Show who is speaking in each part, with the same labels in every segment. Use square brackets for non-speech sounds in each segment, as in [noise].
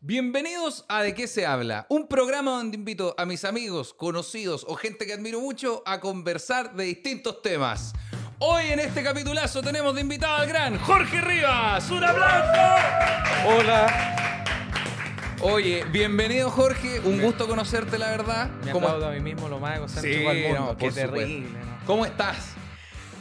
Speaker 1: Bienvenidos a De qué se habla, un programa donde invito a mis amigos, conocidos o gente que admiro mucho a conversar de distintos temas. Hoy en este capitulazo tenemos de invitado al gran Jorge Rivas, un aplauso.
Speaker 2: Hola.
Speaker 1: Oye, bienvenido Jorge, un gusto conocerte la verdad.
Speaker 2: Me
Speaker 1: ¿Cómo,
Speaker 2: aplaudo a mí mismo lo más egocéntrico
Speaker 1: Sí,
Speaker 2: del mundo.
Speaker 1: no,
Speaker 2: Qué terrible. ¿no?
Speaker 1: ¿Cómo estás?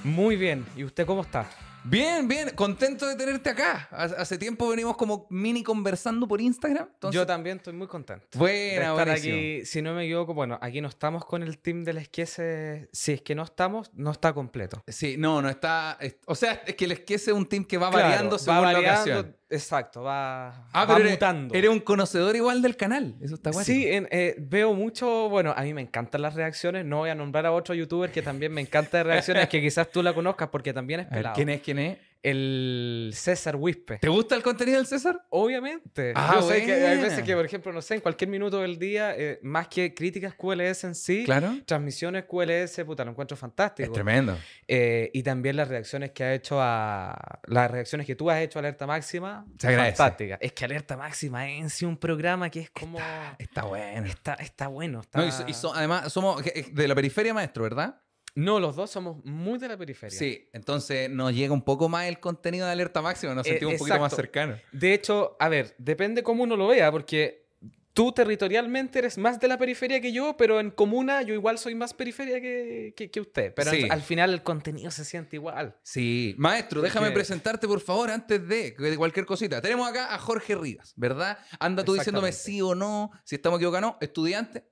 Speaker 2: Muy bien. ¿Y usted cómo está?
Speaker 1: Bien, bien, contento de tenerte acá. Hace tiempo venimos como mini conversando por Instagram. entonces-
Speaker 2: Yo también estoy muy contento. de
Speaker 1: Buena,
Speaker 2: estar aquí, si no me equivoco, bueno, aquí no estamos con el team del esquiese. Si es que no estamos, no está completo.
Speaker 1: Sí, no, no está. es- o sea, es que el esquece es un team que va
Speaker 2: Claro,
Speaker 1: variando
Speaker 2: va
Speaker 1: según la
Speaker 2: variando,
Speaker 1: ocasión.
Speaker 2: Exacto, va,
Speaker 1: Ah,
Speaker 2: va
Speaker 1: pero
Speaker 2: mutando.
Speaker 1: eres un conocedor igual del canal. Eso está guay.
Speaker 2: Sí, en- eh, veo mucho, bueno, a mí me encantan las reacciones, no voy a nombrar a otro youtuber que también me encanta de reacciones, que quizás tú la conozcas porque también es
Speaker 1: ver,
Speaker 2: pelado.
Speaker 1: ¿quién es? ¿Quién es?
Speaker 2: El César Wispe.
Speaker 1: ¿Te gusta el contenido del César?
Speaker 2: Obviamente.
Speaker 1: Ah,
Speaker 2: Yo sé que hay veces que, por ejemplo, no sé, en cualquier minuto del día, eh, más que críticas QLS en sí,
Speaker 1: Claro.
Speaker 2: transmisiones QLS, puta, lo encuentro fantástico.
Speaker 1: Es tremendo.
Speaker 2: Eh, y también las reacciones que ha hecho a. Las reacciones que tú has hecho a Alerta Máxima.
Speaker 1: Se agradece.
Speaker 2: Fantástica. Es que Alerta Máxima es en sí un programa que es como.
Speaker 1: Está bueno.
Speaker 2: Está, está bueno. Está...
Speaker 1: No, y, so- y so- además somos de la periferia, maestro, ¿verdad?
Speaker 2: No, los dos somos muy de la periferia.
Speaker 1: Sí, entonces nos llega un poco más el contenido de alerta máxima, nos
Speaker 2: Eh,
Speaker 1: sentimos un poquito más cercanos.
Speaker 2: De hecho, a ver, depende cómo uno lo vea, porque tú territorialmente eres más de la periferia que yo, pero en comuna yo igual soy más periferia que, que- que usted. Pero
Speaker 1: Sí.
Speaker 2: al, al final el contenido se siente igual.
Speaker 1: Sí, maestro, déjame
Speaker 2: Porque-
Speaker 1: presentarte por favor antes de, de cualquier cosita. Tenemos acá a Jorge Rivas, ¿verdad? Anda tú diciéndome sí o no, si estamos equivocados o no. Estudiante,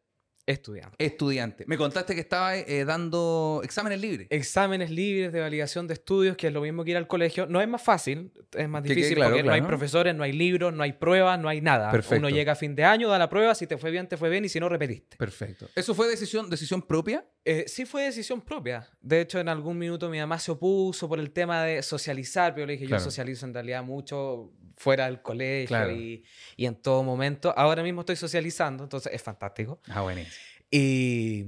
Speaker 2: Estudiante.
Speaker 1: estudiante. Me contaste que estaba eh, dando exámenes libres.
Speaker 2: Exámenes libres de validación de estudios, que es lo mismo que ir al colegio. No es más fácil, es más difícil
Speaker 1: claro,
Speaker 2: porque no hay profesores, no hay libros, no hay pruebas, no hay nada.
Speaker 1: Perfecto.
Speaker 2: Uno llega a fin de año, da la prueba, si te fue bien, te fue bien, y si no, repetiste.
Speaker 1: Perfecto. ¿Eso fue decisión, decisión propia?
Speaker 2: Eh, sí fue decisión propia. De hecho, en algún minuto mi mamá se opuso por el tema de socializar, pero yo le dije,
Speaker 1: Claro.
Speaker 2: yo socializo en realidad mucho fuera del colegio
Speaker 1: Claro.
Speaker 2: y, y en todo momento. Ahora mismo estoy socializando, entonces es fantástico.
Speaker 1: Ah, buenísimo.
Speaker 2: Y,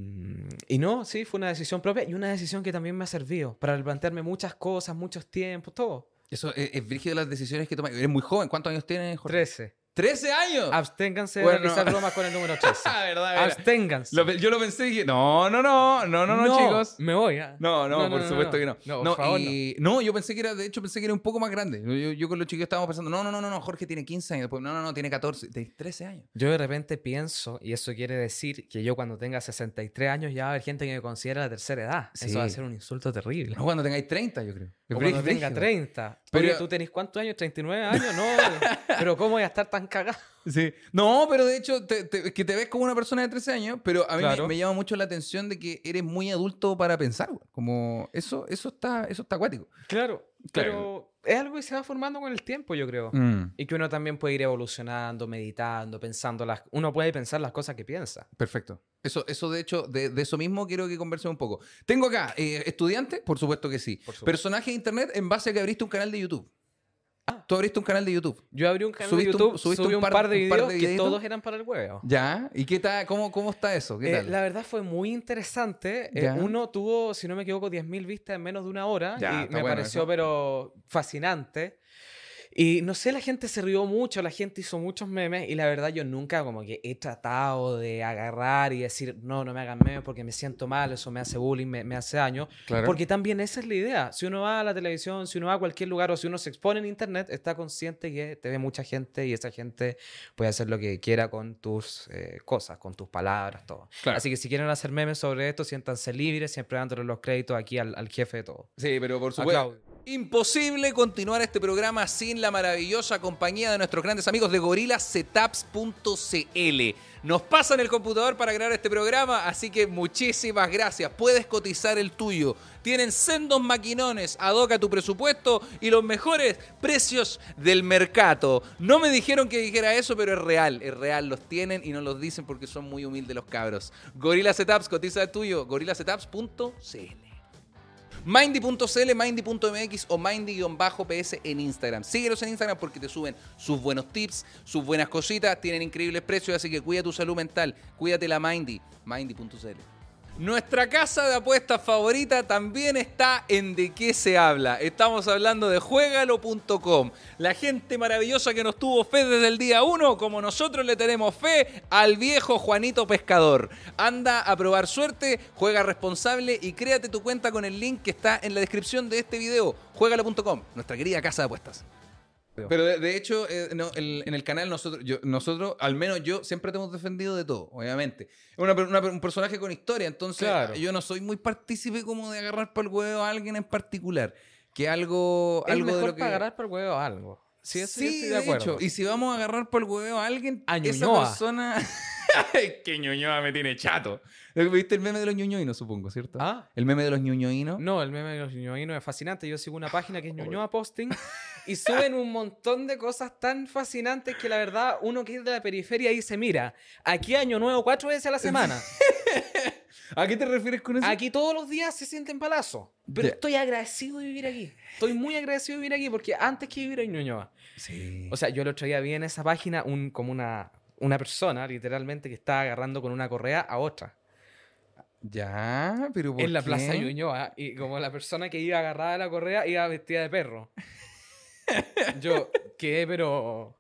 Speaker 2: y no, sí, fue una decisión propia y una decisión que también me ha servido para plantearme muchas cosas, muchos tiempos, todo.
Speaker 1: Eso es, es brígido las decisiones que tomas. Eres muy joven. ¿Cuántos años tienes, Jorge?
Speaker 2: 13.
Speaker 1: ¡13 años!
Speaker 2: Absténganse
Speaker 1: Bueno.
Speaker 2: de realizar bromas con el número [laughs] 13.
Speaker 1: Ah, verdad, verdad.
Speaker 2: Absténganse.
Speaker 1: Lo yo lo pensé y dije, no, no, no, no, no, no, chicos.
Speaker 2: Me voy, ¿ah?
Speaker 1: No, no,
Speaker 2: No,
Speaker 1: por supuesto que no.
Speaker 2: No, por favor,
Speaker 1: y- no, yo pensé que era, de hecho, pensé que era un poco más grande. Yo, yo- con los chicos estábamos pensando, no, no, no, no, no, Jorge tiene 15 años. Después, no, no, no, tiene 14, tiene 13 años.
Speaker 2: Yo de repente pienso, y eso quiere decir que yo cuando tenga 63 años ya va a haber gente que me considera la tercera edad. Eso va a
Speaker 1: Sí.
Speaker 2: ser un insulto terrible.
Speaker 1: No, cuando tengáis 30, yo creo.
Speaker 2: O cuando tenga 30.
Speaker 1: Pero-
Speaker 2: Oye, ¿tú tenés cuántos años? ¿39 años? No, [laughs] pero ¿cómo voy a estar tan cagado?
Speaker 1: Sí. No, pero de hecho, te, te- que te ves como una persona de 13 años, pero a mí me- llama mucho la atención de que eres muy adulto para pensar, güey. Como eso, eso está, eso está acuático.
Speaker 2: Claro,
Speaker 1: Claro.
Speaker 2: pero es algo que se va formando con el tiempo, yo creo.
Speaker 1: Mm,
Speaker 2: Y que uno también puede ir evolucionando, meditando, pensando las... Uno puede pensar las cosas que piensa.
Speaker 1: perfecto. Eso, eso de hecho, de, de eso mismo quiero que conversemos un poco. Tengo acá, eh, estudiante, por supuesto que sí. Personaje de internet en base a que abriste un canal de YouTube. Tú abriste un canal de YouTube.
Speaker 2: Yo abrí un canal de
Speaker 1: Subiste un-
Speaker 2: YouTube,
Speaker 1: subiste
Speaker 2: subí
Speaker 1: un
Speaker 2: un
Speaker 1: par-
Speaker 2: par, de
Speaker 1: un par
Speaker 2: videos
Speaker 1: de
Speaker 2: que todos eran para el huevo.
Speaker 1: ¿Ya? ¿Y qué tal? ¿Cómo, cómo está eso? ¿Qué
Speaker 2: Eh,
Speaker 1: tal?
Speaker 2: la verdad fue muy interesante. Eh, uno tuvo, si no me equivoco, 10.000 vistas en menos de una hora.
Speaker 1: Ya,
Speaker 2: y me
Speaker 1: bueno
Speaker 2: pareció,
Speaker 1: eso.
Speaker 2: pero fascinante. Y no sé, la gente se rió mucho, la gente hizo muchos memes. Y la verdad, yo nunca como que he tratado de agarrar y decir, no, no me hagan memes porque me siento mal, eso me hace bullying, me, me hace daño.
Speaker 1: Claro.
Speaker 2: Porque también esa es la idea. Si uno va a la televisión, si uno va a cualquier lugar o si uno se expone en internet, está consciente que te ve mucha gente y esa gente puede hacer lo que quiera con tus eh, cosas, con tus palabras, todo.
Speaker 1: Claro.
Speaker 2: Así que si quieren hacer memes sobre esto, siéntanse libres, siempre dándole los créditos aquí al, al jefe de todo.
Speaker 1: Sí, pero por supuesto. Imposible continuar este programa sin la maravillosa compañía de nuestros grandes amigos de gorilasetups.cl. Nos pasan el computador para crear este programa, así que muchísimas gracias. Puedes cotizar el tuyo. Tienen sendos maquinones, adoca tu presupuesto y los mejores precios del mercado. No me dijeron que dijera eso, pero es real, es real. Los tienen y no los dicen porque son muy humildes los cabros. Gorilla Setups, cotiza el tuyo, gorilasetups.cl. Mindy.cl, Mindy.mx o Mindy-PS en Instagram. Síguelos en Instagram porque te suben sus buenos tips, sus buenas cositas, tienen increíbles precios, así que cuida tu salud mental, cuídate la Mindy, Mindy.cl. Nuestra casa de apuestas favorita también está en De qué se habla. Estamos hablando de juegalo.com. La gente maravillosa que nos tuvo fe desde el día 1, como nosotros le tenemos fe al viejo Juanito Pescador. Anda a probar suerte, juega responsable y créate tu cuenta con el link que está en la descripción de este video. Juegalo.com, nuestra querida casa de apuestas. Pero de, de hecho, eh, no, el- en el canal nosotros, yo- nosotros, al menos yo, siempre te hemos defendido de todo, obviamente. Es una una un personaje con historia, entonces
Speaker 2: Claro.
Speaker 1: yo no soy muy partícipe como de agarrar para el huevo a alguien en particular. Que algo,
Speaker 2: Es
Speaker 1: algo
Speaker 2: mejor
Speaker 1: de lo que...
Speaker 2: para agarrar por huevo algo. Sí, eso yo
Speaker 1: Sí,
Speaker 2: estoy
Speaker 1: de,
Speaker 2: de acuerdo.
Speaker 1: hecho. Y si vamos a agarrar por el huevo a alguien,
Speaker 2: A
Speaker 1: esa persona... [laughs] Que Ñuñoa me tiene chato. ¿Viste el meme de los ñuñoinos, supongo, cierto?
Speaker 2: ¿Ah?
Speaker 1: El meme de los ñuñoinos.
Speaker 2: No, el meme de los ñoñoinos es fascinante. Yo sigo una página que es Ñuñoa Posting [laughs] y suben un montón de cosas tan fascinantes que la verdad uno que es de la periferia dice, mira, aquí año nuevo cuatro veces a la semana. [laughs]
Speaker 1: ¿A qué te refieres con eso?
Speaker 2: Aquí todos los días se sienten palazos. Pero estoy agradecido de vivir aquí. Estoy muy agradecido de vivir aquí porque antes que vivir en Ñuñoa.
Speaker 1: Sí.
Speaker 2: O sea, yo el otro día vi en esa página un, como una, una persona, literalmente, que estaba agarrando con una correa a otra.
Speaker 1: ya, pero ¿por
Speaker 2: En la
Speaker 1: qué?
Speaker 2: plaza Ñuñoa. Y como la persona que iba agarrada de la correa iba vestida de perro. [laughs] Yo, ¿qué? Pero...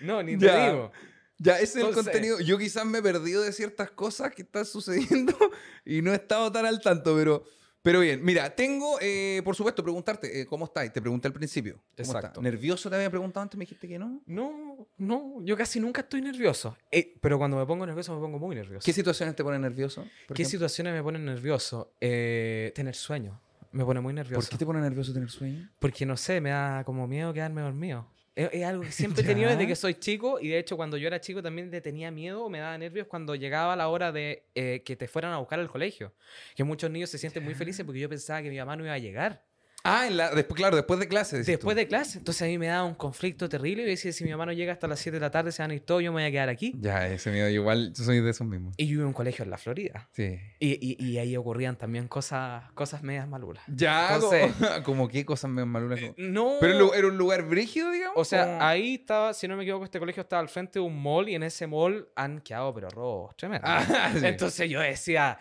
Speaker 2: No, ni te
Speaker 1: Ya.
Speaker 2: digo.
Speaker 1: Ya, ese es el contenido. Yo quizás me he perdido de ciertas cosas que están sucediendo [laughs] y no he estado tan al tanto, pero, pero bien. Mira, tengo, eh, por supuesto, preguntarte, eh, ¿cómo estás? Te pregunté al principio. ¿Cómo
Speaker 2: Exacto.
Speaker 1: ¿Nervioso te había preguntado antes? Me dijiste que no.
Speaker 2: No, no, yo casi nunca estoy nervioso. Eh, pero cuando me pongo nervioso, me pongo muy nervioso.
Speaker 1: ¿Qué situaciones te ponen nervioso?
Speaker 2: ¿Qué
Speaker 1: ejemplo?
Speaker 2: situaciones me ponen nervioso? Tener sueño. Me pone muy nervioso.
Speaker 1: ¿Por qué te pone nervioso tener sueño?
Speaker 2: Porque no sé, me da como miedo quedarme dormido. Es, es algo que [laughs] siempre he tenido desde que soy chico y de hecho cuando yo era chico también le tenía miedo o me daba nervios cuando llegaba la hora de eh, que te fueran a buscar al colegio. Que muchos niños se sienten muy felices porque yo pensaba que mi mamá no iba a llegar
Speaker 1: Ah, en la, después, claro, después de clase.
Speaker 2: después
Speaker 1: tú.
Speaker 2: de clase. Entonces a mí me daba un conflicto terrible y decía, si mi mamá no llega hasta las 7 de la tarde se van a ir todos, yo me voy a quedar aquí.
Speaker 1: Ya, ese miedo, igual yo soy de esos mismos.
Speaker 2: Y yo iba a un colegio en la Florida.
Speaker 1: Sí.
Speaker 2: Y, y- y ahí ocurrían también cosas, cosas medias malulas.
Speaker 1: Ya,
Speaker 2: Entonces-
Speaker 1: como, [laughs] como qué cosas me malulas.
Speaker 2: No.
Speaker 1: Pero era un lugar brígido, digamos.
Speaker 2: O sea,
Speaker 1: ¿o?
Speaker 2: ahí estaba, si no me equivoco, este colegio estaba al frente de un mall y en ese mall han quedado pero robos tremendos.
Speaker 1: Ah, [laughs] sí.
Speaker 2: Entonces yo decía,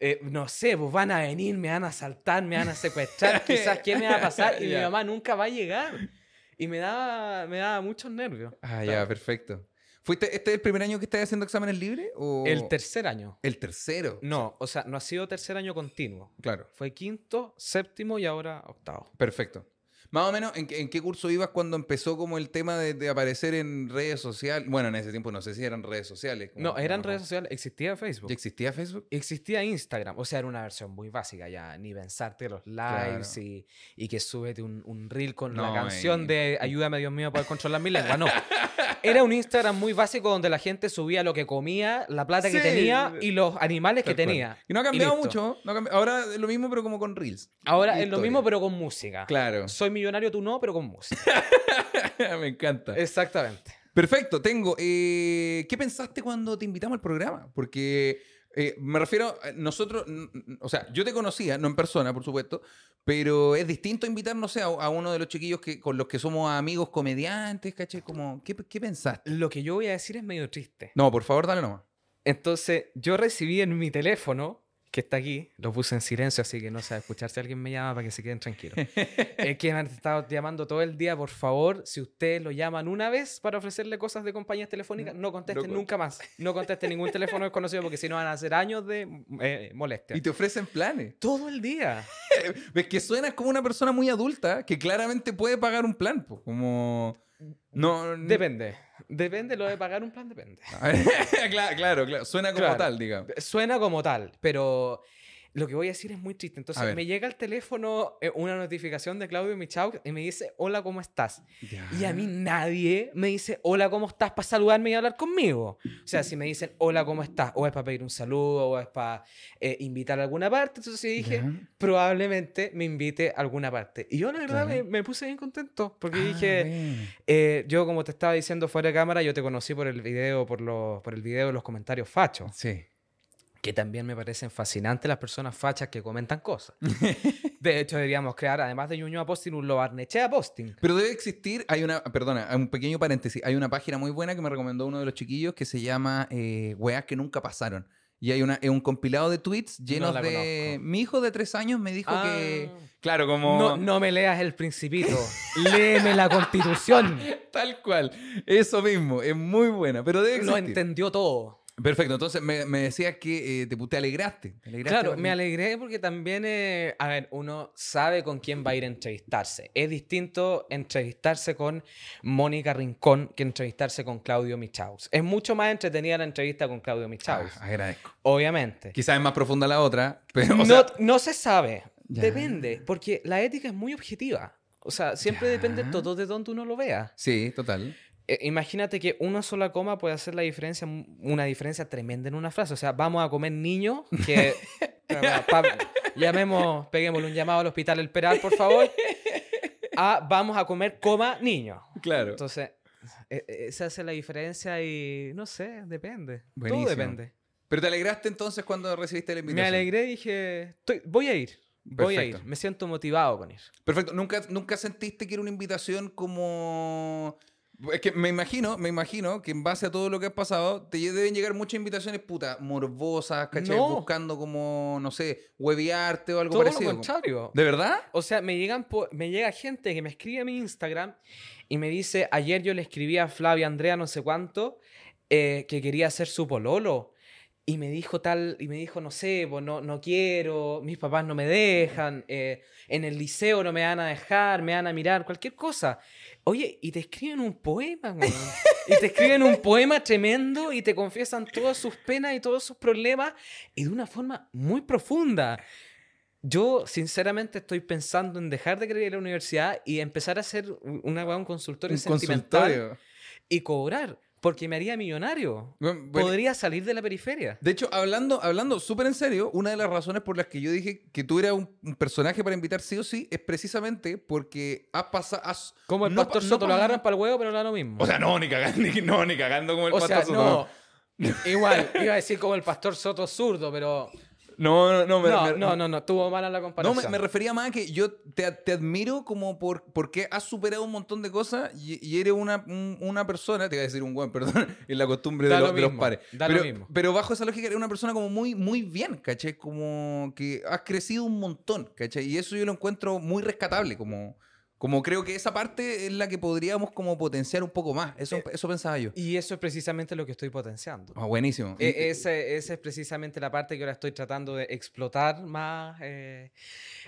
Speaker 2: eh, no sé, pues van a venir, me van a asaltar, me van a secuestrar, [laughs] quizás qué me va a pasar y [laughs] mi mamá nunca va a llegar. Y me daba, me daba muchos nervios.
Speaker 1: Ah, ya, perfecto. ¿Fuiste, ¿Este es el primer año que estás haciendo exámenes libres? O...
Speaker 2: El tercer año.
Speaker 1: El tercero.
Speaker 2: No, o sea, no ha sido tercer año continuo.
Speaker 1: Claro,
Speaker 2: Fue quinto, séptimo y ahora octavo.
Speaker 1: perfecto. Más o menos, ¿en, qué- en qué curso ibas cuando empezó como el tema de, de aparecer en redes sociales? Bueno, en ese tiempo no sé si eran redes sociales. como-
Speaker 2: No, eran
Speaker 1: como-
Speaker 2: redes sociales, existía Facebook.
Speaker 1: ¿Ya existía Facebook?
Speaker 2: Existía Instagram, o sea, era una versión muy básica ya, ni pensarte los lives
Speaker 1: Claro.
Speaker 2: y, y que súbete un, un reel con
Speaker 1: No,
Speaker 2: la canción
Speaker 1: eh.
Speaker 2: de Ayúdame Dios mío a poder controlar mi lengua, no. [laughs] Era un Instagram muy básico donde la gente subía lo que comía, la plata que tenía y los animales que
Speaker 1: cual.
Speaker 2: tenía.
Speaker 1: Y no ha cambiado mucho. no ha Ahora es lo mismo, pero como con Reels.
Speaker 2: Ahora es lo mismo pero con música.
Speaker 1: Claro.
Speaker 2: Soy millonario, tú no, pero con música. [laughs]
Speaker 1: Me encanta.
Speaker 2: Exactamente.
Speaker 1: Perfecto, tengo. eh, ¿Qué pensaste cuando te invitamos al programa? Porque eh, me refiero, a nosotros, o sea, yo te conocía, no en persona, por supuesto, pero es distinto invitar, no sé, a, a uno de los chiquillos que, con los que somos amigos comediantes, ¿cachai? Como, ¿qué, qué pensaste?
Speaker 2: Lo que yo voy a decir es medio triste.
Speaker 1: No, por favor, dale nomás.
Speaker 2: Entonces, yo recibí en mi teléfono, que está aquí, lo puse en silencio, así que no a escuchar si alguien me llama para que se queden tranquilos. [laughs] es que me han estado llamando todo el día, por favor, si ustedes lo llaman una vez para ofrecerle cosas de compañías telefónicas, no contesten
Speaker 1: con-
Speaker 2: nunca más. No contesten ningún teléfono desconocido porque si no van a hacer años de eh, molestia.
Speaker 1: Y te ofrecen planes.
Speaker 2: Todo el día. [laughs]
Speaker 1: Ves que suenas como una persona muy adulta que claramente puede pagar un plan, po, como... No,
Speaker 2: Depende. Depende, lo de pagar un plan depende. [laughs]
Speaker 1: claro, claro, claro. Suena como
Speaker 2: Claro.
Speaker 1: tal, digamos.
Speaker 2: Suena como tal, pero lo que voy a decir es muy triste. Entonces me llega al teléfono eh, una notificación de Claudio Michau y me dice, hola, ¿cómo estás? Y a mí nadie me dice, hola, ¿cómo estás? para saludarme y hablar conmigo. O sea, si me dicen, hola, ¿cómo estás? O es para pedir un saludo, o es para eh, invitar a alguna parte. Entonces yo dije,
Speaker 1: Ya.
Speaker 2: probablemente me invite a alguna parte. Y yo la verdad me, puse bien contento, porque
Speaker 1: Ah,
Speaker 2: dije, eh, yo como te estaba diciendo fuera de cámara, yo te conocí por el video, por, los, por el video de los comentarios fachos
Speaker 1: Sí.
Speaker 2: Que también me parecen fascinantes las personas fachas que comentan cosas. [laughs] De hecho, deberíamos crear, además de Ñuñoa Posting, un Lobarnechea Posting.
Speaker 1: Pero debe existir, hay una, perdona, un pequeño paréntesis, hay una página muy buena que me recomendó uno de los chiquillos que se llama eh, Weas que nunca pasaron. Y hay una, es un compilado de tweets llenos de...
Speaker 2: conozco.
Speaker 1: Mi hijo de tres años me dijo que...
Speaker 2: Ah.
Speaker 1: Claro, como...
Speaker 2: No, no me leas el principito. [laughs] Léeme la constitución.
Speaker 1: Tal cual. Eso mismo. Es muy buena. Pero debe
Speaker 2: Lo
Speaker 1: existir.
Speaker 2: entendió todo.
Speaker 1: Perfecto. Entonces me, me decías que eh, te, te alegraste. te alegraste
Speaker 2: Claro, me alegré porque también, eh, a ver, uno sabe con quién va a ir a entrevistarse. Es distinto entrevistarse con Mónica Rincón que entrevistarse con Claudio Michaus. Es mucho más entretenida la entrevista con Claudio Michaus,
Speaker 1: Ah, agradezco.
Speaker 2: obviamente.
Speaker 1: Quizás es más profunda la otra, pero... o
Speaker 2: no,
Speaker 1: sea,
Speaker 2: no se sabe,
Speaker 1: Ya.
Speaker 2: depende, porque la ética es muy objetiva. O sea, siempre
Speaker 1: Ya.
Speaker 2: depende todo de donde uno lo vea.
Speaker 1: sí, total.
Speaker 2: Eh, imagínate que una sola coma puede hacer la diferencia, una diferencia tremenda en una frase. O sea, vamos a comer niños que... [laughs] pa- pa- llamemos, peguémosle un llamado al hospital El Peral, por favor. A vamos a comer coma niño.
Speaker 1: Claro.
Speaker 2: Entonces, eh, eh, se hace la diferencia y no sé, depende.
Speaker 1: Buenísimo.
Speaker 2: Todo depende.
Speaker 1: Pero te alegraste entonces cuando recibiste la invitación.
Speaker 2: Me alegré y dije, "Estoy- voy a ir. Voy a ir. Me siento motivado con ir.
Speaker 1: Perfecto. ¿Nunca, ¿Nunca sentiste que era una invitación como... Es que me imagino, me imagino que en base a todo lo que has pasado, te deben llegar muchas invitaciones, puta, morbosas, ¿cachai?
Speaker 2: No.
Speaker 1: Buscando como, no sé, huevearte o algo
Speaker 2: Todo
Speaker 1: parecido.
Speaker 2: lo contrario.
Speaker 1: ¿De verdad?
Speaker 2: O sea, me, llegan me llega gente que me escribe a mi Instagram y me dice, ayer yo le escribí a Flavia Andrea no sé cuánto eh, que quería hacer su pololo. Y me dijo tal, y me dijo, no sé, pues no, no quiero, mis papás no me dejan, eh, en el liceo no me van a dejar, me van a mirar, cualquier cosa. Oye, y te escriben un poema, weón. Y te escriben un poema tremendo y te confiesan todas sus penas y todos sus problemas y de una forma muy profunda. Yo, sinceramente, estoy pensando en dejar de ir a la universidad y empezar a un- una un consultorio
Speaker 1: Un
Speaker 2: sentimental
Speaker 1: consultorio.
Speaker 2: y cobrar, porque me haría millonario.
Speaker 1: Bueno, bueno,
Speaker 2: Podría salir de la periferia.
Speaker 1: De hecho, hablando, hablando súper en serio, una de las razones por las que yo dije que tú eras un, un personaje para invitar sí o sí es precisamente porque has pasado... has-
Speaker 2: Como el
Speaker 1: no
Speaker 2: pastor
Speaker 1: pa- no
Speaker 2: Soto, lo agarran para el huevo, pero no da lo mismo.
Speaker 1: O sea, no, ni cagando, [laughs] ni, no, ni cagando como el
Speaker 2: O
Speaker 1: pastor
Speaker 2: sea,
Speaker 1: Soto,
Speaker 2: no. Igual, [laughs] iba a decir como el pastor Soto zurdo, pero.
Speaker 1: No, no, no. me-
Speaker 2: No,
Speaker 1: me-
Speaker 2: no, no, no, tuvo mala la
Speaker 1: No,
Speaker 2: comparación.
Speaker 1: me, me refería más a que yo te, te admiro como por porque has superado un montón de cosas y, y eres una, un- una persona, te iba a decir un buen, [laughs] perdón, en la costumbre de, los-
Speaker 2: lo
Speaker 1: de los
Speaker 2: mismo,
Speaker 1: pares.
Speaker 2: da lo mismo.
Speaker 1: pero bajo esa lógica eres una persona como muy, muy bien, ¿cachai? Como que has crecido un montón, ¿cachai? Y eso yo lo encuentro muy rescatable, como, como creo que esa parte es la que podríamos como potenciar un poco más. Eso, eso pensaba yo.
Speaker 2: Y eso es precisamente lo que estoy potenciando.
Speaker 1: Ah, buenísimo.
Speaker 2: E- ese, esa es precisamente la parte que ahora estoy tratando de explotar más eh,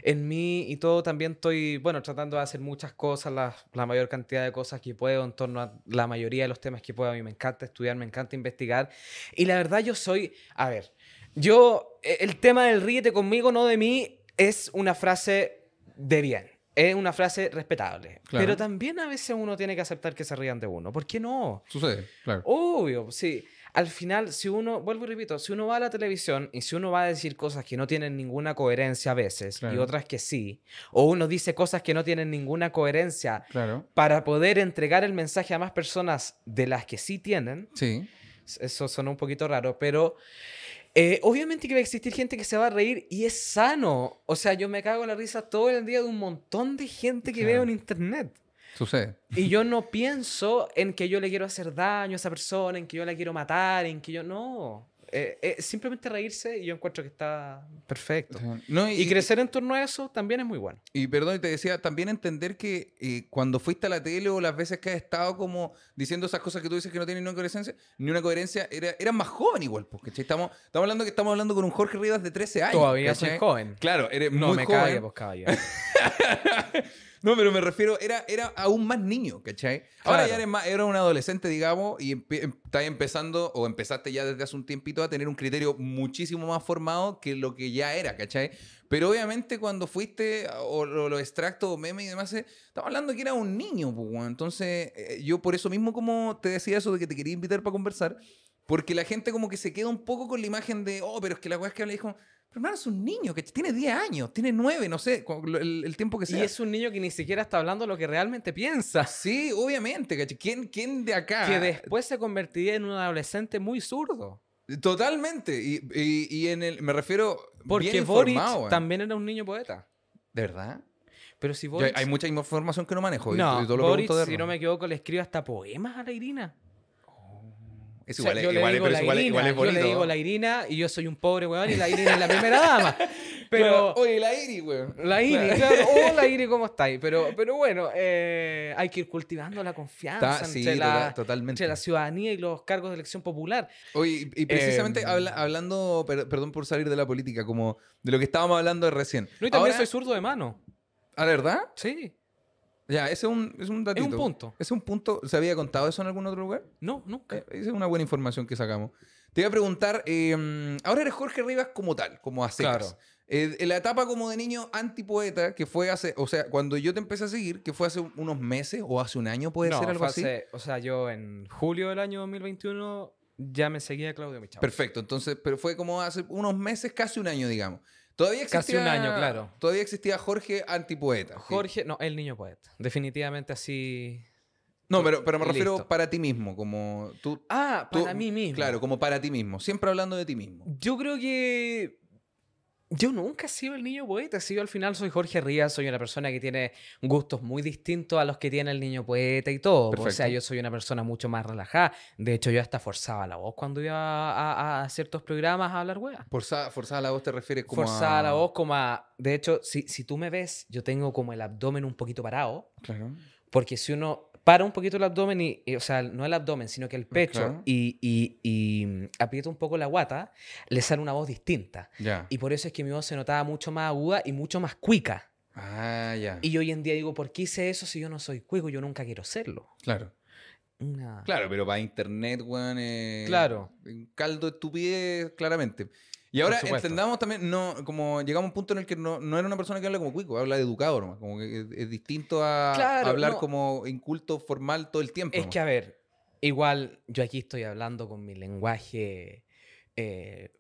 Speaker 2: en mí y todo. También estoy, bueno, tratando de hacer muchas cosas, la, la mayor cantidad de cosas que puedo en torno a la mayoría de los temas que puedo. A mí me encanta estudiar, me encanta investigar. Y la verdad yo soy, a ver, yo, e- el tema del ríete conmigo, no de mí, es una frase de bien. Es una frase respetable.
Speaker 1: Claro.
Speaker 2: Pero también a veces uno tiene que aceptar que se rían de uno. ¿Por qué no?
Speaker 1: Sucede, claro.
Speaker 2: Obvio, sí. Al final, si uno, vuelvo y repito, si uno va a la televisión y si uno va a decir cosas que no tienen ninguna coherencia a veces y otras que sí, o uno dice cosas que no tienen ninguna coherencia
Speaker 1: Claro.
Speaker 2: para poder entregar el mensaje a más personas de las que sí tienen,
Speaker 1: Sí.
Speaker 2: eso sonó un poquito raro, pero eh, obviamente que va a existir gente que se va a reír y es sano. O sea, yo me cago en la risa todo el día de un montón de gente que
Speaker 1: Claro.
Speaker 2: veo en internet.
Speaker 1: Sucede.
Speaker 2: Y yo no pienso en que yo le quiero hacer daño a esa persona, en que yo la quiero matar, en que yo no. Eh, eh, simplemente reírse y yo encuentro que está perfecto.
Speaker 1: No,
Speaker 2: Y crecer en torno a eso también es muy bueno.
Speaker 1: Y perdón, te decía, también entender que eh, cuando fuiste a la tele o las veces que has estado como diciendo esas cosas que tú dices que no tienen ni una coherencia, ni una coherencia, era, eras más joven igual, porque estamos, estamos hablando que estamos hablando con un Jorge Rivas de 13 años.
Speaker 2: Todavía soy joven.
Speaker 1: Claro, eres
Speaker 2: No
Speaker 1: muy
Speaker 2: me
Speaker 1: joven.
Speaker 2: pues. [laughs]
Speaker 1: No, pero me refiero, era, era aún más niño, ¿cachai? Ahora
Speaker 2: Claro.
Speaker 1: ya eres más, era un adolescente, digamos, y empe- em- estás empezando, o empezaste ya desde hace un tiempito a tener un criterio muchísimo más formado que lo que ya era, ¿cachai? Pero obviamente cuando fuiste, o lo- los extractos, o memes y demás, eh, estamos hablando que era un niño, pues. Entonces, eh, yo por eso mismo como te decía eso de que te quería invitar para conversar, porque la gente como que se queda un poco con la imagen de, oh, pero es que la weá es que habla dijo, pero hermano, es un niño, que tiene 10 años, tiene 9, no sé, el, el tiempo que
Speaker 2: Y
Speaker 1: sea.
Speaker 2: es un niño que ni siquiera está hablando lo que realmente piensa.
Speaker 1: Sí, obviamente, ¿cachai? ¿Quién, quién de acá?
Speaker 2: Que después se convertiría en un adolescente muy zurdo.
Speaker 1: Totalmente. Y, y- y en el, me refiero.
Speaker 2: Porque
Speaker 1: bien
Speaker 2: Boric
Speaker 1: informado, weón.
Speaker 2: también era un niño poeta.
Speaker 1: ¿De verdad?
Speaker 2: Pero si
Speaker 1: Yo-
Speaker 2: Boric...
Speaker 1: hay mucha información que no manejo. y-
Speaker 2: No,
Speaker 1: y todo lo
Speaker 2: Boric, si no me equivoco, le escribe hasta poemas a la Irina.
Speaker 1: Es
Speaker 2: O sea,
Speaker 1: igual,
Speaker 2: yo,
Speaker 1: es-
Speaker 2: le
Speaker 1: igual,
Speaker 2: digo
Speaker 1: pero
Speaker 2: la
Speaker 1: es igual,
Speaker 2: Irina,
Speaker 1: igual es
Speaker 2: yo le digo la Irina y yo soy un pobre weón y la Irina es la primera dama. [laughs] Pero...
Speaker 1: Oye, la Iri, weón.
Speaker 2: La Iri,
Speaker 1: Claro.
Speaker 2: claro. [laughs] Hola Iri, ¿cómo estáis? Pero, pero bueno, eh, hay que ir cultivando la confianza
Speaker 1: Está- sí,
Speaker 2: entre, la,
Speaker 1: totalmente.
Speaker 2: entre la ciudadanía y los cargos de elección popular.
Speaker 1: Oye, y y precisamente habla- hablando, per- perdón por salir de la política, como de lo que estábamos hablando de recién.
Speaker 2: No, y también
Speaker 1: Ahora-
Speaker 2: soy zurdo de mano.
Speaker 1: ¿Ah, de verdad?
Speaker 2: Sí.
Speaker 1: Ya, ese es un, es un datito.
Speaker 2: Es un punto.
Speaker 1: ¿Es un punto? ¿Se había contado eso en algún otro lugar?
Speaker 2: No, nunca.
Speaker 1: Eh, Esa es una buena información que sacamos. Te iba a preguntar, eh, ahora eres Jorge Rivas como tal, como a secas.
Speaker 2: Claro.
Speaker 1: Eh, en la etapa como de niño antipoeta, que fue hace, o sea, cuando yo te empecé a seguir, que fue hace unos meses o hace un año, puede
Speaker 2: No,
Speaker 1: ser algo
Speaker 2: fue
Speaker 1: así.
Speaker 2: hace- o sea, yo en julio del año 2021 ya me seguía Claudio Michao.
Speaker 1: Perfecto, entonces, pero fue como hace unos meses, casi un año, digamos. Todavía existía,
Speaker 2: Casi un año, claro.
Speaker 1: Todavía existía Jorge antipoeta. sí.
Speaker 2: Jorge, no, el niño poeta. Definitivamente así.
Speaker 1: No, pero, pero me refiero
Speaker 2: listo.
Speaker 1: para ti mismo, como tú.
Speaker 2: Ah,
Speaker 1: tú-
Speaker 2: para mí mismo.
Speaker 1: Claro, como para ti mismo. Siempre hablando de ti mismo.
Speaker 2: Yo creo que yo nunca he sido el niño poeta. Si yo al final soy Jorge Rías, soy una persona que tiene gustos muy distintos a los que tiene el niño poeta y todo. O sea, yo soy una persona mucho más relajada. De hecho, yo hasta forzaba la voz cuando iba a, a- a ciertos programas a hablar weas.
Speaker 1: Forzada, forzada la voz te refieres como
Speaker 2: Forzada
Speaker 1: a...
Speaker 2: la voz como a... De hecho, si, si tú me ves, yo tengo como el abdomen un poquito parado.
Speaker 1: Claro.
Speaker 2: Porque si uno para un poquito el abdomen, y, y, o sea, no el abdomen, sino que el pecho, y, y- y, aprieta un poco la guata, le sale una voz distinta. Y por eso es que mi voz se notaba mucho más aguda y mucho más cuica.
Speaker 1: Ah, ya.
Speaker 2: Y yo hoy en día digo, ¿por qué hice eso si yo no soy cuico? Yo nunca quiero serlo.
Speaker 1: Claro. Claro, pero para internet, weón. eh,
Speaker 2: Claro.
Speaker 1: un caldo de estupidez, claramente. Y ahora entendamos también, no, como llegamos a un punto en el que no, no era una persona que habla como cuico, habla de educado nomás. Como que es, es distinto a
Speaker 2: Claro,
Speaker 1: hablar
Speaker 2: no.
Speaker 1: como inculto formal todo el tiempo.
Speaker 2: Es
Speaker 1: nomás.
Speaker 2: que, a ver, igual yo aquí estoy hablando con mi lenguaje eh,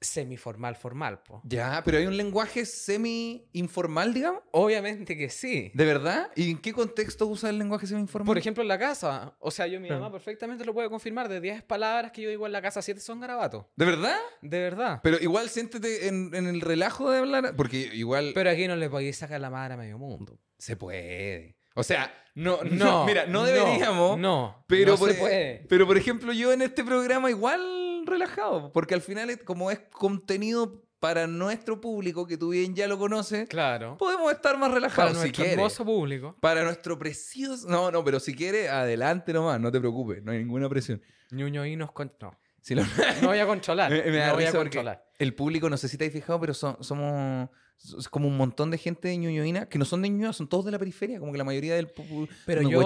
Speaker 2: semiformal, formal. po.
Speaker 1: Ya, pero hay un lenguaje semi-informal, digamos.
Speaker 2: Obviamente que sí.
Speaker 1: ¿De verdad? ¿Y en qué contexto usa el lenguaje semi-informal?
Speaker 2: Por ejemplo, en la casa. O sea, yo, mi mamá perfectamente lo puede confirmar. De 10 palabras que yo digo en la casa, 7 son garabatos.
Speaker 1: ¿De verdad?
Speaker 2: De verdad.
Speaker 1: Pero igual siéntete en, en el relajo de hablar, porque igual
Speaker 2: Pero aquí no le podéis sacar la madre a medio mundo.
Speaker 1: se puede. O sea, no, no, [laughs]
Speaker 2: No,
Speaker 1: mira, no deberíamos,
Speaker 2: No,
Speaker 1: pero,
Speaker 2: no
Speaker 1: por,
Speaker 2: se puede.
Speaker 1: pero por ejemplo yo en este programa igual relajado, porque al final es- como es contenido para nuestro público, que tú bien ya lo conoces,
Speaker 2: Claro.
Speaker 1: podemos estar más
Speaker 2: Para
Speaker 1: relajados si
Speaker 2: nuestro
Speaker 1: quieres.
Speaker 2: hermoso público.
Speaker 1: Para nuestro precioso... No, no, pero si quieres, adelante nomás, no te preocupes, no hay ninguna presión.
Speaker 2: Ñuño y nos con... No.
Speaker 1: Si lo-
Speaker 2: No voy a controlar. [laughs]
Speaker 1: Me- me da
Speaker 2: no voy a controlar.
Speaker 1: El público, no sé si te has fijado, pero son- somos como un montón de gente de Ñuñoína que no son de Ñuñoa, son todos de la periferia, como que la mayoría del pu-
Speaker 2: Pero yo-.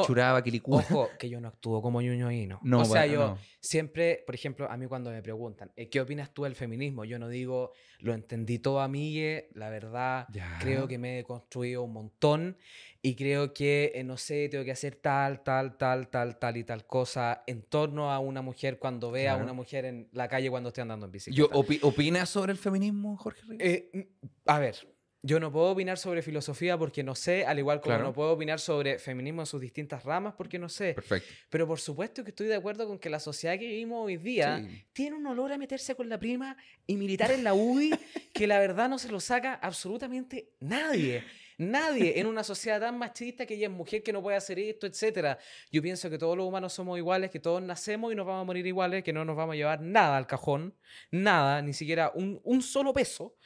Speaker 2: Ojo, que yo no actúo como Ñuño y no. O sea,
Speaker 1: para-
Speaker 2: yo
Speaker 1: no.
Speaker 2: Siempre, por ejemplo, a mí cuando me preguntan, eh, ¿qué opinas tú del feminismo? Yo no digo, lo entendí todo a mí, la verdad, creo que me he construido un montón y creo que, eh, no sé, tengo que hacer tal, tal, tal, tal, tal y tal cosa en torno a una mujer cuando vea a
Speaker 1: Claro.
Speaker 2: una mujer en la calle cuando esté andando en
Speaker 1: Yo,
Speaker 2: bicicleta.
Speaker 1: opi- ¿Opinas sobre el feminismo, Jorge?
Speaker 2: Eh, a ver, yo no puedo opinar sobre filosofía porque no sé, al igual como
Speaker 1: Claro.
Speaker 2: no puedo opinar sobre feminismo en sus distintas ramas porque no sé.
Speaker 1: Perfecto.
Speaker 2: Pero por supuesto que estoy de acuerdo con que la sociedad que vivimos hoy día
Speaker 1: Sí.
Speaker 2: tiene un olor a meterse con la prima y militar en la UDI [laughs] que la verdad no se lo saca absolutamente nadie. Nadie en una sociedad tan machista que ella es mujer que no puede hacer esto, etcétera. Yo pienso que todos los humanos somos iguales, que todos nacemos y nos vamos a morir iguales, que no nos vamos a llevar nada al cajón, nada, ni siquiera un, un solo peso.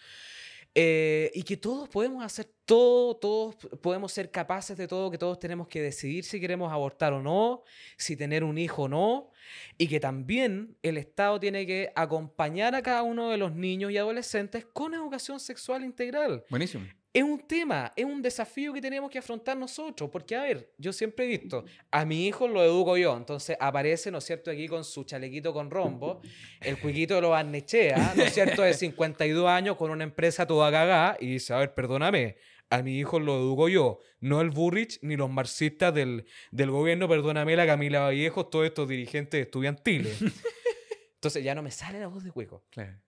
Speaker 2: Eh, y que todos podemos hacer todo, todos podemos ser capaces de todo, que todos tenemos que decidir si queremos abortar o no, si tener un hijo o no, y que también el Estado tiene que acompañar a cada uno de los niños y adolescentes con educación sexual integral.
Speaker 1: Buenísimo.
Speaker 2: Es un tema, es un desafío que tenemos que afrontar nosotros, porque a ver, yo siempre he visto, a mi hijo lo educo yo, entonces aparece, ¿no es cierto?, aquí con su chalequito con rombo, el cuiquito de los Barnechea, ¿no es cierto?, de [laughs] 52 años con una empresa toda cagada y dice, a ver, perdóname, a mi hijo lo educo yo, no el Burrich ni los marxistas del, del gobierno, perdóname la Camila Vallejos, todos estos dirigentes estudiantiles. [laughs] Entonces ya no me sale la voz de cuico.
Speaker 1: Claro.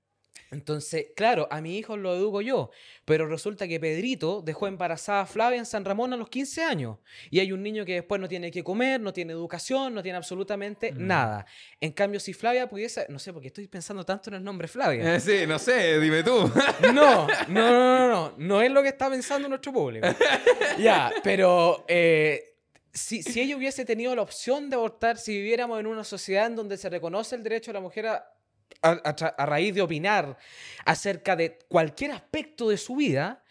Speaker 2: Entonces, claro, a mi hijo lo educo yo, pero resulta que Pedrito dejó embarazada a Flavia en San Ramón a los 15 años. Y hay un niño que después no tiene que comer, no tiene educación, no tiene absolutamente
Speaker 1: Mm.
Speaker 2: nada. En cambio, si Flavia pudiese, no sé, porque estoy pensando tanto en el nombre Flavia.
Speaker 1: Eh, sí, no sé, dime tú. [laughs]
Speaker 2: No, no, no, no, no, no es lo que está pensando nuestro público. [laughs] ya, pero eh, si, si ella hubiese tenido la opción de abortar, si viviéramos en una sociedad en donde se reconoce el derecho de la mujer a, a- a tra- a raíz de opinar acerca de cualquier aspecto de su vida,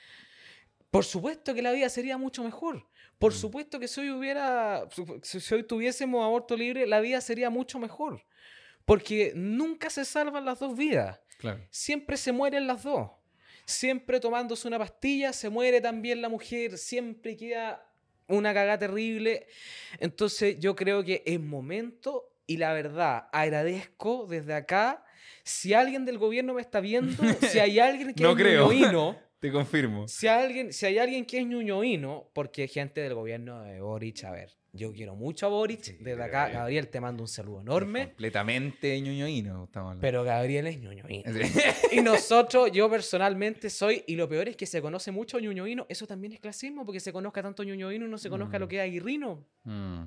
Speaker 2: por supuesto que la vida sería mucho mejor. Por
Speaker 1: Mm.
Speaker 2: supuesto que si hoy hubiera, si hoy tuviésemos aborto libre, la vida sería mucho mejor. Porque nunca se salvan las dos vidas.
Speaker 1: Claro.
Speaker 2: Siempre se mueren las dos. Siempre tomándose una pastilla, se muere también la mujer. Siempre queda una cagada terrible. Entonces yo creo que es momento y la verdad agradezco desde acá. Si alguien del gobierno me está viendo, si hay [laughs] alguien que
Speaker 1: No
Speaker 2: es
Speaker 1: creo. [laughs] Te confirmo.
Speaker 2: si hay alguien, si hay alguien que es ñoñoíno, porque gente del gobierno de Boric, a ver, yo quiero mucho a Boric,
Speaker 1: Sí,
Speaker 2: desde acá. Gabriel, te mando un saludo enorme,
Speaker 1: Completamente ñoñoíno estamos hablando.
Speaker 2: pero Gabriel es ñoñoíno.
Speaker 1: Sí.
Speaker 2: Y [laughs] nosotros, yo personalmente soy, y lo peor es que se conoce mucho ñoñoíno, eso también es clasismo, porque se conozca tanto ñoñoíno y no se conozca
Speaker 1: Mm.
Speaker 2: lo que es aguirrino.
Speaker 1: Mm.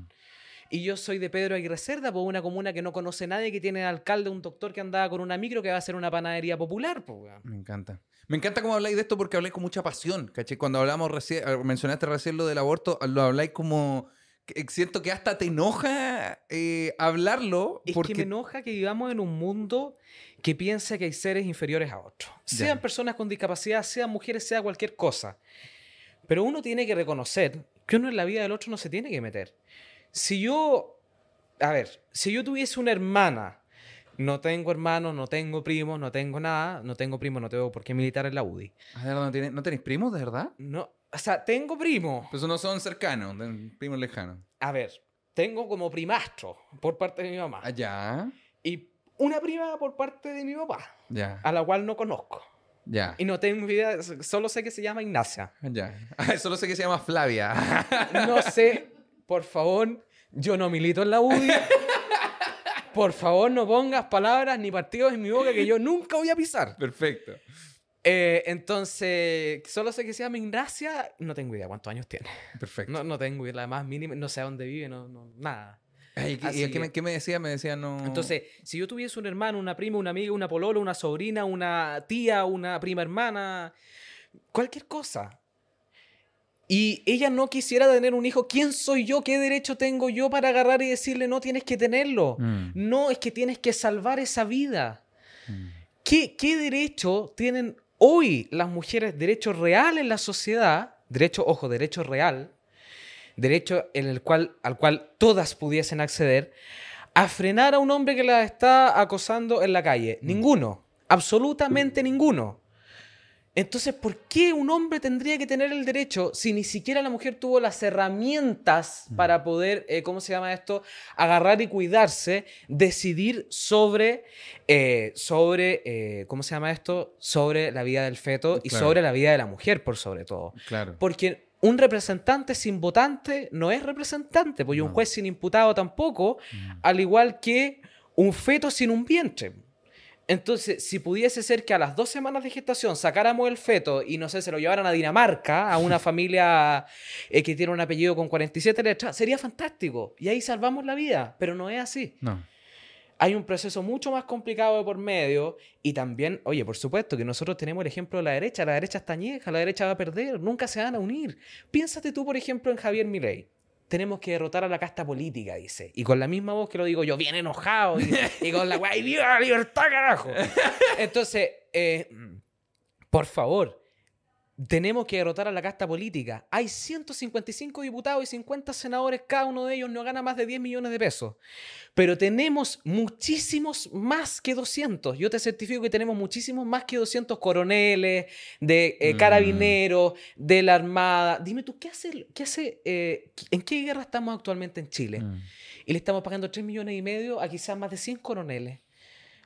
Speaker 2: Y yo soy de Pedro Aguirre Cerda, por una comuna que no conoce nadie, que tiene de alcalde un doctor que andaba con una micro que va a ser una panadería popular, pues, weón.
Speaker 1: Me encanta. Me encanta cómo habláis de esto porque habláis con mucha pasión, ¿cachai? Cuando hablamos recién, eh, mencionaste recién lo del aborto, lo habláis como... que Siento que hasta te enoja eh, hablarlo
Speaker 2: Es
Speaker 1: porque...
Speaker 2: que me enoja que vivamos en un mundo que piensa que hay seres inferiores a otros.
Speaker 1: Ya.
Speaker 2: Sean personas con discapacidad, sean mujeres, sea cualquier cosa. Pero uno tiene que reconocer que uno en la vida del otro no se tiene que meter. Si yo, a ver, si yo tuviese una hermana, no tengo hermanos, no tengo primos, no tengo nada, no tengo primos, no tengo por qué militar en la UDI.
Speaker 1: A ver, ¿no, ¿no tenéis primos, de verdad?
Speaker 2: No, o sea, tengo primos.
Speaker 1: Pues no son cercanos, primos lejanos.
Speaker 2: A ver, tengo como primastro por parte de mi mamá.
Speaker 1: Ah, ya,
Speaker 2: Y una prima por parte de mi papá,
Speaker 1: ya,
Speaker 2: a la cual no conozco.
Speaker 1: ya,
Speaker 2: Y no tengo idea, solo sé que se llama Ignacia.
Speaker 1: ya. Ah, [laughs] Solo sé que se llama Flavia.
Speaker 2: No sé, por favor, yo no milito en la UDI. [laughs] Por favor, no pongas palabras ni partidos en mi boca que yo nunca voy a pisar.
Speaker 1: Perfecto.
Speaker 2: Eh, entonces, solo sé que se llama Ignacia, no tengo idea cuántos años tiene.
Speaker 1: Perfecto.
Speaker 2: No, no tengo idea, la más mínima, no sé a dónde vive, no, no, nada.
Speaker 1: Ay, ¿qué-
Speaker 2: Así
Speaker 1: ¿y qué, me, qué me decía? Me decía no...
Speaker 2: Entonces, si yo tuviese un hermano, una prima, una amiga, una polola, una sobrina, una tía, una prima hermana, cualquier cosa. Y ella no quisiera tener un hijo, ¿quién soy yo? ¿Qué derecho tengo yo para agarrar y decirle no tienes que tenerlo?
Speaker 1: Mm,
Speaker 2: No, es que tienes que salvar esa vida.
Speaker 1: mm.
Speaker 2: ¿Qué, qué derecho tienen hoy las mujeres? Derecho real en la sociedad, derecho, ojo, derecho real, derecho en el cual, al cual todas pudiesen acceder, a frenar a un hombre que la está acosando en la calle. Ninguno, absolutamente ninguno. Entonces, ¿por qué un hombre tendría que tener el derecho si ni siquiera la mujer tuvo las herramientas para poder, eh, ¿cómo se llama esto? Agarrar y cuidarse, decidir sobre, eh, sobre eh, ¿cómo se llama esto? Sobre la vida del feto y sobre la vida de la mujer, por sobre todo.
Speaker 1: Claro.
Speaker 2: Porque un representante sin votante no es representante, porque un
Speaker 1: No.
Speaker 2: juez sin imputado tampoco,
Speaker 1: Mm.
Speaker 2: al igual que un feto sin un vientre. Entonces, si pudiese ser que a las dos semanas de gestación sacáramos el feto y no sé, se lo llevaran a Dinamarca, a una [laughs] familia eh, que tiene un apellido con 47 letras, sería fantástico. Y ahí salvamos la vida, pero no es así.
Speaker 1: No.
Speaker 2: Hay un proceso mucho más complicado de por medio y también, oye, por supuesto que nosotros tenemos el ejemplo de la derecha, la derecha está añeja, la derecha va a perder, nunca se van a unir. Piénsate tú, por ejemplo, en Javier Milei. Tenemos que derrotar a la casta política, dice. Y con la misma voz que lo digo yo, bien enojado. Y, y con la guay, viva la libertad, carajo. [laughs] Entonces, eh, por favor, tenemos que derrotar a la casta política. Hay 155 diputados y 50 senadores, cada uno de ellos no gana más de 10 millones de pesos. Pero tenemos muchísimos más que 200. Yo te certifico que tenemos muchísimos más que 200 coroneles, de eh,
Speaker 1: Mm.
Speaker 2: carabineros, de la Armada. Dime tú, ¿qué hace, qué hace eh, en qué guerra estamos actualmente en Chile?
Speaker 1: Mm.
Speaker 2: Y le estamos pagando 3 millones y medio a quizás más de 100 coroneles.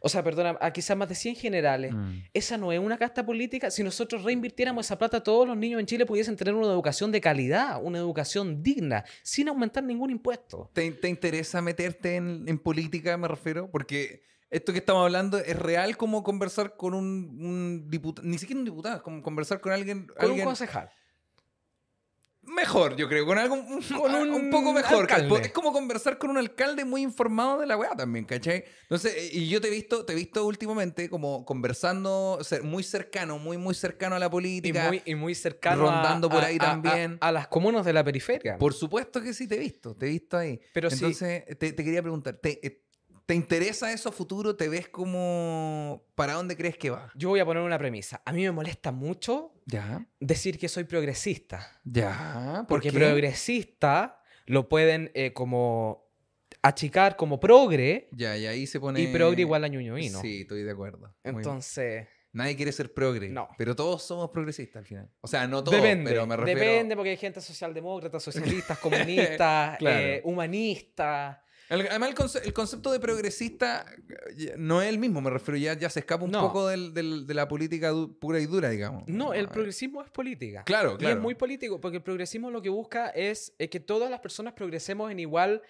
Speaker 2: O sea, perdona, a quizás más de 100 generales.
Speaker 1: Mm.
Speaker 2: Esa no es una casta política. Si nosotros reinvirtiéramos esa plata, todos los niños en Chile pudiesen tener una educación de calidad, una educación digna, sin aumentar ningún impuesto.
Speaker 1: ¿Te, te interesa meterte en, en política, me refiero? Porque esto que estamos hablando es real como conversar con un, diputado, ni siquiera un diputado, como conversar con alguien...
Speaker 2: Con
Speaker 1: alguien
Speaker 2: un concejal.
Speaker 1: Mejor, yo creo, con algo [laughs]
Speaker 2: Con
Speaker 1: un,
Speaker 2: un
Speaker 1: poco mejor.
Speaker 2: alcalde.
Speaker 1: Es como conversar con un alcalde muy informado de la weá también, ¿cachai? Entonces, y yo te he visto, te he visto últimamente como conversando muy cercano, muy, muy cercano a la
Speaker 2: Y
Speaker 1: política.
Speaker 2: muy, y muy cercano a-
Speaker 1: rondando por ahí
Speaker 2: a-
Speaker 1: también.
Speaker 2: A, las comunas de la periferia.
Speaker 1: Por supuesto que sí, te he visto, te he visto ahí.
Speaker 2: Pero.
Speaker 1: Entonces, te, te quería preguntar, ¿te, eh, ¿te interesa eso a futuro? ¿Te ves como... ¿Para dónde crees que va?
Speaker 2: Yo voy a poner una premisa. A mí me molesta mucho
Speaker 1: Ya,
Speaker 2: decir que soy progresista.
Speaker 1: ya. ¿por
Speaker 2: Porque
Speaker 1: qué?
Speaker 2: progresista lo pueden eh, como achicar como progre
Speaker 1: Ya, y ahí se pone...
Speaker 2: y progre igual a ñuñoíno.
Speaker 1: Sí, estoy de acuerdo. Muy bien.
Speaker 2: Entonces,
Speaker 1: Nadie quiere ser progre.
Speaker 2: No.
Speaker 1: Pero todos somos progresistas al final. O sea, no todos,
Speaker 2: depende.
Speaker 1: pero me refiero...
Speaker 2: Depende porque hay gente socialdemócrata, socialistas, [laughs] comunistas,
Speaker 1: Claro.
Speaker 2: eh, humanistas.
Speaker 1: El- además, el, conce- el concepto de progresista eh, no es el mismo, me refiero, ya, ya se escapa un
Speaker 2: No.
Speaker 1: poco del- del- de la política du- pura y dura, digamos.
Speaker 2: No, el
Speaker 1: Ah,
Speaker 2: progresismo es política.
Speaker 1: Claro,
Speaker 2: Y
Speaker 1: claro.
Speaker 2: es muy político, porque el progresismo lo que busca es, eh, que todas las personas progresemos en, igual,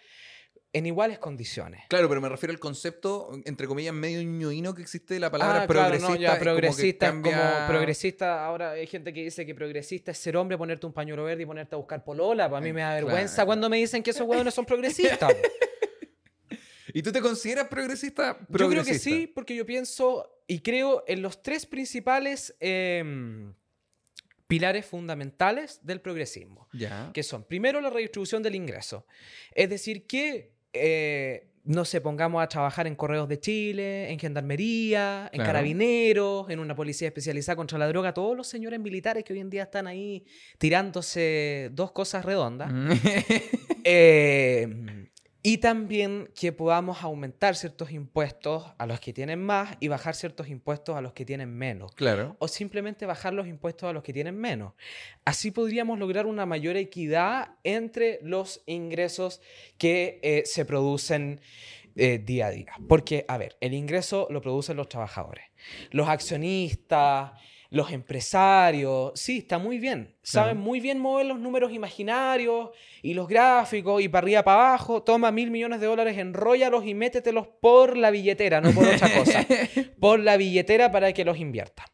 Speaker 2: en iguales condiciones.
Speaker 1: Claro, pero me refiero al concepto, entre comillas, medio ñoíno que existe de la palabra
Speaker 2: Ah, claro,
Speaker 1: progresista.
Speaker 2: no, ya
Speaker 1: es como
Speaker 2: progresista es como,
Speaker 1: cambia-
Speaker 2: progresista, ahora hay gente que dice que progresista es ser hombre, ponerte un pañuelo verde y ponerte a buscar polola. Para mí me da vergüenza
Speaker 1: claro.
Speaker 2: cuando me dicen que esos huevones son [laughs] progresistas.
Speaker 1: ¿Y tú te consideras progresista?
Speaker 2: Yo creo que
Speaker 1: progresista?
Speaker 2: sí, porque yo pienso y creo en los tres principales em, pilares fundamentales del progresismo,
Speaker 1: Ya.
Speaker 2: que son, primero, la redistribución del ingreso. Es decir, que eh, no se pongamos a trabajar en Correos de Chile, en Gendarmería, en
Speaker 1: Claro.
Speaker 2: Carabineros, en una policía especializada contra la droga, todos los señores militares que hoy en día están ahí tirándose dos cosas redondas.
Speaker 1: Mm. [laughs]
Speaker 2: Eh, y también que podamos aumentar ciertos impuestos a los que tienen más y bajar ciertos impuestos a los que tienen menos.
Speaker 1: claro.
Speaker 2: O simplemente bajar los impuestos a los que tienen menos. Así podríamos lograr una mayor equidad entre los ingresos que eh, se producen eh, día a día. Porque, a ver, el ingreso lo producen los trabajadores. Los accionistas, los empresarios, sí, está muy bien. Saben muy bien mover los números imaginarios y los gráficos y para arriba, para abajo. Toma mil millones de dólares, enróllalos y métetelos por la billetera, no por otra cosa. [laughs] por la billetera para que los invierta.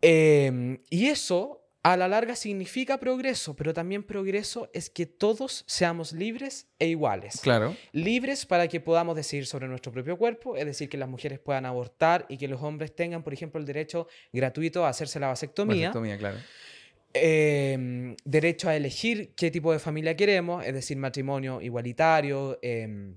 Speaker 2: Eh, y eso a la larga significa progreso, pero también progreso es que todos seamos libres e iguales.
Speaker 1: Claro.
Speaker 2: Libres para que podamos decidir sobre nuestro propio cuerpo, es decir, que las mujeres puedan abortar y que los hombres tengan, por ejemplo, el derecho gratuito a hacerse la vasectomía.
Speaker 1: Vasectomía, claro.
Speaker 2: Eh, derecho a elegir qué tipo de familia queremos, es decir, matrimonio igualitario, eh,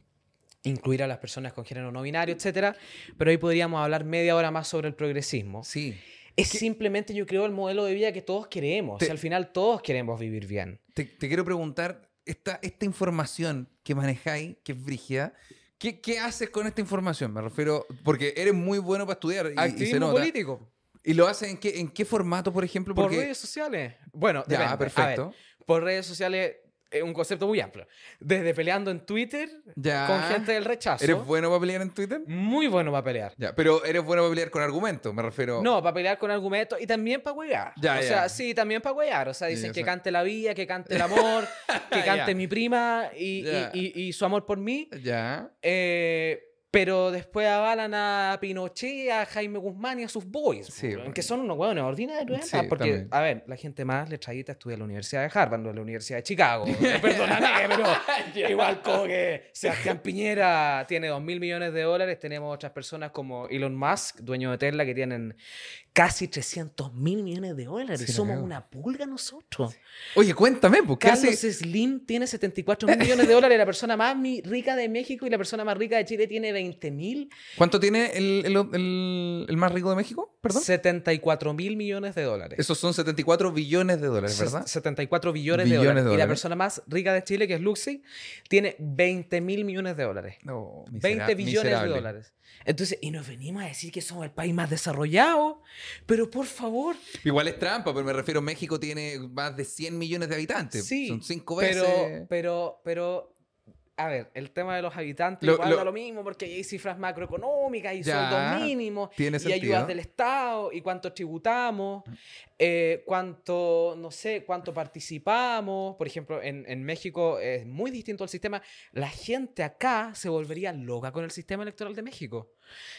Speaker 2: incluir a las personas con género no binario, etc. Pero ahí podríamos hablar media hora más sobre el progresismo.
Speaker 1: Sí.
Speaker 2: Es simplemente, yo creo, el modelo de vida que todos queremos.
Speaker 1: Te-
Speaker 2: al final todos queremos vivir bien.
Speaker 1: Te, te quiero preguntar, esta, esta información que manejáis, que es brígida, ¿qué, ¿qué haces con esta información? Me refiero, porque eres muy bueno para estudiar y- y, se
Speaker 2: Activismo
Speaker 1: nota.
Speaker 2: político.
Speaker 1: ¿Y lo haces en qué, en qué formato, por ejemplo?
Speaker 2: Por redes sociales. Bueno,
Speaker 1: Ya,
Speaker 2: depende. A ver,
Speaker 1: perfecto.
Speaker 2: por redes sociales es un concepto muy amplio. Desde peleando en Twitter
Speaker 1: Ya.
Speaker 2: con gente del rechazo.
Speaker 1: ¿Eres bueno para pelear en Twitter?
Speaker 2: Muy bueno para pelear.
Speaker 1: Ya, pero eres bueno para pelear con argumentos, me refiero.
Speaker 2: No, para pelear con argumentos y también para huear.
Speaker 1: Ya,
Speaker 2: o
Speaker 1: ya.
Speaker 2: sea, sí, también para huear. O sea, dicen que cante la vida, que cante el [laughs] amor, que cante mi prima y,
Speaker 1: Ya.
Speaker 2: y- y- y su amor por mí.
Speaker 1: Ya.
Speaker 2: Eh, pero después avalan a Pinochet, a Jaime Guzmán y a sus boys,
Speaker 1: Sí,
Speaker 2: po,
Speaker 1: bueno.
Speaker 2: que son unos hueones ordinarios.
Speaker 1: Sí.
Speaker 2: Porque,
Speaker 1: también.
Speaker 2: a ver, la gente más letradita estudia en la Universidad de Harvard, no en la Universidad de Chicago. Eh, Perdóname, [laughs] pero igual como que Sebastián Piñera tiene 2 mil millones de dólares, tenemos otras personas como Elon Musk, dueño de Tesla, que tienen casi 300 mil millones de dólares.
Speaker 1: Sí,
Speaker 2: somos una pulga nosotros.
Speaker 1: Oye, cuéntame, pues, ¿qué
Speaker 2: Carlos
Speaker 1: haces?
Speaker 2: Slim tiene 74 mil millones de dólares, la persona más rica de México y la persona más rica de Chile tiene 20 mil.
Speaker 1: ¿Cuánto tiene el, el- el- el más rico de México? Perdón.
Speaker 2: 74 mil millones de dólares.
Speaker 1: Esos son 74 billones de dólares, ¿verdad?
Speaker 2: Se- 74 billones,
Speaker 1: Billones
Speaker 2: de, dólares.
Speaker 1: de
Speaker 2: Y la
Speaker 1: dólares.
Speaker 2: persona más rica de Chile, que es Luxi, tiene 20 mil millones de dólares.
Speaker 1: No,
Speaker 2: 20 billones de dólares. Entonces, y nos venimos a decir que somos el país más desarrollado. Pero por favor,
Speaker 1: Igual es trampa, pero me refiero, México tiene más de 100 millones de habitantes.
Speaker 2: sí.
Speaker 1: Son cinco veces.
Speaker 2: pero, pero, pero, a ver, el tema de los habitantes
Speaker 1: Lo-
Speaker 2: igual
Speaker 1: lo-
Speaker 2: da lo mismo porque hay cifras macroeconómicas y
Speaker 1: Ya,
Speaker 2: sueldos mínimos y
Speaker 1: sentido.
Speaker 2: ayudas del Estado y cuánto tributamos, eh, cuánto, no sé, cuánto participamos. Por ejemplo, en, en México es muy distinto el sistema. La gente acá se volvería loca con el sistema electoral de México.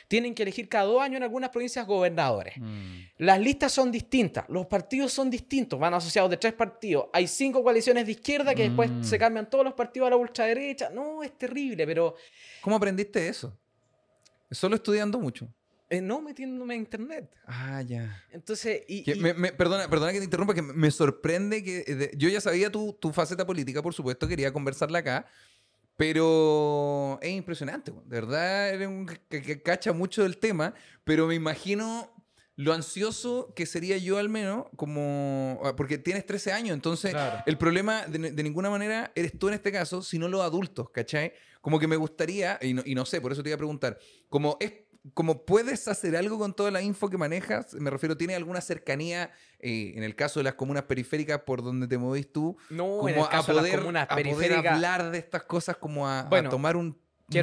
Speaker 2: Tienen que elegir cada dos años en algunas provincias gobernadores.
Speaker 1: Mm.
Speaker 2: Las listas son distintas, los partidos son distintos, van asociados de tres partidos. Hay cinco coaliciones de izquierda que después
Speaker 1: Mm.
Speaker 2: se cambian todos los partidos a la ultraderecha. No, es terrible, pero
Speaker 1: ¿Cómo aprendiste eso? Solo estudiando mucho.
Speaker 2: eh, no metiéndome a internet.
Speaker 1: Ah, ya.
Speaker 2: Entonces, y,
Speaker 1: Que
Speaker 2: y-
Speaker 1: me- me- perdona, perdona que te interrumpa, que me- me sorprende que... eh, de- yo ya sabía tu, tu faceta política, por supuesto, quería conversarla acá, pero es impresionante, de verdad eres un que, cacha mucho del tema, pero me imagino lo ansioso que sería yo al menos, como... ah, Porque tienes 13 años, entonces
Speaker 2: Claro.
Speaker 1: el problema de, de ninguna manera eres tú en este caso, sino los adultos, ¿cachai? Como que me gustaría, y no, y no sé, por eso te iba a preguntar, como es como puedes hacer algo con toda la info que manejas, me refiero, ¿tiene alguna cercanía eh, en el caso de las comunas periféricas por donde te movís tú?
Speaker 2: no,
Speaker 1: Como
Speaker 2: en el
Speaker 1: a
Speaker 2: de
Speaker 1: poder,
Speaker 2: las comunas
Speaker 1: a poder
Speaker 2: periféricas,
Speaker 1: hablar de estas cosas, como a, tomar un,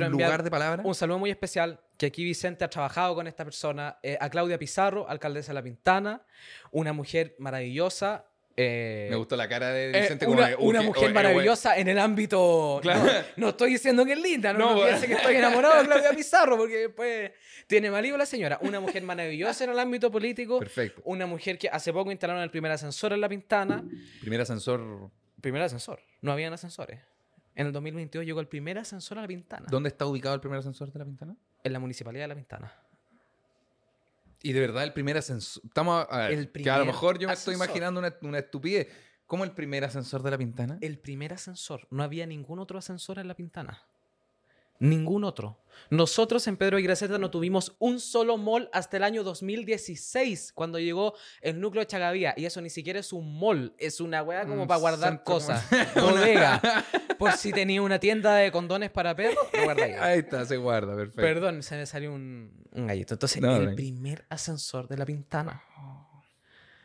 Speaker 1: lugar de palabra.
Speaker 2: Un saludo muy especial, que aquí Vicente ha trabajado con esta persona, eh, a Claudia Pizarro, alcaldesa de La Pintana, una mujer maravillosa. Eh,
Speaker 1: Me gustó la cara de
Speaker 2: eh,
Speaker 1: Vicente como
Speaker 2: una,
Speaker 1: de,
Speaker 2: una
Speaker 1: "Uy,
Speaker 2: mujer maravillosa en el ámbito...
Speaker 1: Claro.
Speaker 2: No, no estoy diciendo que es linda, no,
Speaker 1: No,
Speaker 2: piense que estoy enamorado de Claudia [laughs] Pizarro, porque después tiene mal la señora. Una mujer maravillosa en el ámbito político,
Speaker 1: Perfecto.
Speaker 2: una mujer que hace poco instalaron el primer ascensor en La Pintana.
Speaker 1: Primer ascensor.
Speaker 2: Primer ascensor, no habían ascensores. En el 2022 llegó el primer ascensor a La Pintana,
Speaker 1: ¿Dónde está ubicado el primer ascensor de la Pintana?
Speaker 2: en la municipalidad de La Pintana.
Speaker 1: Y de verdad, el primer ascensor. Estamos a, a que a lo mejor yo me estoy imaginando una, una estupidez. ¿Cómo el primer ascensor de la Pintana?
Speaker 2: el primer ascensor. No había ningún otro ascensor en La Pintana. Ningún otro. Nosotros en Pedro y Cerda no tuvimos un solo mall hasta el año 2016, cuando llegó el núcleo de Chagavía. Y eso ni siquiera es un mall, es una weá como
Speaker 1: Un
Speaker 2: para guardar cosas. [laughs]
Speaker 1: comercial. [laughs]
Speaker 2: Bodega. [laughs] Por si tenía una tienda de condones para perros, lo guardáis ahí.
Speaker 1: Ahí está, se guarda, perfecto.
Speaker 2: Perdón, se me salió un, un gallito. Entonces,
Speaker 1: No,
Speaker 2: el primer ascensor de La Pintana.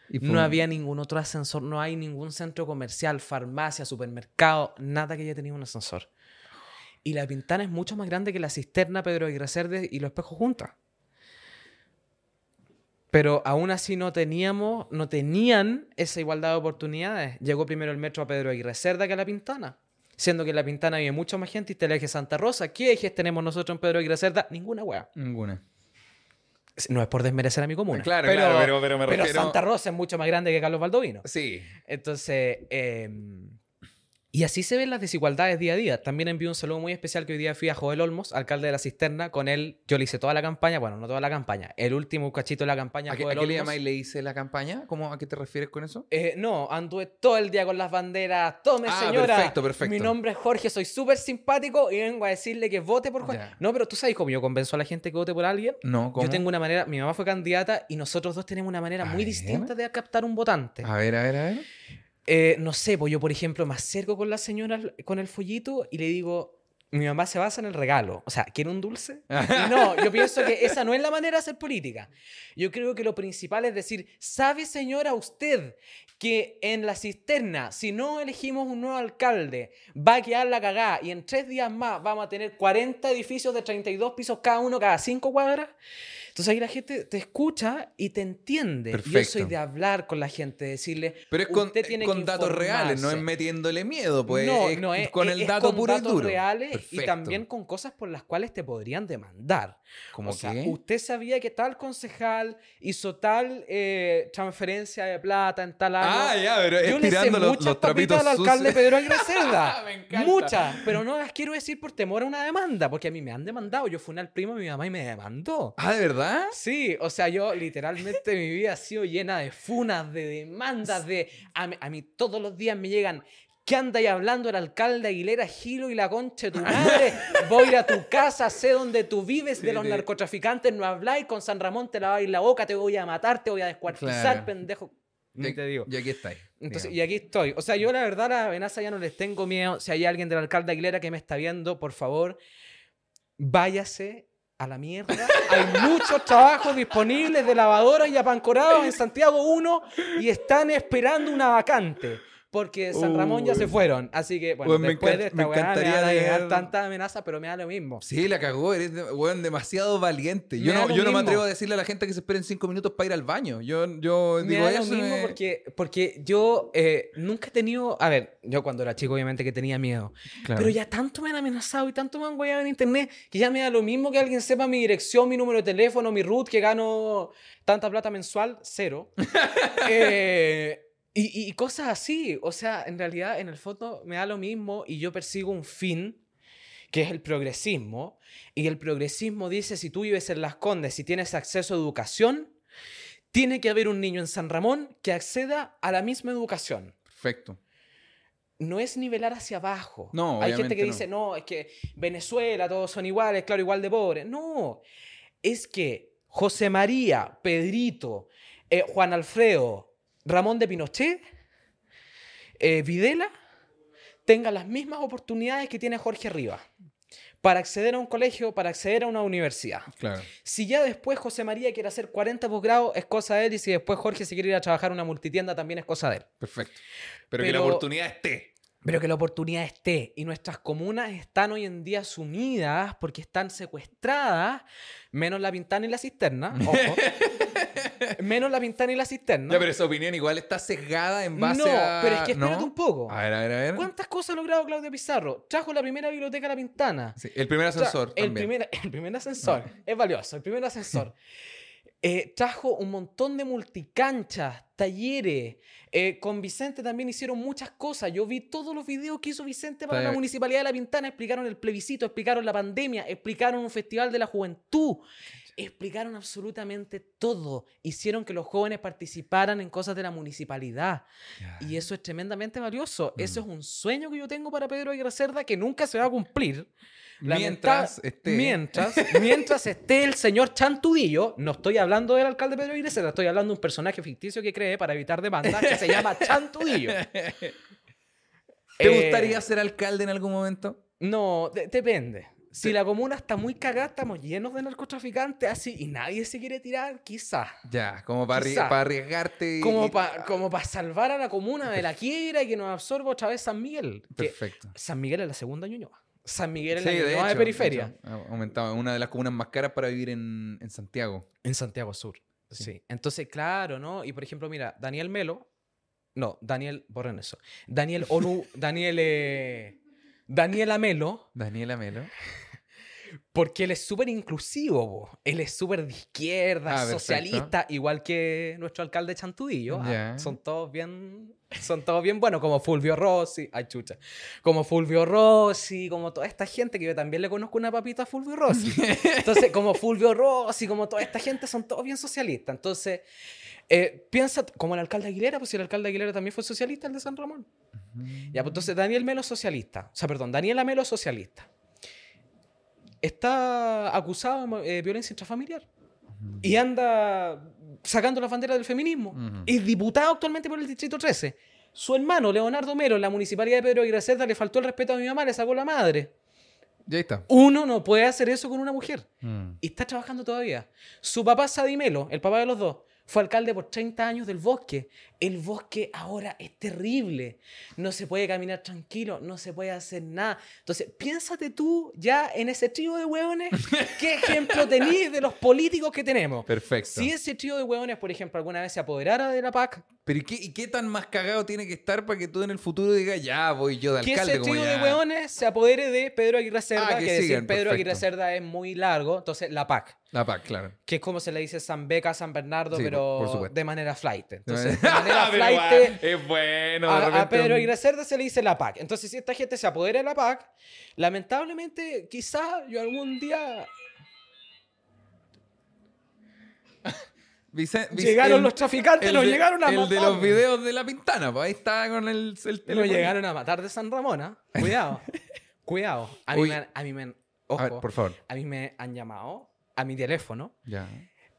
Speaker 1: Y
Speaker 2: No había ningún otro ascensor, no hay ningún centro comercial, farmacia, supermercado, nada que haya tenido un ascensor. Y la Pintana es mucho más grande que la cisterna Pedro Aguirre Cerdes y los espejos juntas. Pero aún así no teníamos, no tenían esa igualdad de oportunidades. Llegó primero el metro a Pedro Aguirre Cerda que a La Pintana. Siendo que en La Pintana vive mucho más gente y está el eje Santa Rosa. ¿Qué ejes tenemos nosotros en Pedro Aguirre Cerda? Ninguna hueá.
Speaker 1: Ninguna.
Speaker 2: No es por desmerecer a mi comuna.
Speaker 1: Claro,
Speaker 2: pero,
Speaker 1: claro, pero- pero me
Speaker 2: pero
Speaker 1: refiero-
Speaker 2: Santa Rosa es mucho más grande que Carlos Baldovino.
Speaker 1: Sí.
Speaker 2: Entonces, em, y así se ven las desigualdades día a día. También envío un saludo muy especial que hoy día fui a Joel Olmos, alcalde de la Cisterna. Con él yo le hice toda la campaña, bueno, no toda la campaña, el último cachito de la campaña.
Speaker 1: ¿A qué,
Speaker 2: Joel
Speaker 1: a qué le llamáis le hice la campaña? ¿Cómo, ¿A qué te refieres con eso?
Speaker 2: Eh, no, anduve todo el día con las banderas. Tome,
Speaker 1: Ah,
Speaker 2: señora.
Speaker 1: perfecto, perfecto.
Speaker 2: Mi nombre es Jorge, soy súper simpático y vengo a decirle que vote por.
Speaker 1: Ya.
Speaker 2: No, pero tú sabes cómo yo convenzo a la gente que vote por alguien.
Speaker 1: No, ¿cómo?
Speaker 2: Yo tengo una manera, mi mamá fue candidata y nosotros dos tenemos una manera
Speaker 1: A
Speaker 2: muy
Speaker 1: ver.
Speaker 2: distinta de captar un votante.
Speaker 1: A ver, a ver, a ver.
Speaker 2: Eh, no sé, pues yo, por ejemplo, me acerco con la señora con el follito y le digo, mi mamá se basa en el regalo. O sea, ¿quiere un dulce? [laughs] Y no, yo pienso que esa no es la manera de hacer política. Yo creo que lo principal es decir, ¿sabe, señora, usted que en la cisterna, si no elegimos un nuevo alcalde, va a quedar la cagada y en tres días más vamos a tener 40 edificios de 32 pisos cada uno, cada cinco cuadras? Entonces ahí la gente te escucha y te entiende. Yo soy
Speaker 1: Perfecto.
Speaker 2: de hablar con la gente, decirle,
Speaker 1: Pero es con,
Speaker 2: usted tiene
Speaker 1: con
Speaker 2: que
Speaker 1: datos reales, no es metiéndole miedo, pues.
Speaker 2: no,
Speaker 1: es
Speaker 2: no es
Speaker 1: con
Speaker 2: es-
Speaker 1: el dato
Speaker 2: con
Speaker 1: puro
Speaker 2: datos
Speaker 1: y duro.
Speaker 2: reales y
Speaker 1: Perfecto.
Speaker 2: también con cosas por las cuales te podrían demandar.
Speaker 1: ¿Cómo
Speaker 2: o sea, usted sabía que tal concejal hizo tal eh, transferencia de plata en tal año.
Speaker 1: Ah, ya, pero
Speaker 2: Yo le sé
Speaker 1: los,
Speaker 2: muchas
Speaker 1: los trapitos
Speaker 2: papitas al alcalde. Pedro Aguirre Cerda. [laughs]
Speaker 1: Me encanta.
Speaker 2: Muchas, pero no las quiero decir por temor a una demanda, porque a mí me han demandado. Yo fui al primo de mi mamá y me demandó.
Speaker 1: Ah, ¿de verdad?
Speaker 2: Sí, o sea, yo literalmente mi vida ha sido llena de funas, de demandas, de... A mí, a mí todos los días me llegan... ¿Qué anda ahí hablando el alcalde Aguilera Gilo y la concha de tu madre? Voy a tu casa, sé dónde tú vives, de los narcotraficantes no habláis, con San Ramón te laváis la boca, te voy a matar, te voy a descuartizar,
Speaker 1: Claro.
Speaker 2: pendejo. Ni te digo.
Speaker 1: Y aquí estáis.
Speaker 2: Entonces,
Speaker 1: digamos.
Speaker 2: y aquí estoy. O sea, yo la verdad la amenaza ya no les tengo miedo. Si hay alguien del alcalde Aguilera que me está viendo, por favor, váyase a la mierda. Hay muchos trabajos disponibles de lavadoras y apancorados en Santiago 1 y están esperando una vacante. Porque San Ramón ya se fueron. Así que, bueno,
Speaker 1: me
Speaker 2: después de esta
Speaker 1: me
Speaker 2: weá me
Speaker 1: encantaría
Speaker 2: van a llegar
Speaker 1: ver-
Speaker 2: tantas amenazas, pero me da lo mismo.
Speaker 1: Sí, la cagó, eres weón, demasiado valiente. Yo
Speaker 2: Me
Speaker 1: no, yo no me atrevo a decirle a la gente que se esperen cinco minutos para ir al baño. Yo, yo
Speaker 2: Me
Speaker 1: digo
Speaker 2: da lo
Speaker 1: eso.
Speaker 2: mismo
Speaker 1: me-
Speaker 2: porque, porque yo eh, nunca he tenido. A ver, yo cuando era chico, obviamente que tenía miedo.
Speaker 1: Claro.
Speaker 2: Pero ya tanto me han amenazado y tanto me han guayado en internet que ya me da lo mismo que alguien sepa mi dirección, mi número de teléfono, mi root, que gano tanta plata mensual, cero. [laughs] Eh, y, y cosas así. O sea, en realidad, en el fondo me da lo mismo y yo persigo un fin que es el progresismo. Y el progresismo dice, si tú vives en Las Condes, si tienes acceso a educación, tiene que haber un niño en San Ramón que acceda a la misma educación
Speaker 1: Perfecto.
Speaker 2: no es nivelar hacia abajo.
Speaker 1: No,
Speaker 2: Hay gente que
Speaker 1: no.
Speaker 2: dice, no, es que Venezuela todos son iguales, claro, igual de pobres. No, es que José María, Pedrito, eh, Juan Alfredo, Ramón de Pinochet, eh, Videla, tengan las mismas oportunidades que tiene Jorge Rivas para acceder a un colegio, para acceder a una universidad.
Speaker 1: Claro.
Speaker 2: Si ya después José María quiere hacer 40 posgrados, es cosa de él, y si después Jorge se quiere ir a trabajar a una multitienda, también es cosa de él.
Speaker 1: Perfecto. Pero, que la
Speaker 2: Pero-
Speaker 1: oportunidad esté.
Speaker 2: Pero que la oportunidad esté. Y nuestras comunas están hoy en día sumidas porque están secuestradas, menos la pintana y la cisterna. Ojo. [laughs] [laughs] menos la pintana y la cisterna.
Speaker 1: Ya, pero esa opinión igual está sesgada en base
Speaker 2: no,
Speaker 1: a.
Speaker 2: pero es que espérate
Speaker 1: ¿no?
Speaker 2: un poco.
Speaker 1: A ver, a ver, a ver.
Speaker 2: ¿Cuántas cosas ha logrado Claudio Pizarro? Trajo la primera biblioteca a la pintana.
Speaker 1: Sí, el primer
Speaker 2: Tra-
Speaker 1: ascensor.
Speaker 2: el,
Speaker 1: también.
Speaker 2: primer, [laughs] el primer ascensor. es valioso, el primer ascensor. [laughs] Eh, trajo un montón de multicanchas, talleres. Eh, con Vicente también hicieron muchas cosas. Yo vi todos los videos que hizo Vicente para
Speaker 1: Está-
Speaker 2: la Municipalidad de La Pintana. Explicaron el plebiscito, explicaron la pandemia, explicaron un festival de la juventud. Explicaron absolutamente todo. Hicieron que los jóvenes participaran en cosas de la municipalidad. Y eso es tremendamente valioso.
Speaker 1: Mm.
Speaker 2: Eso es un sueño que yo tengo para Pedro Aguirre Cerda que nunca se va a cumplir.
Speaker 1: Mientras esté.
Speaker 2: Mientras, mientras esté el señor Chantudillo, no estoy hablando del alcalde Pedro Aguirre Cerda, estoy hablando de un personaje ficticio que cree para evitar demandas que se llama Chantudillo. [laughs]
Speaker 1: ¿Te
Speaker 2: Eh,
Speaker 1: gustaría ser alcalde en algún momento?
Speaker 2: No, de- depende. Si la comuna está muy cagada, estamos llenos de narcotraficantes así y nadie se quiere tirar, quizás.
Speaker 1: Ya, como para, arri-
Speaker 2: Quizá.
Speaker 1: para arriesgarte. y-
Speaker 2: Como para como pa salvar a la comuna de la quiebra y que nos absorba otra vez San Miguel.
Speaker 1: Perfecto.
Speaker 2: San Miguel es la segunda Ñuñoa. San Miguel es
Speaker 1: Sí,
Speaker 2: la
Speaker 1: de
Speaker 2: de, periferia.
Speaker 1: de hecho, ha aumentado. Es una de las comunas más caras para vivir en, en Santiago.
Speaker 2: En Santiago Sur.
Speaker 1: Sí.
Speaker 2: Sí. Entonces, claro, ¿no? Y por ejemplo, mira, Daniel Melo. No, Daniel, borren eso. Daniel Onu, [laughs] Daniel. eh, Daniel Amelo,
Speaker 1: Daniela Melo.
Speaker 2: Porque él es súper inclusivo, él es súper de izquierda,
Speaker 1: Ah, perfecto.
Speaker 2: socialista, igual que nuestro alcalde Chantudillo. ah. Son todos bien, son todos bien buenos, como Fulvio Rossi, ay chucha, como Fulvio Rossi, como toda esta gente que yo también le conozco una papita a Fulvio Rossi. [laughs] Entonces, como Fulvio Rossi, como toda esta gente, son todos bien socialistas. Entonces, eh, piensa, como el alcalde Aguilera, pues si el alcalde Aguilera también fue socialista, el de San Ramón. Ya, pues entonces Daniel Melo socialista. O sea, perdón, Daniela Melo socialista. Está acusado de eh, violencia intrafamiliar. Y anda sacando la bandera del feminismo. Es diputado actualmente por el Distrito 13. Su hermano, Leonardo Mero, en la municipalidad de Pedro Cerda, le faltó el respeto a mi mamá, le sacó la madre.
Speaker 1: Ya está.
Speaker 2: Uno no puede hacer eso con una mujer.
Speaker 1: Mm.
Speaker 2: Y está trabajando todavía. Su papá, Sadimelo, el papá de los dos, fue alcalde por 30 años del bosque. El bosque ahora es terrible. No se puede caminar tranquilo, no se puede hacer nada. Entonces, piénsate tú ya en ese trío de hueones, [laughs] ¿qué ejemplo tenís de los políticos que tenemos?
Speaker 1: Perfecto.
Speaker 2: Si ese trío de hueones, por ejemplo, alguna vez se apoderara de la PAC,
Speaker 1: Pero ¿y qué, y qué tan más cagado tiene que estar para que tú en el futuro digas, ya voy yo de
Speaker 2: que
Speaker 1: alcalde?
Speaker 2: ese
Speaker 1: como
Speaker 2: trío de hueones se apodere de Pedro Aguirre Cerda,
Speaker 1: Ah, que
Speaker 2: que, decir Pedro Aguirre
Speaker 1: perfecto.
Speaker 2: Cerda es muy largo, entonces la PAC.
Speaker 1: La PAC, claro.
Speaker 2: que es como se le dice San Beca, San Bernardo,
Speaker 1: Sí,
Speaker 2: pero
Speaker 1: por
Speaker 2: de manera flight. Entonces, [laughs] de manera flight,
Speaker 1: es bueno. de
Speaker 2: a, a Pedro
Speaker 1: un-
Speaker 2: Aguirre Cerda se le dice la PAC. Entonces, si esta gente se apodera de la PAC, lamentablemente, quizá yo algún día [laughs]
Speaker 1: Vicen-
Speaker 2: llegaron
Speaker 1: el-
Speaker 2: los traficantes,
Speaker 1: el
Speaker 2: nos llegaron a
Speaker 1: El
Speaker 2: matar.
Speaker 1: de los videos de la pintana, pues ahí está con el, el
Speaker 2: Nos
Speaker 1: teléfono.
Speaker 2: llegaron a matar de San Ramón, ¿ah? [laughs] Cuidado. Cuidado. A mí,
Speaker 1: Uy.
Speaker 2: me a mí me han-
Speaker 1: A ver,
Speaker 2: ojo,
Speaker 1: por favor.
Speaker 2: a mí me han llamado a mi teléfono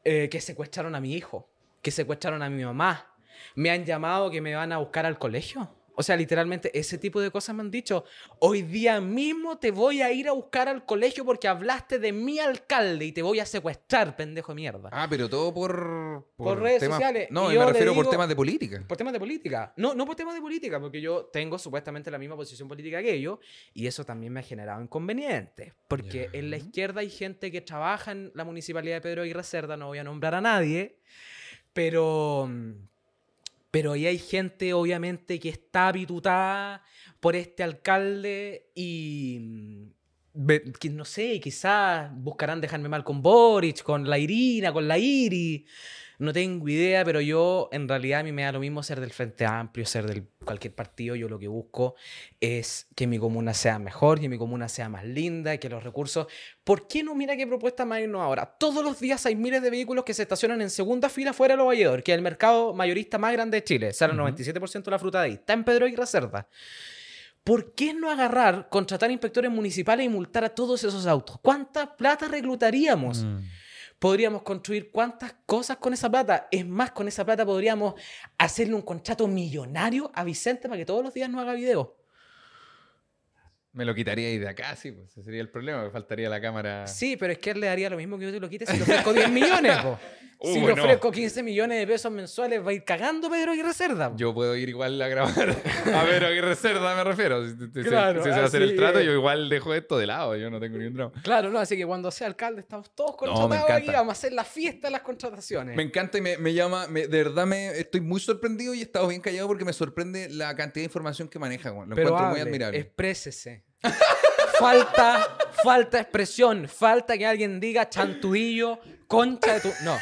Speaker 2: eh, que secuestraron a mi hijo, que secuestraron a mi mamá. Me han llamado que me van a buscar al colegio. O sea, literalmente ese tipo de cosas me han dicho. Hoy día mismo te voy a ir a buscar al colegio porque hablaste de mi alcalde y te voy a secuestrar, pendejo de mierda.
Speaker 1: Ah, pero todo por...
Speaker 2: Por redes
Speaker 1: temas-
Speaker 2: sociales.
Speaker 1: No,
Speaker 2: Y
Speaker 1: me
Speaker 2: yo le
Speaker 1: refiero por temas de política.
Speaker 2: Por temas de política. No, no por temas de política, porque yo tengo supuestamente la misma posición política que ellos y eso también me ha generado inconvenientes. Porque en la izquierda hay gente que trabaja en la municipalidad de Pedro Aguirre Cerda, no voy a nombrar a nadie, pero, pero ahí hay gente obviamente que está habituada por este alcalde y ve- que no sé, quizás buscarán dejarme mal con Boric, con la Irina, con la Iri. No tengo idea, pero yo en realidad a mí me da lo mismo ser del Frente Amplio, ser del cualquier partido. Yo lo que busco es que mi comuna sea mejor, que mi comuna sea más linda, que los recursos. ¿Por qué no? Mira qué propuesta más no ahora. Todos los días hay miles de vehículos que se estacionan en segunda fila fuera de los Valledor, que es el mercado mayorista más grande de Chile. Sale el
Speaker 1: Ujú.
Speaker 2: 97% de la fruta de ahí. Está en Pedro y Cerda. ¿Por qué no agarrar, contratar inspectores municipales y multar a todos esos autos? ¿Cuánta plata reclutaríamos?
Speaker 1: Mm.
Speaker 2: Podríamos construir cuántas cosas con esa plata. Es más, con esa plata podríamos hacerle un contrato millonario a Vicente para que todos los días nos haga video.
Speaker 1: Me lo quitaría ahí de acá, sí, pues ese sería el problema, me faltaría la cámara.
Speaker 2: Sí, pero es que él le daría lo mismo que yo te lo quite si le ofrezco 10 millones. po. [laughs] si
Speaker 1: Uh,
Speaker 2: le
Speaker 1: no.
Speaker 2: ofrezco 15 millones de pesos mensuales, va a ir cagando Pedro Aguirre Cerda.
Speaker 1: Yo puedo ir igual a grabar. [laughs] A ver, a qué reserva me refiero. Si,
Speaker 2: Claro,
Speaker 1: si se va a hacer el trato, yo igual dejo esto de lado. Yo no tengo ni un drama.
Speaker 2: Claro, no, así que cuando sea alcalde estamos todos contratados aquí,
Speaker 1: encanta.
Speaker 2: vamos a hacer la fiesta de las contrataciones.
Speaker 1: Me encanta y me, me llama, me- de verdad me estoy muy sorprendido y he estado bien callado porque me sorprende la cantidad de información que maneja. Lo
Speaker 2: Pero
Speaker 1: encuentro muy admirable.
Speaker 2: Exprésese. Falta, falta expresión, falta que alguien diga chantuillo, concha de tu. No.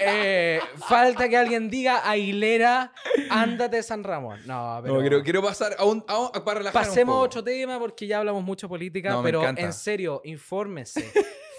Speaker 2: Eh, falta que alguien diga Aguilera, ándate de San Ramón. No, pero.
Speaker 1: No, quiero, quiero pasar a un, a un- para relajar
Speaker 2: Pasemos a
Speaker 1: un poco.
Speaker 2: otro tema porque ya hablamos mucho política,
Speaker 1: No,
Speaker 2: pero en serio, infórmese.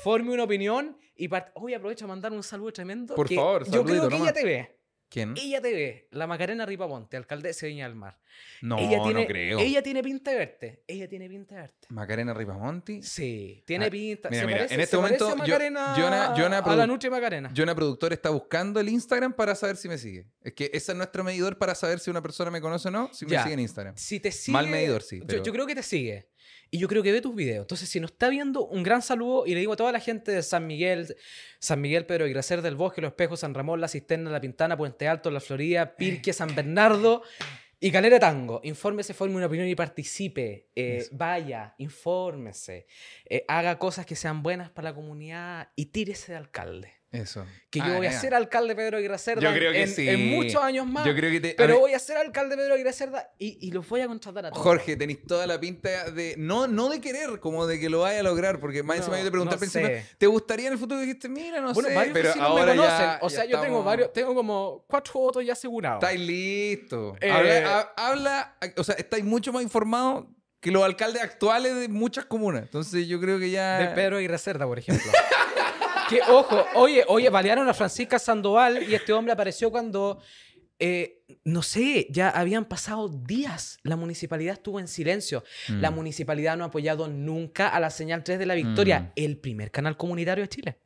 Speaker 2: Forme una opinión y hoy aprovecho a mandar un saludo tremendo.
Speaker 1: Por
Speaker 2: que
Speaker 1: favor,
Speaker 2: Yo creo que
Speaker 1: nomás.
Speaker 2: ella te ve.
Speaker 1: ¿Quién?
Speaker 2: Ella te ve. La Macarena Ripaponte, alcaldesa de Viña del Mar.
Speaker 1: No,
Speaker 2: ella tiene,
Speaker 1: no creo.
Speaker 2: Ella tiene pinta de verte. Ella tiene pinta de verte.
Speaker 1: Macarena Ripamonti.
Speaker 2: Sí, tiene
Speaker 1: Ah,
Speaker 2: pinta.
Speaker 1: mira,
Speaker 2: se
Speaker 1: mira,
Speaker 2: parece,
Speaker 1: en este momento,
Speaker 2: a
Speaker 1: yo-
Speaker 2: Macarena,
Speaker 1: Jonah- Jonah
Speaker 2: a la Nutri Macarena.
Speaker 1: Jonah Productor está buscando el Instagram para saber si me sigue. Es que ese es nuestro medidor para saber si una persona me conoce o no, si me
Speaker 2: Ya.
Speaker 1: sigue en Instagram.
Speaker 2: si te sigue,
Speaker 1: Mal medidor, sí,
Speaker 2: yo- Yo, creo que te sigue. Y yo creo que ve tus videos. Entonces, si nos está viendo, un gran saludo. Y le digo a toda la gente de San Miguel, San Miguel, Pedro y Gracer del Bosque, Los Espejos, San Ramón, La Cisterna, La Pintana, Puente Alto, La Florida, Pirque, San Bernardo y Calera Tango. Infórmese, forme una opinión y participe. Eh, vaya, infórmese. Eh, haga cosas que sean buenas para la comunidad y tírese de alcalde.
Speaker 1: Eso.
Speaker 2: Que yo
Speaker 1: Ah,
Speaker 2: voy a ser alcalde Pedro Aguirre Cerda
Speaker 1: Yo creo que
Speaker 2: en,
Speaker 1: sí.
Speaker 2: en muchos años más.
Speaker 1: Yo creo que te- a
Speaker 2: pero voy a ser alcalde Pedro Aguirre Cerda y, y los voy a contratar a todos.
Speaker 1: Jorge, tenéis toda la pinta de. No, no de querer, como de que lo vaya a lograr. Porque más encima yo te pregunté
Speaker 2: no
Speaker 1: al principio. ¿te gustaría en el futuro? Y dijiste, mira, no
Speaker 2: bueno,
Speaker 1: sé.
Speaker 2: varios
Speaker 1: pero ahora
Speaker 2: me conocen.
Speaker 1: ya.
Speaker 2: o sea,
Speaker 1: ya
Speaker 2: yo tengo varios, tengo como cuatro votos ya asegurados.
Speaker 1: Estáis listo.
Speaker 2: Eh,
Speaker 1: Habla, ha- habla, o sea, estáis mucho más informados que los alcaldes actuales de muchas comunas. Entonces yo creo que ya.
Speaker 2: De Pedro Aguirre Cerda, por ejemplo. [laughs] que, ojo, oye, oye, balearon a Francisca Sandoval y este hombre apareció cuando, eh, no sé, ya habían pasado días. La municipalidad estuvo en silencio.
Speaker 1: Mm.
Speaker 2: La municipalidad no ha apoyado nunca a la señal 3 de la Victoria,
Speaker 1: Mm.
Speaker 2: el primer canal comunitario de Chile.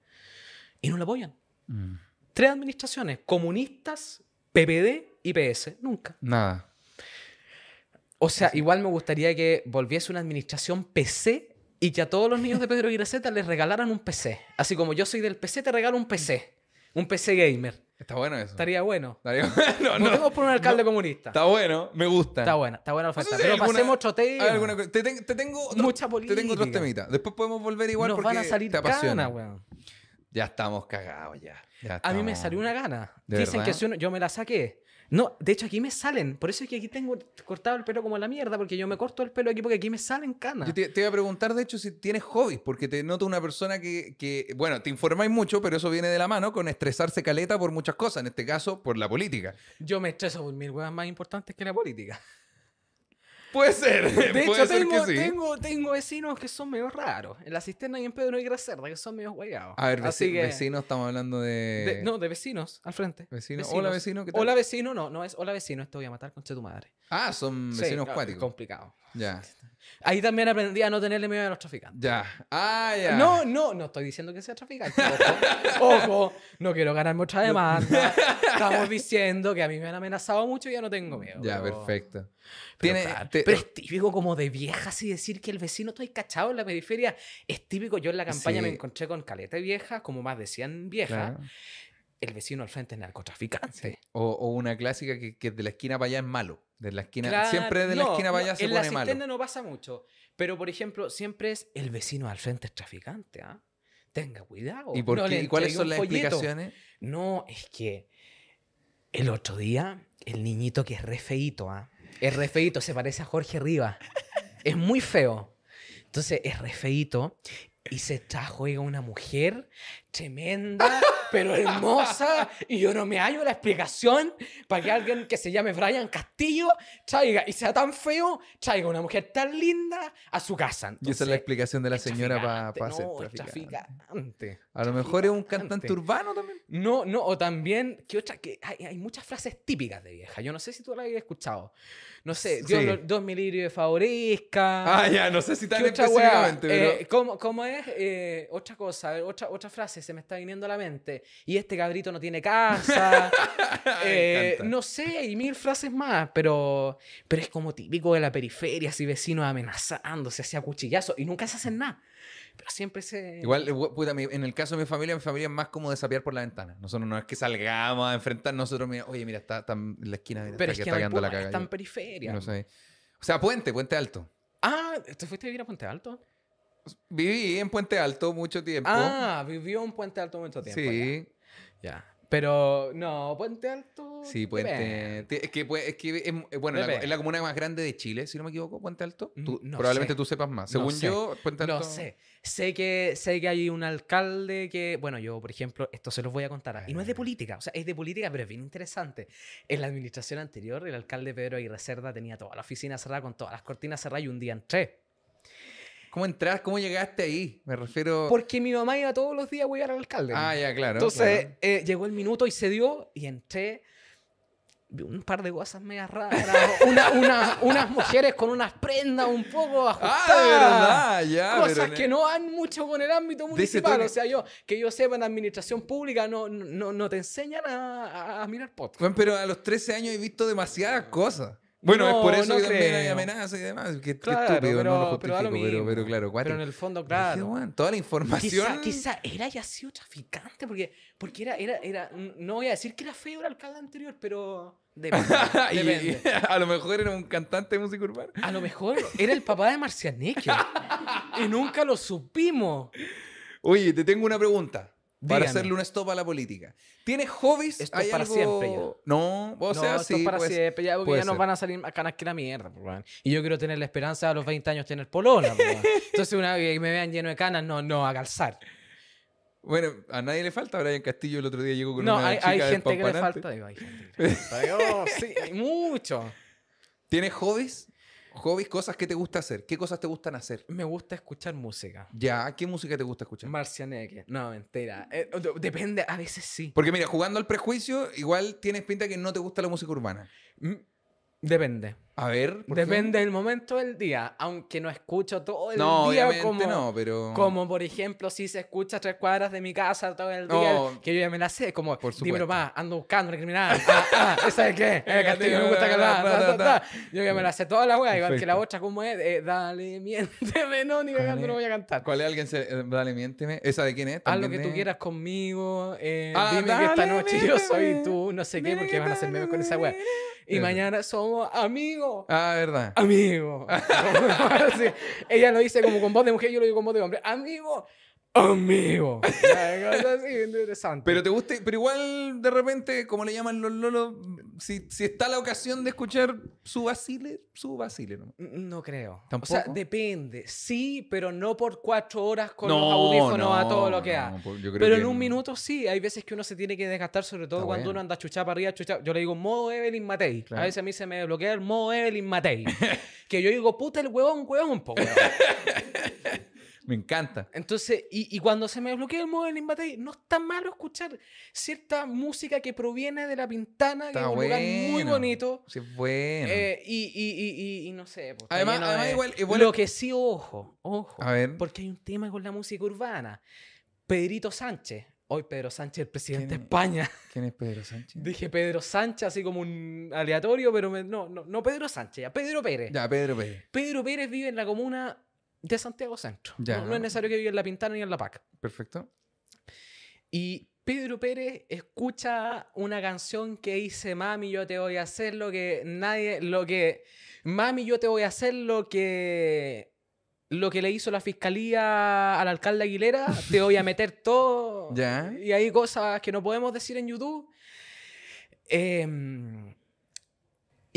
Speaker 2: Y no lo apoyan.
Speaker 1: Mm.
Speaker 2: Tres administraciones, comunistas, PPD y PS. Nunca.
Speaker 1: Nada.
Speaker 2: O sea, igual me gustaría que volviese una administración PC y que a todos los niños de Pedro Guiraceta les regalaran un PC. Así como yo soy del PC, te regalo un PC. Un PC gamer.
Speaker 1: Está bueno eso.
Speaker 2: Estaría bueno.
Speaker 1: Estaría [laughs] bueno. No,
Speaker 2: Votemos por un alcalde comunista.
Speaker 1: Está bueno, me gusta.
Speaker 2: Está buena, está buena la
Speaker 1: No sé
Speaker 2: oferta.
Speaker 1: si hay
Speaker 2: Pero
Speaker 1: alguna-
Speaker 2: pasemos otro tema.
Speaker 1: te, ten- te tengo otros-
Speaker 2: Mucha
Speaker 1: Te tengo otros
Speaker 2: política.
Speaker 1: temitas. Después podemos volver igual
Speaker 2: Nos
Speaker 1: porque
Speaker 2: van a salir
Speaker 1: te apasiona.
Speaker 2: weón.
Speaker 1: Ya estamos cagados ya. Ya
Speaker 2: A mí me salió una gana.
Speaker 1: ¿De
Speaker 2: Dicen que si uno, yo me la saqué. No, de hecho aquí me salen. Por eso es que aquí tengo cortado el pelo como la mierda, porque yo me corto el pelo aquí porque aquí me salen canas.
Speaker 1: Yo te, te iba a preguntar, de hecho, si tienes hobbies, porque te noto una persona que, que, bueno, te informáis mucho, pero eso viene de la mano con estresarse caleta por muchas cosas, en este caso, por la política.
Speaker 2: Yo me estreso por mil huevas más importantes que la política.
Speaker 1: Puede ser,
Speaker 2: De [laughs]
Speaker 1: puede
Speaker 2: hecho,
Speaker 1: ser
Speaker 2: tengo,
Speaker 1: que sí.
Speaker 2: tengo, tengo vecinos que son medio raros. En la cisterna y en Pedro y Gracerda, que son medio guayados.
Speaker 1: A ver,
Speaker 2: Así
Speaker 1: veci-
Speaker 2: que-
Speaker 1: vecinos, estamos hablando de...
Speaker 2: de- no, de vecinos, al frente.
Speaker 1: Vecino. Hola, vecino, ¿qué tal?
Speaker 2: Hola, vecino, no, no es hola, vecino, te voy a matar con tu madre.
Speaker 1: Ah, son
Speaker 2: Sí,
Speaker 1: vecinos
Speaker 2: no,
Speaker 1: cuáticos.
Speaker 2: Complicado.
Speaker 1: Ya.
Speaker 2: Ahí también aprendí a no tenerle miedo a los traficantes.
Speaker 1: Ya. Ah, ya.
Speaker 2: No, no, no estoy diciendo que sea traficante. Ojo, [laughs] ojo, no quiero ganarme otra demanda. [laughs] Estamos diciendo que a mí me han amenazado mucho y ya no tengo miedo.
Speaker 1: Ya,
Speaker 2: pero-
Speaker 1: perfecto.
Speaker 2: Pero,
Speaker 1: Tiene,
Speaker 2: claro,
Speaker 1: te-
Speaker 2: pero es típico como de viejas y decir que el vecino estoy cachado en la periferia. Es típico. Yo en la campaña me
Speaker 1: Sí.
Speaker 2: encontré con caleta de viejas, como más de 100 viejas.
Speaker 1: Claro.
Speaker 2: El vecino al frente es narcotraficante.
Speaker 1: O, o una clásica que, que de la esquina para allá es malo. De la esquina,
Speaker 2: Claro,
Speaker 1: siempre de la
Speaker 2: no,
Speaker 1: esquina para
Speaker 2: no,
Speaker 1: allá se
Speaker 2: en la
Speaker 1: pone malo.
Speaker 2: no pasa mucho. Pero, por ejemplo, siempre es el vecino al frente es traficante. ¿ah? Tenga cuidado.
Speaker 1: ¿Y, por
Speaker 2: no
Speaker 1: qué?
Speaker 2: le
Speaker 1: ¿Y cuáles son las explicaciones?
Speaker 2: No, es que el otro día, el niñito que es re feíto, ¿ah? es re feíto, se parece a Jorge Rivas. Es muy feo. Entonces es re feíto y se trajo oiga, una mujer tremenda, pero hermosa, y yo no me hallo la explicación para que alguien que se llame Brian Castillo traiga, y sea tan feo, traiga una mujer tan linda a su casa.
Speaker 1: Y esa es la
Speaker 2: Entonces,
Speaker 1: explicación de la señora para
Speaker 2: traficante,
Speaker 1: ser
Speaker 2: no,
Speaker 1: traficante.
Speaker 2: traficante.
Speaker 1: A lo mejor es un cantante urbano también.
Speaker 2: No, no, o también, que otra, que hay, hay muchas frases típicas de vieja. Yo no sé si tú la habías escuchado. No sé, Dios,
Speaker 1: Sí.
Speaker 2: lo- Dios mi lirio de favorezca.
Speaker 1: Ah, ya, no sé si tan específicamente, pero...
Speaker 2: Eh, ¿cómo, cómo es? Eh, otra cosa, otra, otra frase se me está viniendo a la mente. Y este cabrito no tiene casa. [laughs] Eh, no sé, y mil frases más, pero, pero es como típico de la periferia, así vecinos amenazándose, así a cuchillazo, y nunca se hacen nada. Pero siempre se...
Speaker 1: Igual, eh, puta, en el caso de mi familia, mi familia es más como desapiar por la ventana. Nosotros no es que salgamos a enfrentar, nosotros, mira, oye, mira, está, está en la esquina, mira,
Speaker 2: pero
Speaker 1: está,
Speaker 2: es que
Speaker 1: está quedando la caga.
Speaker 2: está en periferia.
Speaker 1: no sé. O sea, Puente, Puente Alto.
Speaker 2: Ah, ¿te fuiste a vivir a Puente Alto?
Speaker 1: Viví en Puente Alto mucho tiempo.
Speaker 2: Ah, vivió en Puente Alto mucho tiempo.
Speaker 1: sí,
Speaker 2: Ya. Ya. Pero no, Puente Alto.
Speaker 1: sí, Puente. Es que, pues, es, que es, eh, bueno, la- es la comuna más grande de Chile, si no me equivoco, Puente Alto. Tú-
Speaker 2: Mm, no
Speaker 1: probablemente
Speaker 2: sé.
Speaker 1: tú sepas más.
Speaker 2: No
Speaker 1: Según
Speaker 2: sé.
Speaker 1: yo, Puente Alto.
Speaker 2: No sé. Sé que, sé que hay un alcalde que, bueno, yo, por ejemplo, esto se los voy a contar. Y no es de política, o sea, es de política, pero es bien interesante. En la administración anterior, el alcalde Pedro Aguirre Cerda tenía toda la oficina cerrada con todas las cortinas cerradas y un día entré.
Speaker 1: ¿Cómo entras? ¿Cómo llegaste ahí? Me refiero.
Speaker 2: Porque mi mamá iba todos los días a huear al alcalde.
Speaker 1: Ah, ya, claro.
Speaker 2: Entonces
Speaker 1: claro.
Speaker 2: eh, llegó el minuto y se dio y entré. Vi un par de cosas medio raras. [laughs] Una, una- unas mujeres con unas prendas un poco ajustadas.
Speaker 1: Ah, de verdad, ya.
Speaker 2: Cosas
Speaker 1: pero-
Speaker 2: que no van mucho con el ámbito municipal. O sea, yo, que yo sepa en administración pública no, no, no te enseñan a, a- a mirar podcast.
Speaker 1: Bueno, pero a los 13 años he visto demasiadas cosas. Bueno, es por eso
Speaker 2: no
Speaker 1: que también hay amenazas y demás. Qué, estúpido,
Speaker 2: pero,
Speaker 1: no lo
Speaker 2: pero
Speaker 1: justifico, pero, pero, claro.
Speaker 2: Pero en el fondo,
Speaker 1: Dije,
Speaker 2: claro.
Speaker 1: bueno, toda la información.
Speaker 2: Quizá, quizá él haya sido traficante, porque, porque era, era, era, no voy a decir que era feo el alcalde anterior, pero depende. [laughs]
Speaker 1: Y-
Speaker 2: depende.
Speaker 1: y [laughs] a lo mejor era un cantante de música urbana.
Speaker 2: A lo mejor era el papá de Marcianeque. y nunca lo supimos.
Speaker 1: Oye, te tengo una pregunta. Para hacerle un stop a la política. ¿Tienes hobbies?
Speaker 2: Esto es
Speaker 1: ¿Hay
Speaker 2: para
Speaker 1: algo-
Speaker 2: siempre ya.
Speaker 1: No, o
Speaker 2: no,
Speaker 1: sea,
Speaker 2: esto
Speaker 1: sí.
Speaker 2: es para
Speaker 1: pues,
Speaker 2: siempre, ya, porque ya nos van a salir más canas que la mierda. pues, weón. Y yo quiero tener la esperanza a los 20 años tener polola. pues. [laughs] Entonces, una vez que me vean lleno de canas, no, no, a calzar.
Speaker 1: Bueno, a nadie le falta. Brian Castillo el otro día llegó con
Speaker 2: No,
Speaker 1: una
Speaker 2: hay,
Speaker 1: chica
Speaker 2: hay gente que le falta. digo, hay gente que le falta. [laughs] Sí, hay mucho.
Speaker 1: ¿Tienes hobbies? Hobbies, cosas que te gusta hacer. ¿Qué cosas te gustan hacer?
Speaker 2: Me gusta escuchar música.
Speaker 1: Ya, ¿qué música te gusta escuchar?
Speaker 2: Marcianeque. No, mentira. Eh, de- depende, a veces sí.
Speaker 1: Porque mira, jugando al prejuicio, igual tienes pinta que no te gusta la música urbana.
Speaker 2: Mm, Depende.
Speaker 1: A ver. ¿por qué?
Speaker 2: Depende del momento del día. Aunque no escucho todo el
Speaker 1: No,
Speaker 2: día
Speaker 1: obviamente
Speaker 2: como,
Speaker 1: no, pero.
Speaker 2: como por ejemplo si se escucha a tres cuadras de mi casa todo el día,
Speaker 1: No.
Speaker 2: que yo ya me la sé, como
Speaker 1: Por supuesto.
Speaker 2: más, ando buscando una criminal. Ah, ah, [laughs] ¿esa es qué? El castillo me gusta ta. Yo ya me la sé toda la wea, igual que la otra como es, eh, dale, [laughs] miénteme, no, ni cagando no voy a cantar.
Speaker 1: ¿Cuál es alguien? Se... eh, Dale, miénteme. ¿Esa de quién es?
Speaker 2: Haz lo
Speaker 1: ¿También
Speaker 2: que tú quieras conmigo, eh,
Speaker 1: Ah,
Speaker 2: dime que esta noche yo soy tú, no sé qué, porque
Speaker 1: que
Speaker 2: van a hacer memes con esa wea. Y mañana somos amigos.
Speaker 1: Ah, verdad.
Speaker 2: Amigo. [laughs] [laughs] Ella lo dice como con voz de mujer, yo lo digo con voz de hombre. Amigo. Amigo. [laughs] Ya, cosas así, interesante.
Speaker 1: Pero te gusta, pero igual de repente, como le llaman los lolos, si, si está la ocasión de escuchar su vacile, su vacile, ¿no?
Speaker 2: No creo. O
Speaker 1: ¿Tampoco?
Speaker 2: sea, depende. Sí, pero no por cuatro horas con
Speaker 1: No,
Speaker 2: los audífonos a
Speaker 1: no,
Speaker 2: todo lo que
Speaker 1: no,
Speaker 2: da.
Speaker 1: pues
Speaker 2: Pero
Speaker 1: que
Speaker 2: en un
Speaker 1: no.
Speaker 2: minuto sí, hay veces que uno se tiene que desgastar, sobre todo
Speaker 1: Está
Speaker 2: cuando
Speaker 1: bueno.
Speaker 2: uno anda chuchada para arriba, chuchada. Yo le digo modo Evelyn Matei.
Speaker 1: Claro.
Speaker 2: A veces a mí se me bloquea el modo Evelyn Matei. [laughs] que yo digo, puta el huevón, huevón, po, huevón. [laughs]
Speaker 1: Me encanta.
Speaker 2: Entonces, y, y cuando se me bloquea el modo del Battery, no está malo escuchar cierta música que proviene de La Pintana, que
Speaker 1: Está
Speaker 2: es un lugar muy bonito.
Speaker 1: Sí, bueno.
Speaker 2: eh, y, y, y, y, y no sé. pues,
Speaker 1: Además- además
Speaker 2: de-
Speaker 1: igual- igual-
Speaker 2: Lo que sí, ojo, ojo.
Speaker 1: A ver.
Speaker 2: Porque hay un tema con la música urbana. Pedrito Sánchez. Hoy Pedro Sánchez, el presidente de. España. [laughs]
Speaker 1: ¿Quién es Pedro Sánchez?
Speaker 2: Dije Pedro Sánchez, así como un aleatorio, pero me- no, no, no Pedro Sánchez, ya Pedro Pérez.
Speaker 1: Ya, Pedro Pérez.
Speaker 2: Pedro Pérez vive en la comuna de Santiago Centro.
Speaker 1: Ya.
Speaker 2: No, no es necesario que viva en La Pintana ni en La Paca.
Speaker 1: Perfecto.
Speaker 2: Y Pedro Pérez escucha una canción que dice, mami, yo te voy a hacer lo que nadie, lo que, mami, yo te voy a hacer lo que, lo que le hizo la fiscalía al alcalde Aguilera, te voy a [laughs] meter todo.
Speaker 1: Ya.
Speaker 2: Y hay cosas que no podemos decir en YouTube. Em,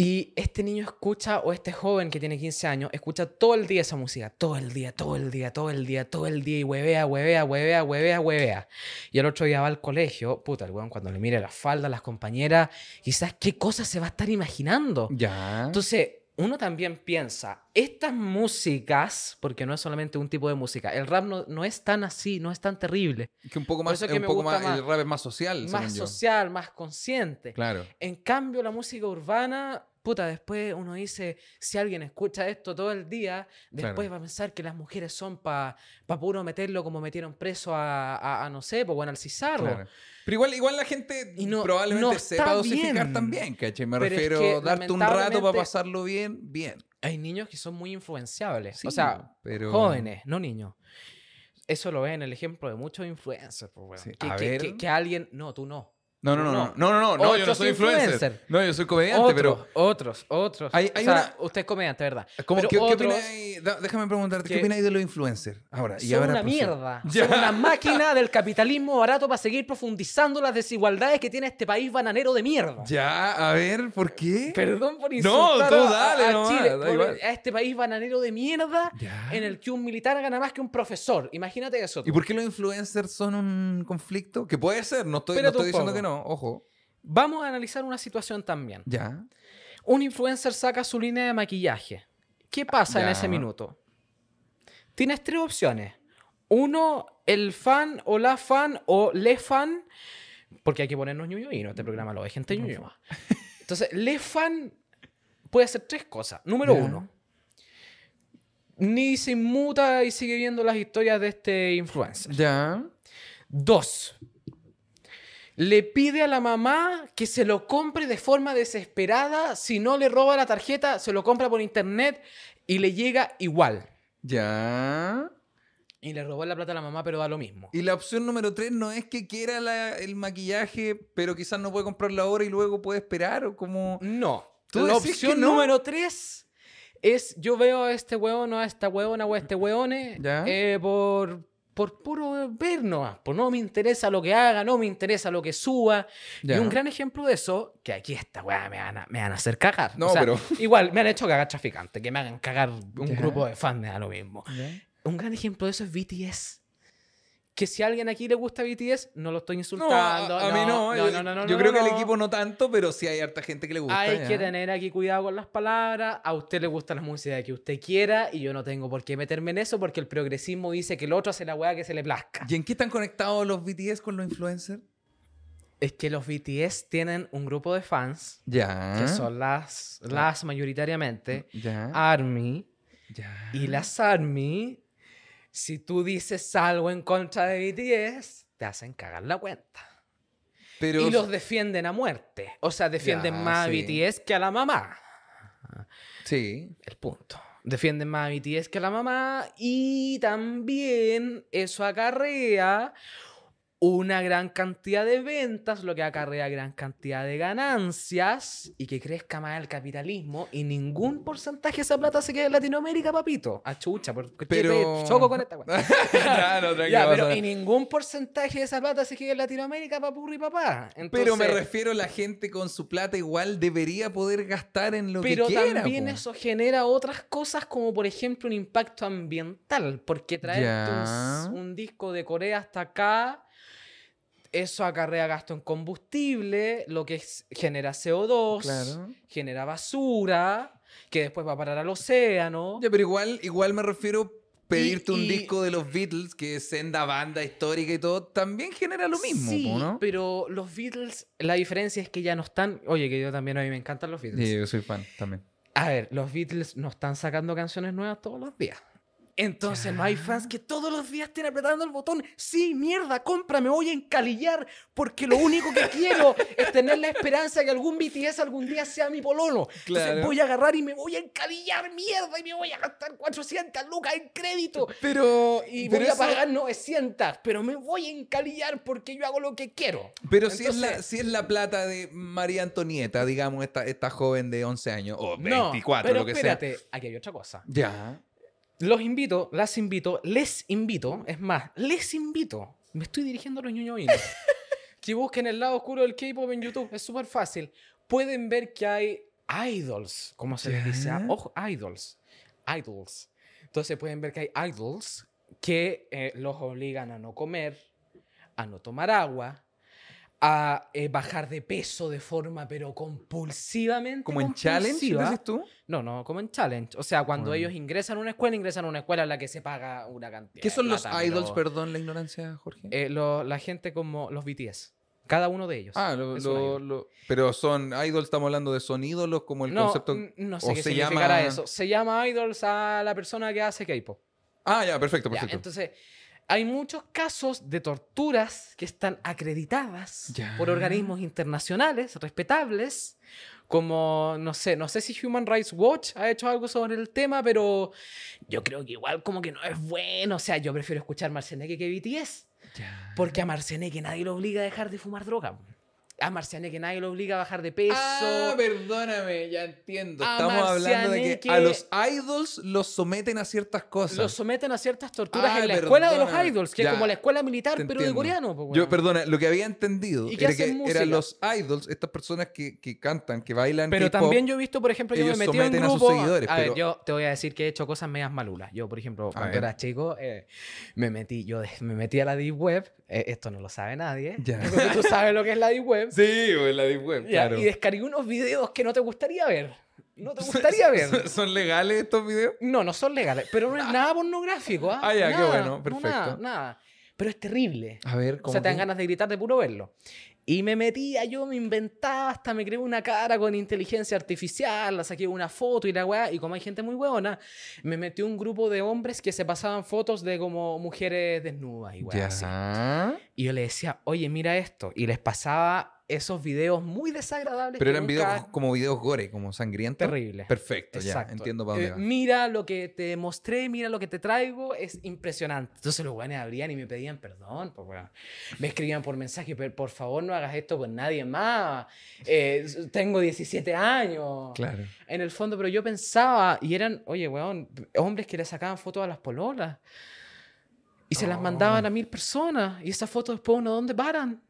Speaker 2: y este niño escucha, o este joven que tiene 15 años, escucha todo el día esa música. Todo el día, todo el día, todo el día, todo el día. Y huevea, huevea, huevea, huevea, huevea. Y el otro día va al colegio, puta, el weón cuando le mire las faldas, las compañeras, quizás qué cosas se va a estar imaginando.
Speaker 1: Ya.
Speaker 2: Entonces, uno también piensa, estas músicas, porque no es solamente un tipo de música, el rap no, no es tan así, no es tan terrible.
Speaker 1: que un poco más,
Speaker 2: es que
Speaker 1: un poco más,
Speaker 2: más-
Speaker 1: el rap es más social,
Speaker 2: más social, más consciente.
Speaker 1: Claro.
Speaker 2: En cambio, la música urbana, puta, después uno dice, si alguien escucha esto todo el día, después
Speaker 1: Claro.
Speaker 2: va a pensar que las mujeres son para pa puro meterlo como metieron preso a, a- a, no sé, pues bueno, al Cizarro.
Speaker 1: Claro. Pero igual, igual la gente
Speaker 2: Y no-
Speaker 1: probablemente
Speaker 2: no
Speaker 1: sepa dosificar
Speaker 2: bien.
Speaker 1: también, ¿cachai? Me
Speaker 2: Pero es
Speaker 1: refiero
Speaker 2: que,
Speaker 1: a darte un rato para pasarlo bien, bien.
Speaker 2: Hay niños que son muy influenciables.
Speaker 1: Sí,
Speaker 2: o sea,
Speaker 1: pero-
Speaker 2: jóvenes, no niños. Eso lo ves en el ejemplo de muchos influencers. pues, weón.
Speaker 1: Sí,
Speaker 2: Que,
Speaker 1: a
Speaker 2: que-
Speaker 1: ver.
Speaker 2: que- que alguien. No, tú no.
Speaker 1: No, no, no,
Speaker 2: No.
Speaker 1: no, no, no, no, no, yo no soy influencer.
Speaker 2: influencer.
Speaker 1: No, yo soy comediante,
Speaker 2: Otros,
Speaker 1: pero
Speaker 2: otros, otros.
Speaker 1: Hay- hay
Speaker 2: o sea,
Speaker 1: una-
Speaker 2: usted es comediante, ¿verdad?
Speaker 1: ¿cómo,
Speaker 2: Pero
Speaker 1: ¿qué, qué opináis? Déjame preguntarte, ¿qué
Speaker 2: que-
Speaker 1: opináis de los influencers? Ahora, y ahora
Speaker 2: una mierda.
Speaker 1: Ya. [laughs]
Speaker 2: Son una máquina del capitalismo barato para seguir profundizando las desigualdades que tiene este país bananero de mierda.
Speaker 1: Ya, a ver, ¿por qué?
Speaker 2: Perdón por
Speaker 1: No,
Speaker 2: insultar
Speaker 1: tú
Speaker 2: a-
Speaker 1: dale
Speaker 2: a,
Speaker 1: nomás,
Speaker 2: Chile,
Speaker 1: da
Speaker 2: por-
Speaker 1: igual.
Speaker 2: a este país bananero de mierda
Speaker 1: Ya.
Speaker 2: en el que un militar gana más que un profesor. Imagínate eso.
Speaker 1: ¿Y
Speaker 2: tú.
Speaker 1: por qué los influencers son un conflicto? Que puede ser, no estoy, no estoy diciendo
Speaker 2: poco.
Speaker 1: que no, ojo.
Speaker 2: Vamos a analizar una situación también.
Speaker 1: Ya.
Speaker 2: Un influencer saca su línea de maquillaje. ¿Qué pasa en ese minuto? Tienes tres opciones. Uno, el fan o la fan o le fan, porque hay que ponernos ñuño y no este programa lo de gente ñuño. Entonces, le fan puede hacer tres cosas. Número
Speaker 1: Ya.
Speaker 2: uno, ni se inmuta y sigue viendo las historias de este influencer.
Speaker 1: Ya.
Speaker 2: Dos, le pide a la mamá que se lo compre de forma desesperada. Si no le roba la tarjeta, se lo compra por internet y le llega igual.
Speaker 1: Ya.
Speaker 2: Y le robó la plata a la mamá, pero da lo mismo.
Speaker 1: Y la opción número tres no es que quiera la- el maquillaje, pero quizás no puede comprarlo ahora y luego puede esperar o como...
Speaker 2: No.
Speaker 1: ¿Tú
Speaker 2: La opción
Speaker 1: no?
Speaker 2: número tres es yo veo a este hueón o a esta hueona o a este hueone
Speaker 1: Ya.
Speaker 2: eh, por, por puro ver nomás. Pues no me interesa lo que haga, no me interesa lo que suba.
Speaker 1: Ya.
Speaker 2: Y un gran ejemplo de eso, que aquí esta weá me van a, me van a hacer cagar.
Speaker 1: No,
Speaker 2: O sea,
Speaker 1: pero- [laughs]
Speaker 2: Igual, me han hecho cagar traficantes, que me hagan cagar un grupo de fans, me da lo mismo. Un gran ejemplo de eso es BTS. Que si a alguien aquí le gusta BTS, no lo estoy
Speaker 1: No,
Speaker 2: insultando.
Speaker 1: a, mí no.
Speaker 2: no,
Speaker 1: yo
Speaker 2: no, no, no,
Speaker 1: yo creo que al equipo no tanto, pero sí hay harta gente que le gusta.
Speaker 2: Hay
Speaker 1: ya.
Speaker 2: que tener aquí cuidado con las palabras. A usted le gusta la música que usted quiera y yo no tengo por qué meterme en eso porque el progresismo dice que el otro hace la weá que se le plazca.
Speaker 1: ¿Y en qué están conectados los BTS con los influencers?
Speaker 2: Es que los BTS tienen un grupo de fans
Speaker 1: Ya.
Speaker 2: que son las, las mayoritariamente
Speaker 1: Ya.
Speaker 2: ARMY.
Speaker 1: ya.
Speaker 2: Y las ARMY, si tú dices algo en contra de BTS, te hacen cagar la cuenta.
Speaker 1: Pero...
Speaker 2: Y los defienden a muerte. O sea, defienden
Speaker 1: Ya,
Speaker 2: más
Speaker 1: sí.
Speaker 2: a BTS que a la mamá.
Speaker 1: Sí.
Speaker 2: El punto. Defienden más a BTS que a la mamá y también eso acarrea una gran cantidad de ventas, lo que acarrea gran cantidad de ganancias y que crezca más el capitalismo y ningún porcentaje de esa plata se queda en Latinoamérica, papito. A chucha, porque
Speaker 1: Pero-
Speaker 2: choco con esta [laughs] weá.
Speaker 1: No, tranquilo,
Speaker 2: Ya, pero y ningún porcentaje de esa plata se queda en Latinoamérica, papurri papá.
Speaker 1: Pero me refiero, la gente con su plata igual debería poder gastar en lo
Speaker 2: Pero
Speaker 1: que quiera.
Speaker 2: también
Speaker 1: po.
Speaker 2: eso genera otras cosas como por ejemplo un impacto ambiental, porque un, un disco de Corea hasta acá, eso acarrea gasto en combustible, lo que es- genera CO2,
Speaker 1: Claro.
Speaker 2: genera basura, que después va a parar al océano.
Speaker 1: Ya, pero igual, igual me refiero pedirte un
Speaker 2: y-
Speaker 1: disco de los Beatles, que es senda banda histórica y todo, también genera lo mismo,
Speaker 2: sí, pero los Beatles, la diferencia es que ya no están. Oye, que yo también a mí me encantan los Beatles.
Speaker 1: Sí, yo soy fan también.
Speaker 2: A ver, los Beatles no están sacando canciones nuevas todos los días. Entonces no hay fans que todos los días estén apretando el botón. Sí, mierda, compra, me voy a encalillar porque lo único que [laughs] quiero es tener la esperanza que algún BTS algún día sea mi pololo.
Speaker 1: Claro.
Speaker 2: Entonces voy a agarrar y me voy a encalillar, mierda, y me voy a gastar 400 lucas en crédito.
Speaker 1: Pero,
Speaker 2: Y
Speaker 1: pero
Speaker 2: voy a pagar 900, pero me voy a encalillar porque yo hago lo que quiero.
Speaker 1: Pero si, es la, si es la plata de María Antonieta, digamos, esta, esta joven de 11 años, o
Speaker 2: No,
Speaker 1: 24,
Speaker 2: pero
Speaker 1: lo que
Speaker 2: espérate, aquí hay otra cosa.
Speaker 1: sea. Ya.
Speaker 2: Los invito, las invito, les invito, es más, les invito, me estoy dirigiendo a los ñoñoines, [laughs] que busquen el lado oscuro del K-pop en YouTube, es súper fácil. Pueden ver que hay idols, como se les dice, ah, ojo, idols, idols. Entonces pueden ver que hay idols que eh, los obligan a no comer, a no tomar agua, a eh, bajar de peso de forma pero compulsivamente.
Speaker 1: Como en challenge, dices tú.
Speaker 2: No, no, como en challenge. O sea, cuando
Speaker 1: Bueno.
Speaker 2: ellos ingresan a una escuela, ingresan a una escuela en la que se paga una cantidad.
Speaker 1: ¿Qué
Speaker 2: de
Speaker 1: son los idols?
Speaker 2: pero,
Speaker 1: Perdón la ignorancia, Jorge.
Speaker 2: eh, lo- la gente como los BTS. Cada uno de ellos.
Speaker 1: ah, lo- lo- pero son idols, estamos hablando de son ídolos, como el
Speaker 2: no,
Speaker 1: concepto.
Speaker 2: no sé
Speaker 1: o
Speaker 2: qué
Speaker 1: se llama-
Speaker 2: eso. Se llama idols a la persona que hace K-pop.
Speaker 1: Ah, ya, perfecto,
Speaker 2: Ya,
Speaker 1: perfecto.
Speaker 2: entonces, hay muchos casos de torturas que están acreditadas por organismos internacionales respetables, como, no sé, no sé si Human Rights Watch ha hecho algo sobre el tema, pero yo creo que igual como que no es bueno. O sea, yo prefiero escuchar Marcianeque que BTS,
Speaker 1: Ya.
Speaker 2: porque a Marcianeque nadie lo obliga a dejar de fumar droga. A Marcianeque nadie lo obliga a bajar de peso.
Speaker 1: Ah, perdóname, ya entindo.
Speaker 2: A
Speaker 1: Estamos hablando de que
Speaker 2: Marcianeque-
Speaker 1: a los idols los someten a ciertas cosas.
Speaker 2: Los someten a ciertas torturas
Speaker 1: Ah,
Speaker 2: en la escuela de los idols, que
Speaker 1: Ya,
Speaker 2: es como la escuela militar,
Speaker 1: te
Speaker 2: pero de
Speaker 1: entiendo.
Speaker 2: coreano. po,
Speaker 1: Yo,
Speaker 2: weón.
Speaker 1: perdona, lo que había entendido
Speaker 2: ¿Y
Speaker 1: era que eran los idols, estas personas que, que cantan, que bailan
Speaker 2: Pero también yo he visto, por ejemplo, yo me
Speaker 1: ellos
Speaker 2: metí en
Speaker 1: someten a sus
Speaker 2: grupo.
Speaker 1: seguidores,
Speaker 2: a ver,
Speaker 1: pero-
Speaker 2: yo te voy a decir que he hecho cosas medias malulas. Yo, por ejemplo, cuando
Speaker 1: ver.
Speaker 2: era chico, eh, me metí, yo me metí a la Deep Web. Eh, esto no lo sabe nadie.
Speaker 1: Ya. [laughs]
Speaker 2: Porque tú sabes lo que es la Deep Web.
Speaker 1: Sí, o en la Deep Web,
Speaker 2: ya,
Speaker 1: claro.
Speaker 2: Y descargué unos videos que no te gustaría ver. No te [laughs] gustaría ver.
Speaker 1: ¿Son, son legales estos videos?
Speaker 2: No, no son legales, pero no es nada pornográfico. ¿ah?
Speaker 1: Ah, ya, qué
Speaker 2: Nada,
Speaker 1: bueno,
Speaker 2: no,
Speaker 1: perfecto.
Speaker 2: nada, nada. Pero es terrible.
Speaker 1: A ver,
Speaker 2: O
Speaker 1: ¿cómo
Speaker 2: sea, te dan
Speaker 1: qué?
Speaker 2: ganas de gritar de puro verlo. Y me metía, yo me inventaba, hasta me creé una cara con inteligencia artificial, la saqué una foto y la weá. Y como hay gente muy hueona, me metí un grupo de hombres que se pasaban fotos de como mujeres desnudas y weá. así. Y yo le decía, oye, mira esto. Y les pasaba esos videos muy desagradables.
Speaker 1: Pero eran
Speaker 2: nunca-
Speaker 1: videos como videos gore, como sangrientos.
Speaker 2: Terrible.
Speaker 1: Perfecto, ya.
Speaker 2: Exacto.
Speaker 1: Entiendo para
Speaker 2: Eh,
Speaker 1: va.
Speaker 2: mira lo que te mostré, mira lo que te traigo, es impresionante. Entonces los weones abrían y me pedían perdón. Pues, weón. Me escribían por mensaje, pero por favor no hagas esto con nadie más. Eh, tengo 17 años.
Speaker 1: Claro.
Speaker 2: En el fondo, pero yo pensaba, y eran, oye, weón, hombres que le sacaban fotos a las pololas. Y se las
Speaker 1: Oh.
Speaker 2: mandaban a mil personas. Y esas fotos después, ¿uno dónde paran?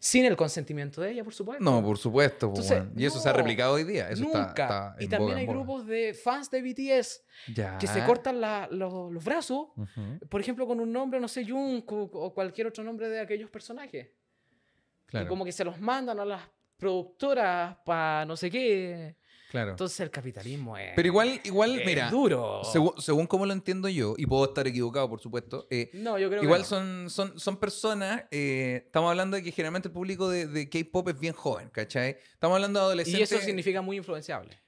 Speaker 2: Sin el consentimiento de ella, por supuesto.
Speaker 1: No, por supuesto.
Speaker 2: Entonces,
Speaker 1: y eso se ha replicado hoy día. Eso está-
Speaker 2: Nunca.
Speaker 1: está,
Speaker 2: y
Speaker 1: en
Speaker 2: también
Speaker 1: boga,
Speaker 2: hay
Speaker 1: boga.
Speaker 2: grupos de fans de BTS
Speaker 1: Ya.
Speaker 2: que se cortan la- los, los brazos, por ejemplo, con un nombre, no sé, Jungkook o cualquier otro nombre de aquellos personajes.
Speaker 1: Claro.
Speaker 2: Y como que se los mandan a las productoras para no sé qué.
Speaker 1: Claro.
Speaker 2: Entonces el capitalismo es,
Speaker 1: Pero igual, igual mira,
Speaker 2: duro.
Speaker 1: según, según como lo entiendo yo, y puedo estar equivocado, por supuesto, eh,
Speaker 2: No, yo creo
Speaker 1: igual
Speaker 2: que no.
Speaker 1: son, son, son personas, eh, estamos hablando de que generalmente el público de, de K-pop es bien joven, ¿cachai? Estamos hablando de
Speaker 2: Y
Speaker 1: adolescentes.
Speaker 2: eso significa muy influenciable.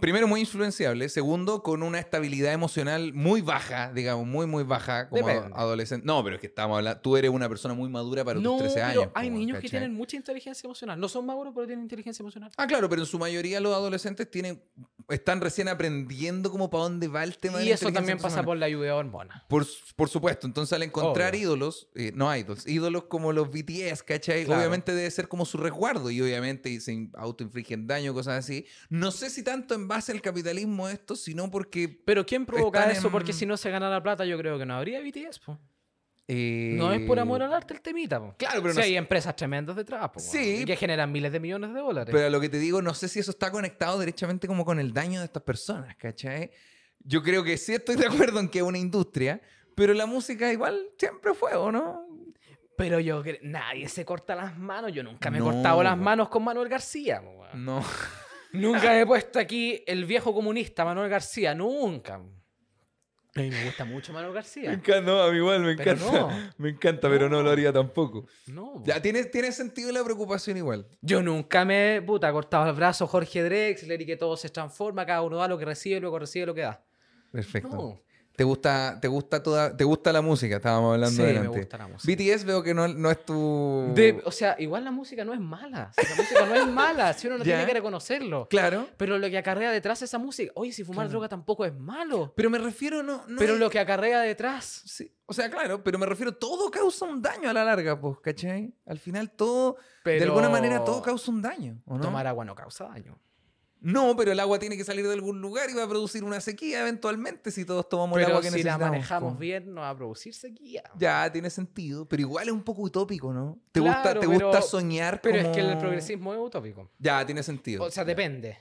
Speaker 1: Primero, muy influenciable. Segundo, con una estabilidad emocional muy baja, digamos, muy, muy baja como
Speaker 2: Depende.
Speaker 1: adolescente. No, pero es que estamos hablando. Tú eres una persona muy madura para
Speaker 2: no,
Speaker 1: tus 13
Speaker 2: pero
Speaker 1: años.
Speaker 2: hay niños que tienen mucha inteligencia emocional. No son maduros, pero tienen inteligencia emocional.
Speaker 1: Ah, claro, pero en su mayoría los adolescentes tienen, están recién aprendiendo como para dónde va el tema de
Speaker 2: Y
Speaker 1: la
Speaker 2: eso también pasa por la lluvia de hormonas.
Speaker 1: Por, por supuesto, entonces al encontrar
Speaker 2: Obvio.
Speaker 1: ídolos, eh, no idols, ídolos como los BTS, ¿cachai?
Speaker 2: Claro.
Speaker 1: Obviamente debe ser como su resguardo y obviamente se in- autoinfligen daño, cosas así. No sé si tanto en base al capitalismo esto, sino porque...
Speaker 2: Pero ¿quién provoca eso?
Speaker 1: en-
Speaker 2: Porque si no se gana la plata, yo creo que no habría BTS. po.
Speaker 1: Eh,
Speaker 2: No es por amor al arte el temita. po.
Speaker 1: Claro, pero
Speaker 2: Sí,
Speaker 1: no
Speaker 2: hay
Speaker 1: sé-
Speaker 2: empresas tremendas detrás. po,
Speaker 1: Sí.
Speaker 2: que generan miles de millones de dólares.
Speaker 1: Pero lo que te digo, no sé si eso está conectado derechamente como con el daño de estas personas, ¿cachai? Yo creo que sí estoy de acuerdo en que es una industria, pero la música igual siempre fue, ¿o no?
Speaker 2: Pero yo, cre- nadie se corta las manos. Yo nunca me he cortado las manos con Manuel García.
Speaker 1: No.
Speaker 2: Nunca he puesto aquí el viejo comunista Manuel García. Nunca. A mí me gusta mucho Manuel
Speaker 1: Me
Speaker 2: García.
Speaker 1: encanta, no, a mí igual me
Speaker 2: Pero
Speaker 1: encanta.
Speaker 2: no. [laughs]
Speaker 1: Me encanta, pero no lo haría tampoco.
Speaker 2: No.
Speaker 1: Ya, tiene, tiene sentido la preocupación igual.
Speaker 2: Yo nunca me puta, he cortado el brazo Jorge Drexler y que todo se transforma, cada uno da lo que recibe, luego recibe lo que da.
Speaker 1: Perfecto.
Speaker 2: No.
Speaker 1: ¿Te gusta, te gusta toda, te gusta la música? Estábamos hablando
Speaker 2: Sí, me
Speaker 1: delante.
Speaker 2: gusta la música.
Speaker 1: BTS veo que no, no es tu.
Speaker 2: De- o sea, igual la música no es mala. si la música no es mala, si uno no [laughs]
Speaker 1: Ya.
Speaker 2: tiene que reconocerlo.
Speaker 1: Claro.
Speaker 2: Pero lo que acarrea detrás esa música, oye, si fumar
Speaker 1: Claro.
Speaker 2: droga tampoco es malo.
Speaker 1: Pero me refiero, no. no
Speaker 2: pero
Speaker 1: es-
Speaker 2: lo que acarrea detrás.
Speaker 1: Sí, O sea, claro, pero me refiero, todo causa un daño a la larga, pues, ¿cachai? Al final todo, de
Speaker 2: Pero
Speaker 1: alguna manera, todo causa un daño, ¿o no?
Speaker 2: Tomar agua no causa daño.
Speaker 1: No, pero el agua tiene que salir de algún lugar y va a producir una sequía eventualmente si todos tomamos el agua que
Speaker 2: si la
Speaker 1: necesitamos.
Speaker 2: manejamos
Speaker 1: po.
Speaker 2: bien, no va a producir sequía.
Speaker 1: Ya, tiene sentido, pero igual es un poco utópico, ¿no? ¿Te
Speaker 2: Claro,
Speaker 1: gusta, te
Speaker 2: pero-
Speaker 1: gusta soñar
Speaker 2: Pero
Speaker 1: como...
Speaker 2: es que el progresismo es utópico.
Speaker 1: Ya, tiene sentido.
Speaker 2: O sea, depende.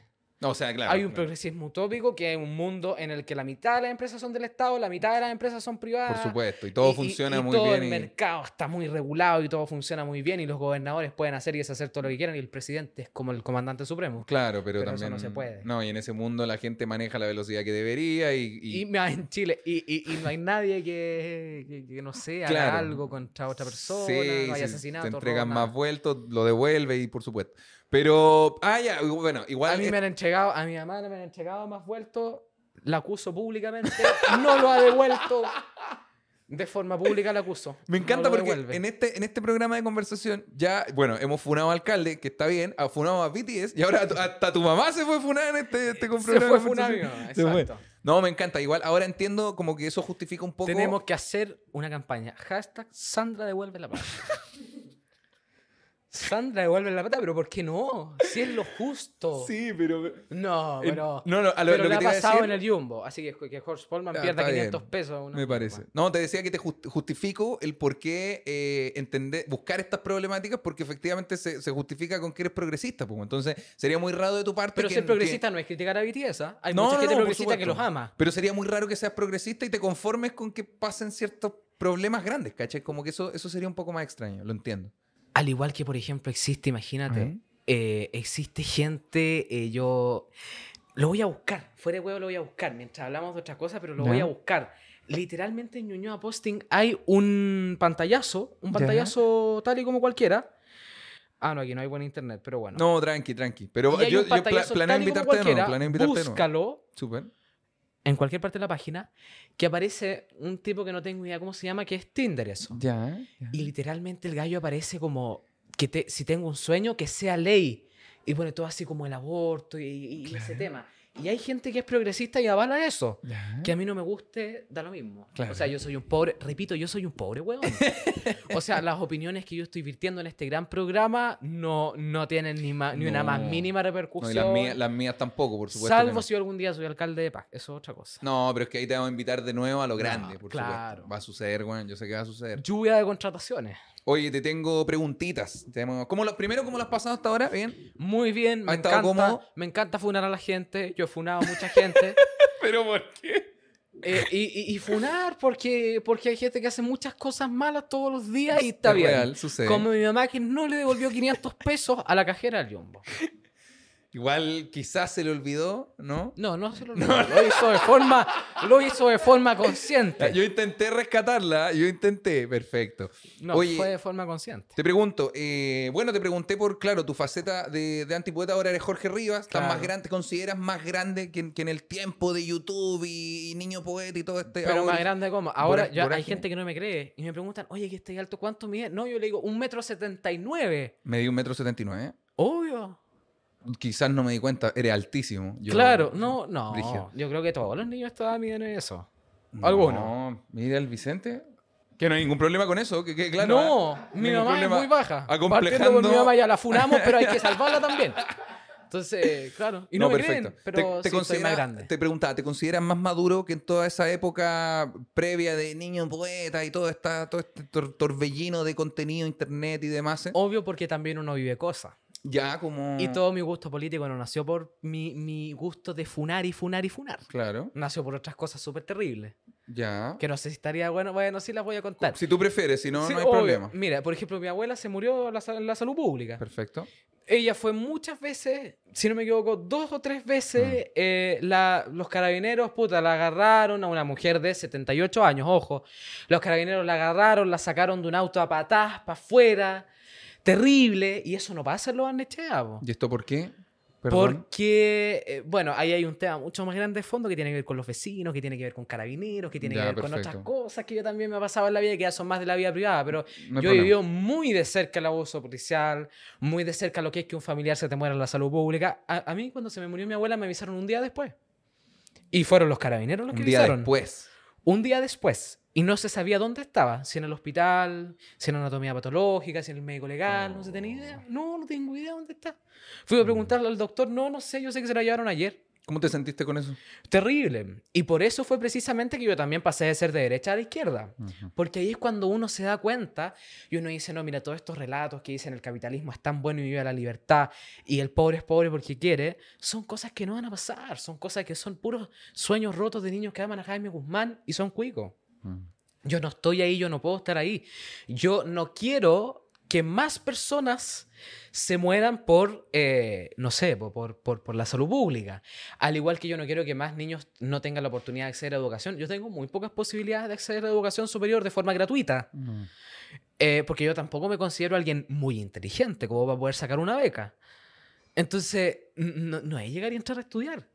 Speaker 1: O sea, claro.
Speaker 2: Hay un
Speaker 1: claro.
Speaker 2: progresismo utópico que es un mundo en el que la mitad de las empresas son del Estado, la mitad de las empresas son privadas.
Speaker 1: Por supuesto, y todo
Speaker 2: y-
Speaker 1: funciona
Speaker 2: y
Speaker 1: muy
Speaker 2: todo
Speaker 1: bien.
Speaker 2: el
Speaker 1: y-
Speaker 2: mercado está muy regulado y todo funciona muy bien y los gobernadores pueden hacer y deshacer todo lo que quieran y el presidente es como el comandante supremo.
Speaker 1: Claro, pero,
Speaker 2: Pero eso
Speaker 1: también...
Speaker 2: no se puede.
Speaker 1: No, y en ese mundo la gente maneja la velocidad que debería y... y-
Speaker 2: en Chile, y, no hay nadie que, que, que, no sé, haga algo contra otra persona,
Speaker 1: Sí,
Speaker 2: no hay
Speaker 1: si
Speaker 2: asesinato.
Speaker 1: te entregan más vueltos, lo devuelve y por supuesto. Pero, ah, ya, bueno, igual...
Speaker 2: A mí me han entregado, a mi mamá me han entregado más vueltos, la acuso públicamente, no lo ha devuelto. De forma pública la acuso.
Speaker 1: Me encanta porque
Speaker 2: devuelve.
Speaker 1: en este, en este programa de conversación ya, bueno, hemos funado al alcalde, que está bien, ha funado a BTS y ahora hasta tu mamá se fue funada en este, este
Speaker 2: Se
Speaker 1: programa
Speaker 2: fue
Speaker 1: Se fue.
Speaker 2: exacto.
Speaker 1: No, me encanta. Igual ahora entiendo como que eso justifica un poco...
Speaker 2: Tenemos que hacer una campaña. Hashtag Sandra devuelve la plata. Sandra devuelve la plata, pero ¿por qué no? Si es lo justo.
Speaker 1: Sí, pero...
Speaker 2: No, pero.
Speaker 1: no, no, a lo-
Speaker 2: pero
Speaker 1: lo
Speaker 2: le
Speaker 1: que
Speaker 2: ha pasado
Speaker 1: decir-
Speaker 2: en el Jumbo. Así que que Jorge Polman
Speaker 1: Ah,
Speaker 2: pierda
Speaker 1: está
Speaker 2: 500
Speaker 1: bien.
Speaker 2: pesos.
Speaker 1: Me parece. No, te decía que te just- justifico el por qué eh, entender, buscar estas problemáticas porque efectivamente se, se justifica con que eres progresista. Pues. Entonces sería muy raro de tu parte
Speaker 2: Pero
Speaker 1: que...
Speaker 2: ser progresista
Speaker 1: que-
Speaker 2: no es criticar a BTS. ¿ah? Hay
Speaker 1: No,
Speaker 2: mucha
Speaker 1: no,
Speaker 2: gente
Speaker 1: no,
Speaker 2: progresista que los ama.
Speaker 1: Pero sería muy raro que seas progresista y te conformes con que pasen ciertos problemas grandes, ¿cachai? Como que eso, eso sería un poco más extraño, lo entiendo.
Speaker 2: Al igual que, por ejemplo, existe, imagínate, eh, existe gente, eh, yo lo voy a buscar, fuera de huevo lo voy a buscar, mientras hablamos de otras cosas, pero lo voy a buscar. Literalmente en Ñuñoa Posting hay un pantallazo, un pantallazo tal y como cualquiera. Ah, no, aquí no hay buen internet, pero bueno.
Speaker 1: No, tranqui, tranqui. Pero yo, yo pla- planeo invitarte de nuevo.
Speaker 2: cualquiera,
Speaker 1: Planeo invitarte.
Speaker 2: Búscalo
Speaker 1: Súper.
Speaker 2: En cualquier parte de la página, que aparece un tipo que no tengo idea cómo se llama, que es Tinder eso.
Speaker 1: Ya, ya.
Speaker 2: Y literalmente el gallo aparece como que te- si tengo un sueño, que sea ley. Y pone todo así como el aborto y, y ese tema. Y hay gente que es progresista y avala eso. Que a mí no me guste, da lo mismo.
Speaker 1: Claro.
Speaker 2: O sea, yo soy un pobre, repito, yo soy un pobre weón. [laughs] o sea, las opiniones que yo estoy virtiendo en este gran programa no, no tienen ni, ma- ni una
Speaker 1: No.
Speaker 2: más mínima
Speaker 1: No,
Speaker 2: repercusión.
Speaker 1: y las mías, las mías tampoco, por supuesto.
Speaker 2: salvo si yo algún día soy alcalde de Paz. Eso es otra cosa.
Speaker 1: No, pero es que ahí te vamos a invitar de nuevo a lo
Speaker 2: No,
Speaker 1: grande, por
Speaker 2: claro.
Speaker 1: supuesto. Va a suceder, bueno, yo sé que va a suceder.
Speaker 2: Lluvia de contrataciones.
Speaker 1: Oye, te tengo preguntitas. ¿Cómo lo, primero, ¿cómo lo has pasado hasta ahora? ¿Bien?
Speaker 2: Muy bien, me
Speaker 1: ¿Has estado
Speaker 2: encanta,
Speaker 1: cómodo?
Speaker 2: me encanta funar a la gente. Yo he funado a mucha gente. [laughs]
Speaker 1: ¿Pero por qué?
Speaker 2: Eh, y, y- y funar porque, porque hay gente que hace muchas cosas malas todos los días y está
Speaker 1: Es
Speaker 2: bien.
Speaker 1: real, sucede.
Speaker 2: Como mi mamá que no le devolvió 500 pesos a la cajera del Jumbo.
Speaker 1: Igual quizás se le olvidó, ¿no?
Speaker 2: No, no se lo [laughs] olvidó. Lo hizo de forma, lo hizo de forma consciente.
Speaker 1: Yo intenté rescatarla, yo intenté, perfecto.
Speaker 2: No,
Speaker 1: Oye,
Speaker 2: fue de forma consciente.
Speaker 1: te pregunto, eh, bueno, te pregunté por, claro, tu faceta de, de antipoeta ahora eres Jorge Rivas, estás
Speaker 2: Claro.
Speaker 1: más grande, ¿te consideras más grande que, en- que en el tiempo de YouTube y, y Niño Poeta y todo este...
Speaker 2: Pero
Speaker 1: ahora-
Speaker 2: más grande como. Ahora ya hay gente que no me cree y me preguntan, oye, que estoy alto, ¿cuánto mide? No, yo le digo, un metro setenta y nueve.
Speaker 1: Me di un metro setenta y nueve.
Speaker 2: Obvio.
Speaker 1: Quizás no me di cuenta, eres altísimo. Yo-
Speaker 2: claro, no, no. Yo creo que todos los niños estaban miden eso.
Speaker 1: No,
Speaker 2: Alguno.
Speaker 1: Mira el Vicente. Que no hay ningún problema con eso, que, que claro.
Speaker 2: no,
Speaker 1: ¿eh?
Speaker 2: mi mamá es muy baja.
Speaker 1: Acomplejando.
Speaker 2: Partiendo por mi mamá ya la funamos, pero hay que [laughs] salvarla también. Entonces, claro. Y no, me creen, pero
Speaker 1: te, te
Speaker 2: sí
Speaker 1: considera-
Speaker 2: más grande.
Speaker 1: Te preguntaba, ¿te consideras más maduro que en toda esa época previa de niño poeta y todo, esta, todo este tor- torbellino de contenido, internet y demás? eh?
Speaker 2: Obvio porque también uno vive cosas.
Speaker 1: Ya, como.
Speaker 2: Y todo mi gusto político no nació por mi, mi gusto de funar y funar y funar.
Speaker 1: Claro.
Speaker 2: Nació por otras cosas súper terribles.
Speaker 1: Ya.
Speaker 2: Que no sé si estaría bueno. Bueno, sí las voy a contar.
Speaker 1: Si tú prefieres, si no,
Speaker 2: Sí,
Speaker 1: no hay
Speaker 2: obvio.
Speaker 1: problema.
Speaker 2: Mira, por ejemplo, mi abuela se murió en la, sa- en la salud pública.
Speaker 1: Perfecto.
Speaker 2: Ella fue muchas veces, si no me equivoco, dos o tres veces,
Speaker 1: Mm.
Speaker 2: eh, la- los carabineros, puta, la agarraron a una mujer de 78 años, ojo. Los carabineros la agarraron, la sacaron de un auto a patás para afuera. Terrible. Y eso no pasa en los Barnechea, po.
Speaker 1: ¿Y esto por qué? Perdón.
Speaker 2: Porque, eh, bueno, ahí hay un tema mucho más grande de fondo que tiene que ver con los vecinos, que tiene que ver con carabineros, que tiene
Speaker 1: Ya,
Speaker 2: que ver con otras cosas que yo también me ha pasado en la vida, que ya son más de la vida privada, pero
Speaker 1: No hay
Speaker 2: yo he
Speaker 1: problema.
Speaker 2: vivido muy de cerca el abuso policial, muy de cerca lo que es que un familiar se te muera en la salud pública. A, a mí cuando se me murió mi abuela me avisaron un día después. Y fueron los carabineros los que
Speaker 1: Un día
Speaker 2: avisaron.
Speaker 1: después.
Speaker 2: Un día después. Y no se sabía dónde estaba. Si en el hospital, si en anatomía patológica, si en el médico legal. No se tenía idea. No, no tengo idea dónde está. Fui a preguntarle al doctor. No, no sé. Yo sé que se la llevaron ayer.
Speaker 1: ¿Cómo te sentiste con eso?
Speaker 2: Terrible. Y por eso fue precisamente que yo también pasé de ser de derecha a la izquierda. Porque ahí es cuando uno se da cuenta y uno dice, no, mira, todos estos relatos que dicen el capitalismo es tan bueno y vive la libertad y el pobre es pobre porque quiere, son cosas que no van a pasar, son cosas que son puros sueños rotos de niños que aman a Jaime Guzmán y son cuicos. Yo no estoy ahí, yo no puedo estar ahí. Yo no quiero que más personas se mueran por, eh, no sé, po- por, por, por la salud pública. Al igual que yo no quiero que más niños no tengan la oportunidad de acceder a educación. Yo tengo muy pocas posibilidades de acceder a educación superior de forma gratuita. Eh, porque yo tampoco me considero alguien muy inteligente como para poder sacar una beca. Entonces, no, no es llegar y entrar a estudiar.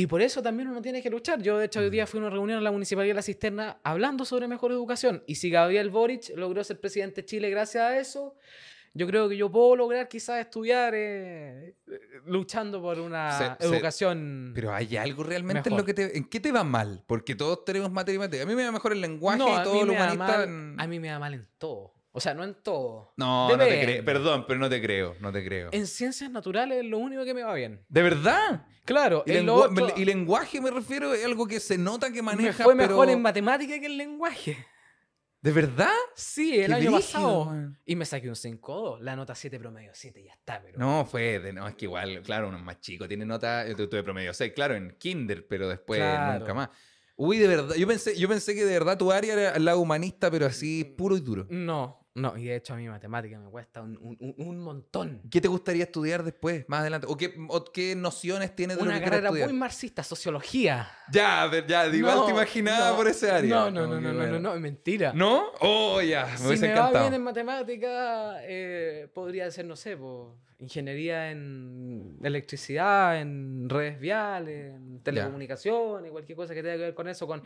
Speaker 2: Y por eso también uno tiene que luchar. Yo, de hecho, hoy día fui a una reunión en la Municipalidad de La Cisterna hablando sobre mejor educación. Y si Gabriel Boric logró ser presidente de Chile gracias a eso, yo creo que yo puedo lograr quizás estudiar eh, luchando por una
Speaker 1: Se- se-
Speaker 2: educación...
Speaker 1: Pero hay algo realmente en lo que te. ¿En qué te va mal? Porque todos tenemos matemáticas. A mí me va mejor el lenguaje
Speaker 2: No,
Speaker 1: y todo lo humanista.
Speaker 2: mal-
Speaker 1: en-
Speaker 2: A mí me da mal en todo. O sea, no en todo.
Speaker 1: No, no te creo. Perdón, pero no te creo. No te creo.
Speaker 2: En ciencias naturales es lo único que me va bien.
Speaker 1: ¿De verdad?
Speaker 2: Claro,
Speaker 1: Y,
Speaker 2: en lo
Speaker 1: lengua-
Speaker 2: otro
Speaker 1: y lenguaje me refiero es algo que se nota que
Speaker 2: me
Speaker 1: maneja.
Speaker 2: fue mejor
Speaker 1: pero-
Speaker 2: en matemática que en lenguaje.
Speaker 1: ¿De verdad?
Speaker 2: Sí, el año pasado.
Speaker 1: man.
Speaker 2: Y me saqué un 5 la nota 7 promedio 7, ya está, pero...
Speaker 1: No, fue de. No, es que igual, claro, uno es más chico, tiene nota. Yo tuve promedio 6, claro, en Kinder, pero después
Speaker 2: Claro.
Speaker 1: nunca más. Uy, de verdad. Yo pensé, yo pensé que de verdad tu área era lado humanista, pero así puro y duro.
Speaker 2: No, no, y de hecho a mí matemática me cuesta un, un- un- montón.
Speaker 1: ¿Qué te gustaría estudiar después, más adelante? ¿O qué, o qué nociones tienes de lo
Speaker 2: Una
Speaker 1: que quieres
Speaker 2: carrera
Speaker 1: estudiar?
Speaker 2: muy marxista, sociología.
Speaker 1: Ya, ya, igual
Speaker 2: No,
Speaker 1: te imaginaba
Speaker 2: no,
Speaker 1: por ese área.
Speaker 2: No, no, no,
Speaker 1: que
Speaker 2: no, no,
Speaker 1: bueno.
Speaker 2: no, no, mentira.
Speaker 1: ¿No? Oh, ya, me
Speaker 2: si
Speaker 1: hubiese
Speaker 2: me
Speaker 1: encantado.
Speaker 2: va bien en matemática, eh, podría ser, no sé, po, ingeniería en electricidad, en redes viales, en telecomunicaciones, cualquier cosa que tenga que ver con eso. Con...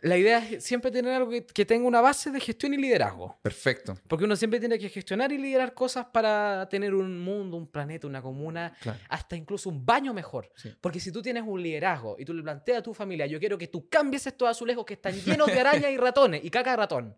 Speaker 2: La idea es siempre tener algo que, que tenga una base de gestión y liderazgo.
Speaker 1: Perfecto.
Speaker 2: Porque uno siempre tiene que gestionar y liderar cosas para tener un mundo, un planeta, una comuna,
Speaker 1: Claro.
Speaker 2: hasta incluso un baño mejor.
Speaker 1: Sí.
Speaker 2: Porque si tú tienes un liderazgo y tú le planteas a tu familia, yo quiero que tú cambies estos azulejos que están llenos de arañas y ratones y caca de ratón.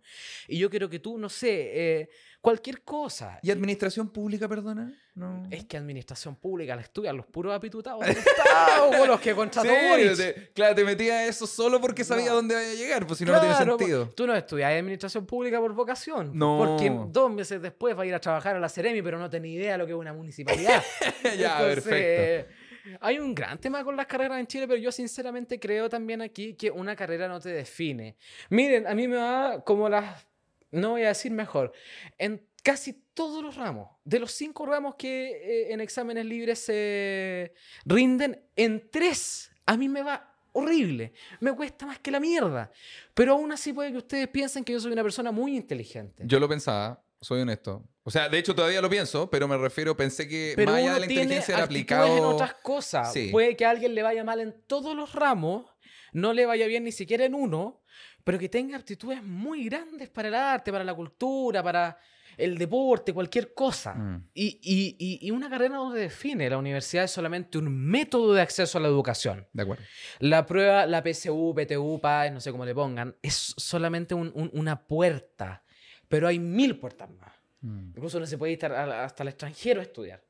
Speaker 2: Y yo quiero que tú, no sé, eh, cualquier cosa.
Speaker 1: ¿Y administración pública, perdona? No.
Speaker 2: Es que administración pública la estudian los puros apitutados [laughs] del Estado, los que contrató
Speaker 1: Sí, te- claro, te metía a eso solo porque sabía
Speaker 2: No.
Speaker 1: dónde vaya a llegar, pues si no, no tiene
Speaker 2: Claro,
Speaker 1: sentido.
Speaker 2: Tú no estudias administración pública por vocación.
Speaker 1: No.
Speaker 2: Porque dos meses después va a ir a trabajar a la Ceremi, pero no tenía idea de lo que es una municipalidad. [laughs]
Speaker 1: ya,
Speaker 2: Entonces,
Speaker 1: perfecto.
Speaker 2: Hay un gran tema con las carreras en Chile, pero yo sinceramente creo también aquí que una carrera no te define. Miren, a mí me va como las... No voy a decir mejor. En casi todos los ramos, de los cinco ramos que eh, en exámenes libres se rinden, en tres a mí me va horrible. Me cuesta más que la mierda. Pero aún así puede que ustedes piensen que yo soy una persona muy inteligente.
Speaker 1: Yo lo pensaba, soy honesto. O sea, de hecho todavía lo pienso, pero me refiero, pensé que
Speaker 2: Pero
Speaker 1: más allá
Speaker 2: uno
Speaker 1: de la
Speaker 2: tiene
Speaker 1: inteligencia era aplicado.
Speaker 2: en otras cosas.
Speaker 1: Sí.
Speaker 2: Puede que a alguien le vaya mal en todos los ramos, no le vaya bien ni siquiera en uno, pero que tenga aptitudes muy grandes para el arte, para la cultura, para el deporte, cualquier cosa.
Speaker 1: Mm.
Speaker 2: Y, y- y- una carrera no se define. La universidad es solamente un método de acceso a la educación.
Speaker 1: De acuerdo.
Speaker 2: La prueba, la PSU, PTU, PAES, no sé cómo le pongan, es solamente un- un- una puerta. Pero hay mil puertas más.
Speaker 1: Mm.
Speaker 2: Incluso uno se puede ir hasta el extranjero a estudiar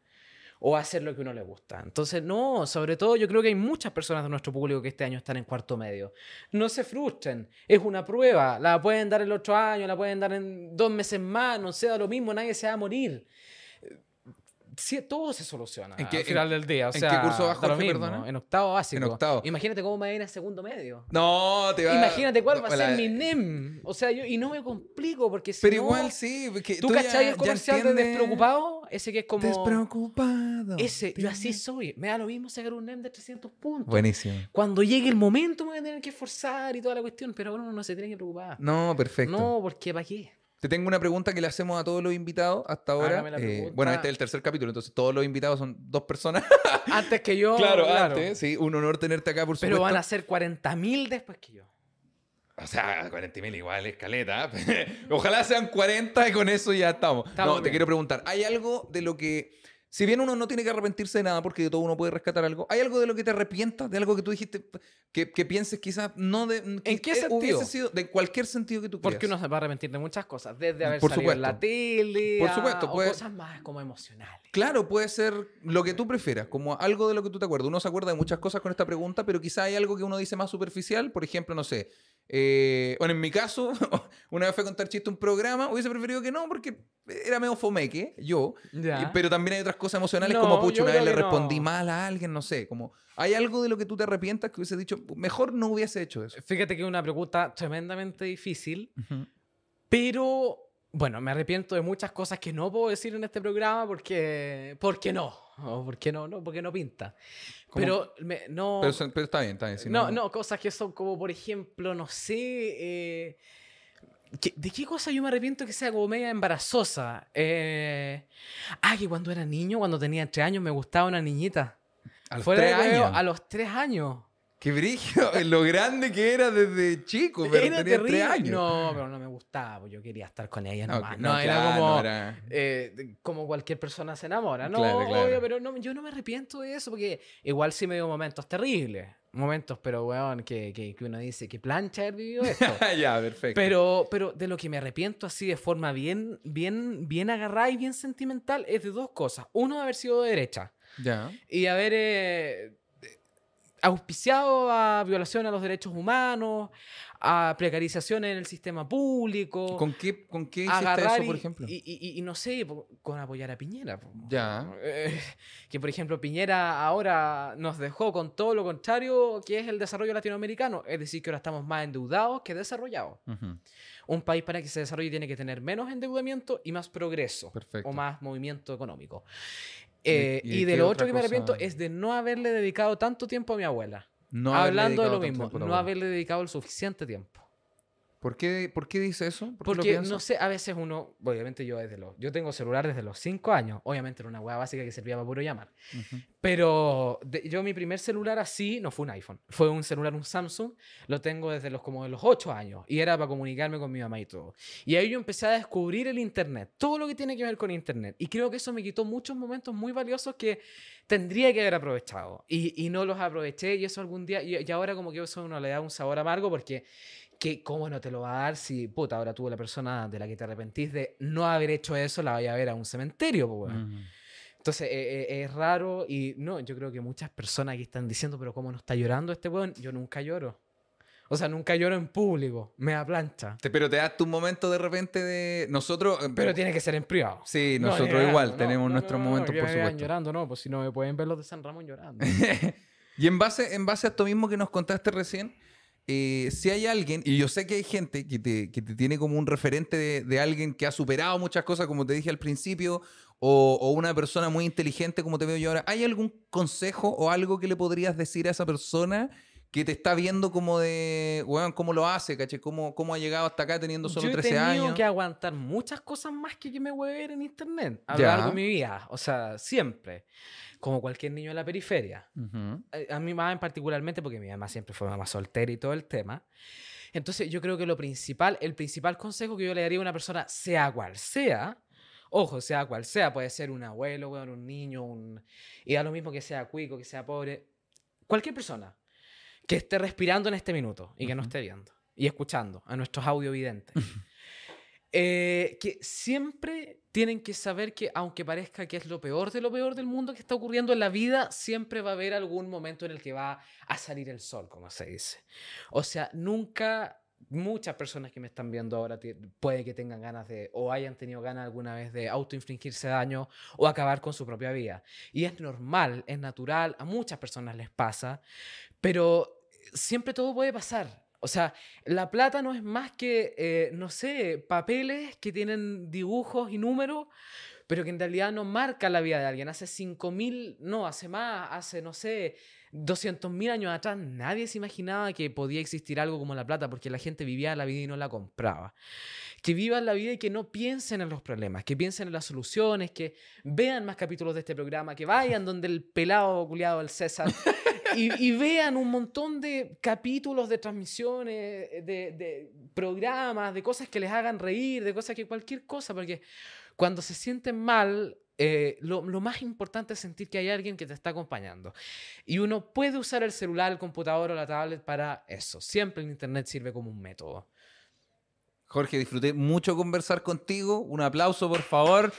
Speaker 2: o hacer lo que uno le gusta. Entonces, no, sobre todo yo creo que hay muchas personas de nuestro público que este año están en cuarto medio. No se frustren, es una prueba, la pueden dar el otro año, la pueden dar en dos meses más, no sea lo mismo, nadie se va a morir. Sí, todo se soluciona
Speaker 1: ¿En qué-
Speaker 2: al final del día. O
Speaker 1: en
Speaker 2: sea,
Speaker 1: qué curso
Speaker 2: mismo,
Speaker 1: perdona?
Speaker 2: En octavo básico.
Speaker 1: En octavo.
Speaker 2: Imagínate cómo me va a ir en segundo medio.
Speaker 1: No, te va
Speaker 2: Imagínate cuál va a
Speaker 1: la-
Speaker 2: ser mi NEM. O sea, yo, y no me complico porque si
Speaker 1: Pero
Speaker 2: no-
Speaker 1: igual sí. porque
Speaker 2: ¿Tú
Speaker 1: ya-
Speaker 2: cachai el comercial de Despreocupado? Ese que es como...
Speaker 1: Despreocupado.
Speaker 2: Ese, yo así soy. Me da lo mismo sacar un NEM de 300 puntos.
Speaker 1: Buenísimo.
Speaker 2: Cuando llegue el momento me voy a tener que esforzar y toda la cuestión, pero uno no se tiene que preocupar.
Speaker 1: No, perfecto.
Speaker 2: No, porque ¿para qué?
Speaker 1: Te tengo una pregunta que le hacemos a todos los invitados hasta ahora. Eh, bueno, este es el tercer capítulo, entonces todos los invitados son dos personas. [laughs]
Speaker 2: Antes que yo.
Speaker 1: antes, sí, un honor tenerte acá, por
Speaker 2: Pero
Speaker 1: supuesto.
Speaker 2: van a ser 40.000 después que yo.
Speaker 1: O sea, 40 mil igual, escaleta. [laughs] Ojalá sean 40 y con eso ya estamos.
Speaker 2: Estamos
Speaker 1: no, te quiero preguntar, ¿hay algo de lo que... Si bien uno no tiene que arrepentirse de nada porque de todo uno puede rescatar algo, ¿hay algo de lo que te arrepientas? ¿De algo que tú dijiste que, que pienses quizás no de...
Speaker 2: ¿En qué
Speaker 1: eh,
Speaker 2: sentido?
Speaker 1: Sido de cualquier sentido que tú quieras.
Speaker 2: Porque uno se va a arrepentir de muchas cosas. Desde haber
Speaker 1: Por
Speaker 2: salido en la tele.
Speaker 1: Por
Speaker 2: o cosas más como emocionales.
Speaker 1: Claro, puede ser lo que tú prefieras, como algo de lo que tú te acuerdas. Uno se acuerda de muchas cosas con esta pregunta, pero quizá hay algo que uno dice más superficial. Por ejemplo, no sé. Eh, bueno, en mi caso, [laughs] una vez fue a contar chiste un programa, hubiese preferido que no, porque era medio fomeque, yo.
Speaker 2: Ya.
Speaker 1: Pero también hay otras cosas emocionales,
Speaker 2: No,
Speaker 1: como pucho, una vez le
Speaker 2: que no.
Speaker 1: respondí mal a alguien, no sé. Como, ¿Hay algo de lo que tú te arrepientas que hubiese dicho, mejor no hubiese hecho eso?
Speaker 2: Fíjate que es una pregunta tremendamente difícil, pero bueno, me arrepiento de muchas cosas que no puedo decir en este programa porque. ¿Por qué no? O ¿Por qué no? no porque no pinta.
Speaker 1: ¿Cómo?
Speaker 2: Pero me- no.
Speaker 1: Pero, pero está bien, está bien. si
Speaker 2: no, no, cosas que son como, por ejemplo, no sé. eh, ¿qué- ¿De qué cosa yo me arrepiento que sea como media embarazosa? Eh, ah, que cuando era niño, cuando tenía tres años, me gustaba una niñita.
Speaker 1: A los
Speaker 2: Fuera
Speaker 1: tres
Speaker 2: huevo,
Speaker 1: años.
Speaker 2: A los tres años.
Speaker 1: Qué brillo, [laughs] lo grande que era desde chico, pero
Speaker 2: Era
Speaker 1: tenía tres años.
Speaker 2: No, pero no me gustaba, pues yo quería estar con ella nomás. No,
Speaker 1: claro,
Speaker 2: como,
Speaker 1: no era-
Speaker 2: eh, de- como cualquier persona se enamora. No,
Speaker 1: Claro, claro.
Speaker 2: obvio, pero no, yo no me arrepiento de eso porque igual sí me dio momentos terribles. Momentos, pero weón, que, que, que uno dice que plancha haber vivido esto. [laughs]
Speaker 1: ya, perfecto.
Speaker 2: Pero, pero de lo que me arrepiento así de forma bien, bien, bien agarrada y bien sentimental es de dos cosas. Uno, haber sido de derecha
Speaker 1: ya.
Speaker 2: y haber eh, auspiciado a violación a los derechos humanos, a precarización en el sistema público.
Speaker 1: ¿Con qué, con qué hiciste eso, por ejemplo?
Speaker 2: Y, y- y no sé, con apoyar a Piñera.
Speaker 1: Ya.
Speaker 2: Eh, que por ejemplo Piñera ahora nos dejó con todo lo contrario que es el desarrollo latinoamericano. Es decir, que ahora estamos más endeudados que desarrollados. Un país para que se desarrolle tiene que tener menos endeudamiento y más progreso.
Speaker 1: Perfecto.
Speaker 2: O más movimiento económico.
Speaker 1: ¿Y-
Speaker 2: Eh,
Speaker 1: y
Speaker 2: de lo otro que me arrepiento es de no haberle dedicado tanto tiempo a mi abuela.
Speaker 1: No
Speaker 2: Hablando de lo mismo, no haberle dedicado el suficiente tiempo.
Speaker 1: ¿Por qué, ¿Por qué dice eso? ¿Por qué lo
Speaker 2: Porque, no sé, a veces uno, obviamente yo desde los, yo tengo celular desde los 5 años, obviamente era una hueá básica que servía para puro llamar, pero de- yo mi primer celular así no fue un iPhone, fue un celular, un Samsung, lo tengo desde los como de los 8 años y era para comunicarme con mi mamá y todo. Y ahí yo empecé a descubrir el Internet, todo lo que tiene que ver con Internet, y creo que eso me quitó muchos momentos muy valiosos que tendría que haber aprovechado y, y no los aproveché y eso algún día, y, y ahora como que eso uno le da un sabor amargo porque que cómo no te lo va a dar si, puta, ahora tú la persona de la que te arrepentís de no haber hecho eso la vaya a ver a un cementerio, pues. Entonces eh, eh, es raro y no, yo creo que muchas personas aquí están diciendo, pero ¿cómo no está llorando este weón? Yo nunca lloro. O sea, nunca lloro en público, me da plancha.
Speaker 1: Te- Pero te das tu momento de repente de... Nosotros... eh,
Speaker 2: Pero tiene que ser en privado.
Speaker 1: Sí,
Speaker 2: No,
Speaker 1: nosotros igual
Speaker 2: no,
Speaker 1: tenemos
Speaker 2: no,
Speaker 1: nuestros
Speaker 2: no, no,
Speaker 1: momentos, por supuesto.
Speaker 2: llorando, no, pues si no me pueden ver los de San Ramón llorando. [laughs]
Speaker 1: y en base, en base a esto mismo que nos contaste recién, eh, si hay alguien, y yo sé que hay gente que te, que te tiene como un referente de, de alguien que ha superado muchas cosas, como te dije al principio, o, o una persona muy inteligente como te veo yo ahora, ¿hay algún consejo o algo que le podrías decir a esa persona que te está viendo como de, weón, cómo lo hace, caché? ¿Cómo, ¿Cómo ha llegado hasta acá teniendo solo
Speaker 2: yo he
Speaker 1: 13
Speaker 2: tenido
Speaker 1: años?
Speaker 2: que aguantar muchas cosas más que que me voy a ver en internet a lo
Speaker 1: Ya.
Speaker 2: largo de mi vida. O sea, siempre. Como cualquier niño de la periferia. A mi mamá en particularmente, porque mi mamá siempre fue mamá soltera y todo el tema. Entonces yo creo que lo principal, el principal consejo que yo le daría a una persona, sea cual sea, ojo, sea cual sea, puede ser un abuelo, weón, un niño, un... y da lo mismo que sea cuico, que sea pobre, cualquier persona que esté respirando en este minuto y que no esté viendo y escuchando a nuestros audiovidentes. [laughs] Eh, que siempre tienen que saber que aunque parezca que es lo peor de lo peor del mundo que está ocurriendo en la vida, siempre va a haber algún momento en el que va a salir el sol, como se dice. O sea, nunca muchas personas que me están viendo ahora puede que tengan ganas de, o hayan tenido ganas alguna vez de autoinfligirse daño o acabar con su propia vida. Y es normal, es natural, a muchas personas les pasa, pero siempre todo puede pasar. O sea, la plata no es más que, eh, no sé, papeles que tienen dibujos y números, pero que en realidad no marcan la vida de alguien. Hace 5.000, no, hace más, hace, no sé, 200.000 años atrás, nadie se imaginaba que podía existir algo como la plata, porque la gente vivía la vida y no la compraba. Que vivan la vida y que no piensen en los problemas, que piensen en las soluciones, que vean más capítulos de este programa, que vayan [laughs] donde el pelado culiado, el César, [laughs] y, y vean un montón de capítulos de transmisiones, de, de programas, de cosas que les hagan reír, de cosas que cualquier cosa, porque cuando se sienten mal, eh, lo, lo más importante es sentir que hay alguien que te está acompañando. Y uno puede usar el celular, el computador o la tablet para eso. Siempre el Internet sirve como un método.
Speaker 1: Jorge, disfruté mucho conversar contigo. Un aplauso, por favor,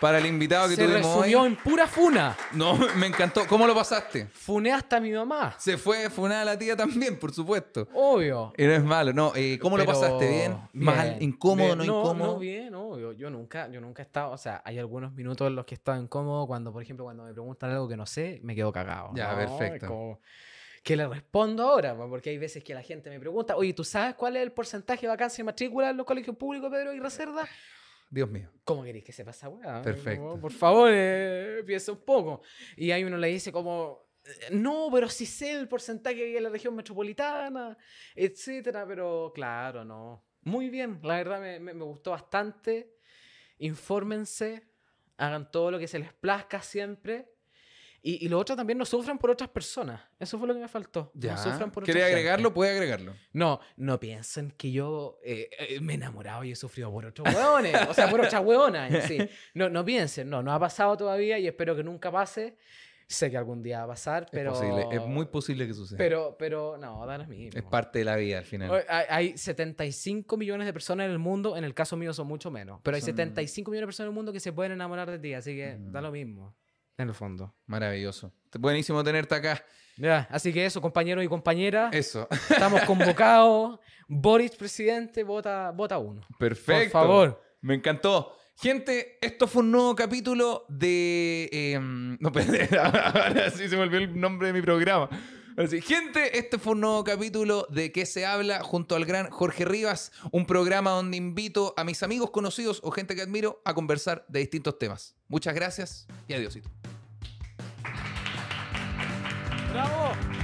Speaker 1: para el invitado que
Speaker 2: Se
Speaker 1: tuvimos
Speaker 2: resumió
Speaker 1: hoy.
Speaker 2: en pura funa.
Speaker 1: No, [laughs] me encantó. ¿Cómo lo pasaste?
Speaker 2: Funé hasta a mi mamá.
Speaker 1: Se fue funada la tía también, por supuesto.
Speaker 2: Obvio.
Speaker 1: Y no es malo, no. eh, ¿Cómo lo pasaste? ¿Bien? ¿Mal?
Speaker 2: bien,
Speaker 1: ¿Incómodo?
Speaker 2: bien.
Speaker 1: ¿No,
Speaker 2: no
Speaker 1: incómodo?
Speaker 2: No, bien, obvio. Yo nunca, yo nunca he estado, o sea, hay algunos minutos en los que he estado incómodo cuando, por ejemplo, cuando me preguntan algo que no sé, me quedo cagado.
Speaker 1: Ya,
Speaker 2: ¿no?
Speaker 1: Perfecto.
Speaker 2: como, ¿Qué le respondo ahora? po? Porque hay veces que la gente me pregunta, oye, ¿tú sabes cuál es el porcentaje de vacancia y matrícula en los colegios públicos, Pedro y Reserva?
Speaker 1: Dios mío.
Speaker 2: ¿Cómo queréis que sepa esa weá?
Speaker 1: Perfecto.
Speaker 2: Por favor, eh, piensa un poco. Y ahí uno le dice como, eh, no, pero sí sé el porcentaje que hay en la región metropolitana, etcétera, pero claro, no. Muy bien, la verdad me, me- me gustó bastante. Infórmense, hagan todo lo que se les plazca siempre. Y, y lo otro también, no sufran por otras personas. Eso fue lo que me faltó.
Speaker 1: Ya.
Speaker 2: No sufran por
Speaker 1: ¿Quiere
Speaker 2: otra gente.
Speaker 1: agregarlo? Puede agregarlo.
Speaker 2: No, no piensen que yo eh, eh, me he enamorado y he sufrido por otros hueones. o sea, por otras hueonas sí. No, no piensen, no, no ha pasado todavía y espero que nunca pase. Sé que algún día va a pasar, pero.
Speaker 1: Es posible, es muy posible que suceda.
Speaker 2: Pero, pero, no, da lo mismo.
Speaker 1: es parte de la vida al final.
Speaker 2: Hay, hay 75 millones de personas en el mundo, en el caso mío son mucho menos, pero hay
Speaker 1: Son-
Speaker 2: 75 millones de personas en el mundo que se pueden enamorar de ti, así que da
Speaker 1: Mm.
Speaker 2: lo mismo, en el fondo.
Speaker 1: Maravilloso. Buenísimo tenerte acá.
Speaker 2: Ya, así que eso, compañeros y compañeras,
Speaker 1: Eso. [laughs]
Speaker 2: estamos convocados. Boris, presidente, vota, vota uno.
Speaker 1: Perfecto.
Speaker 2: Por favor.
Speaker 1: Me encantó. Gente, esto fue un nuevo capítulo de. eh, [laughs] no, [laughs] ahora sí se me olvidó el nombre de mi programa. Ahora sí, gente, este fue un nuevo capítulo de ¿Qué se habla? junto al gran Jorge Rivas, un programa donde invito a mis amigos conocidos o gente que admiro a conversar de distintos temas. Muchas gracias y adiósito. ¡Bravo!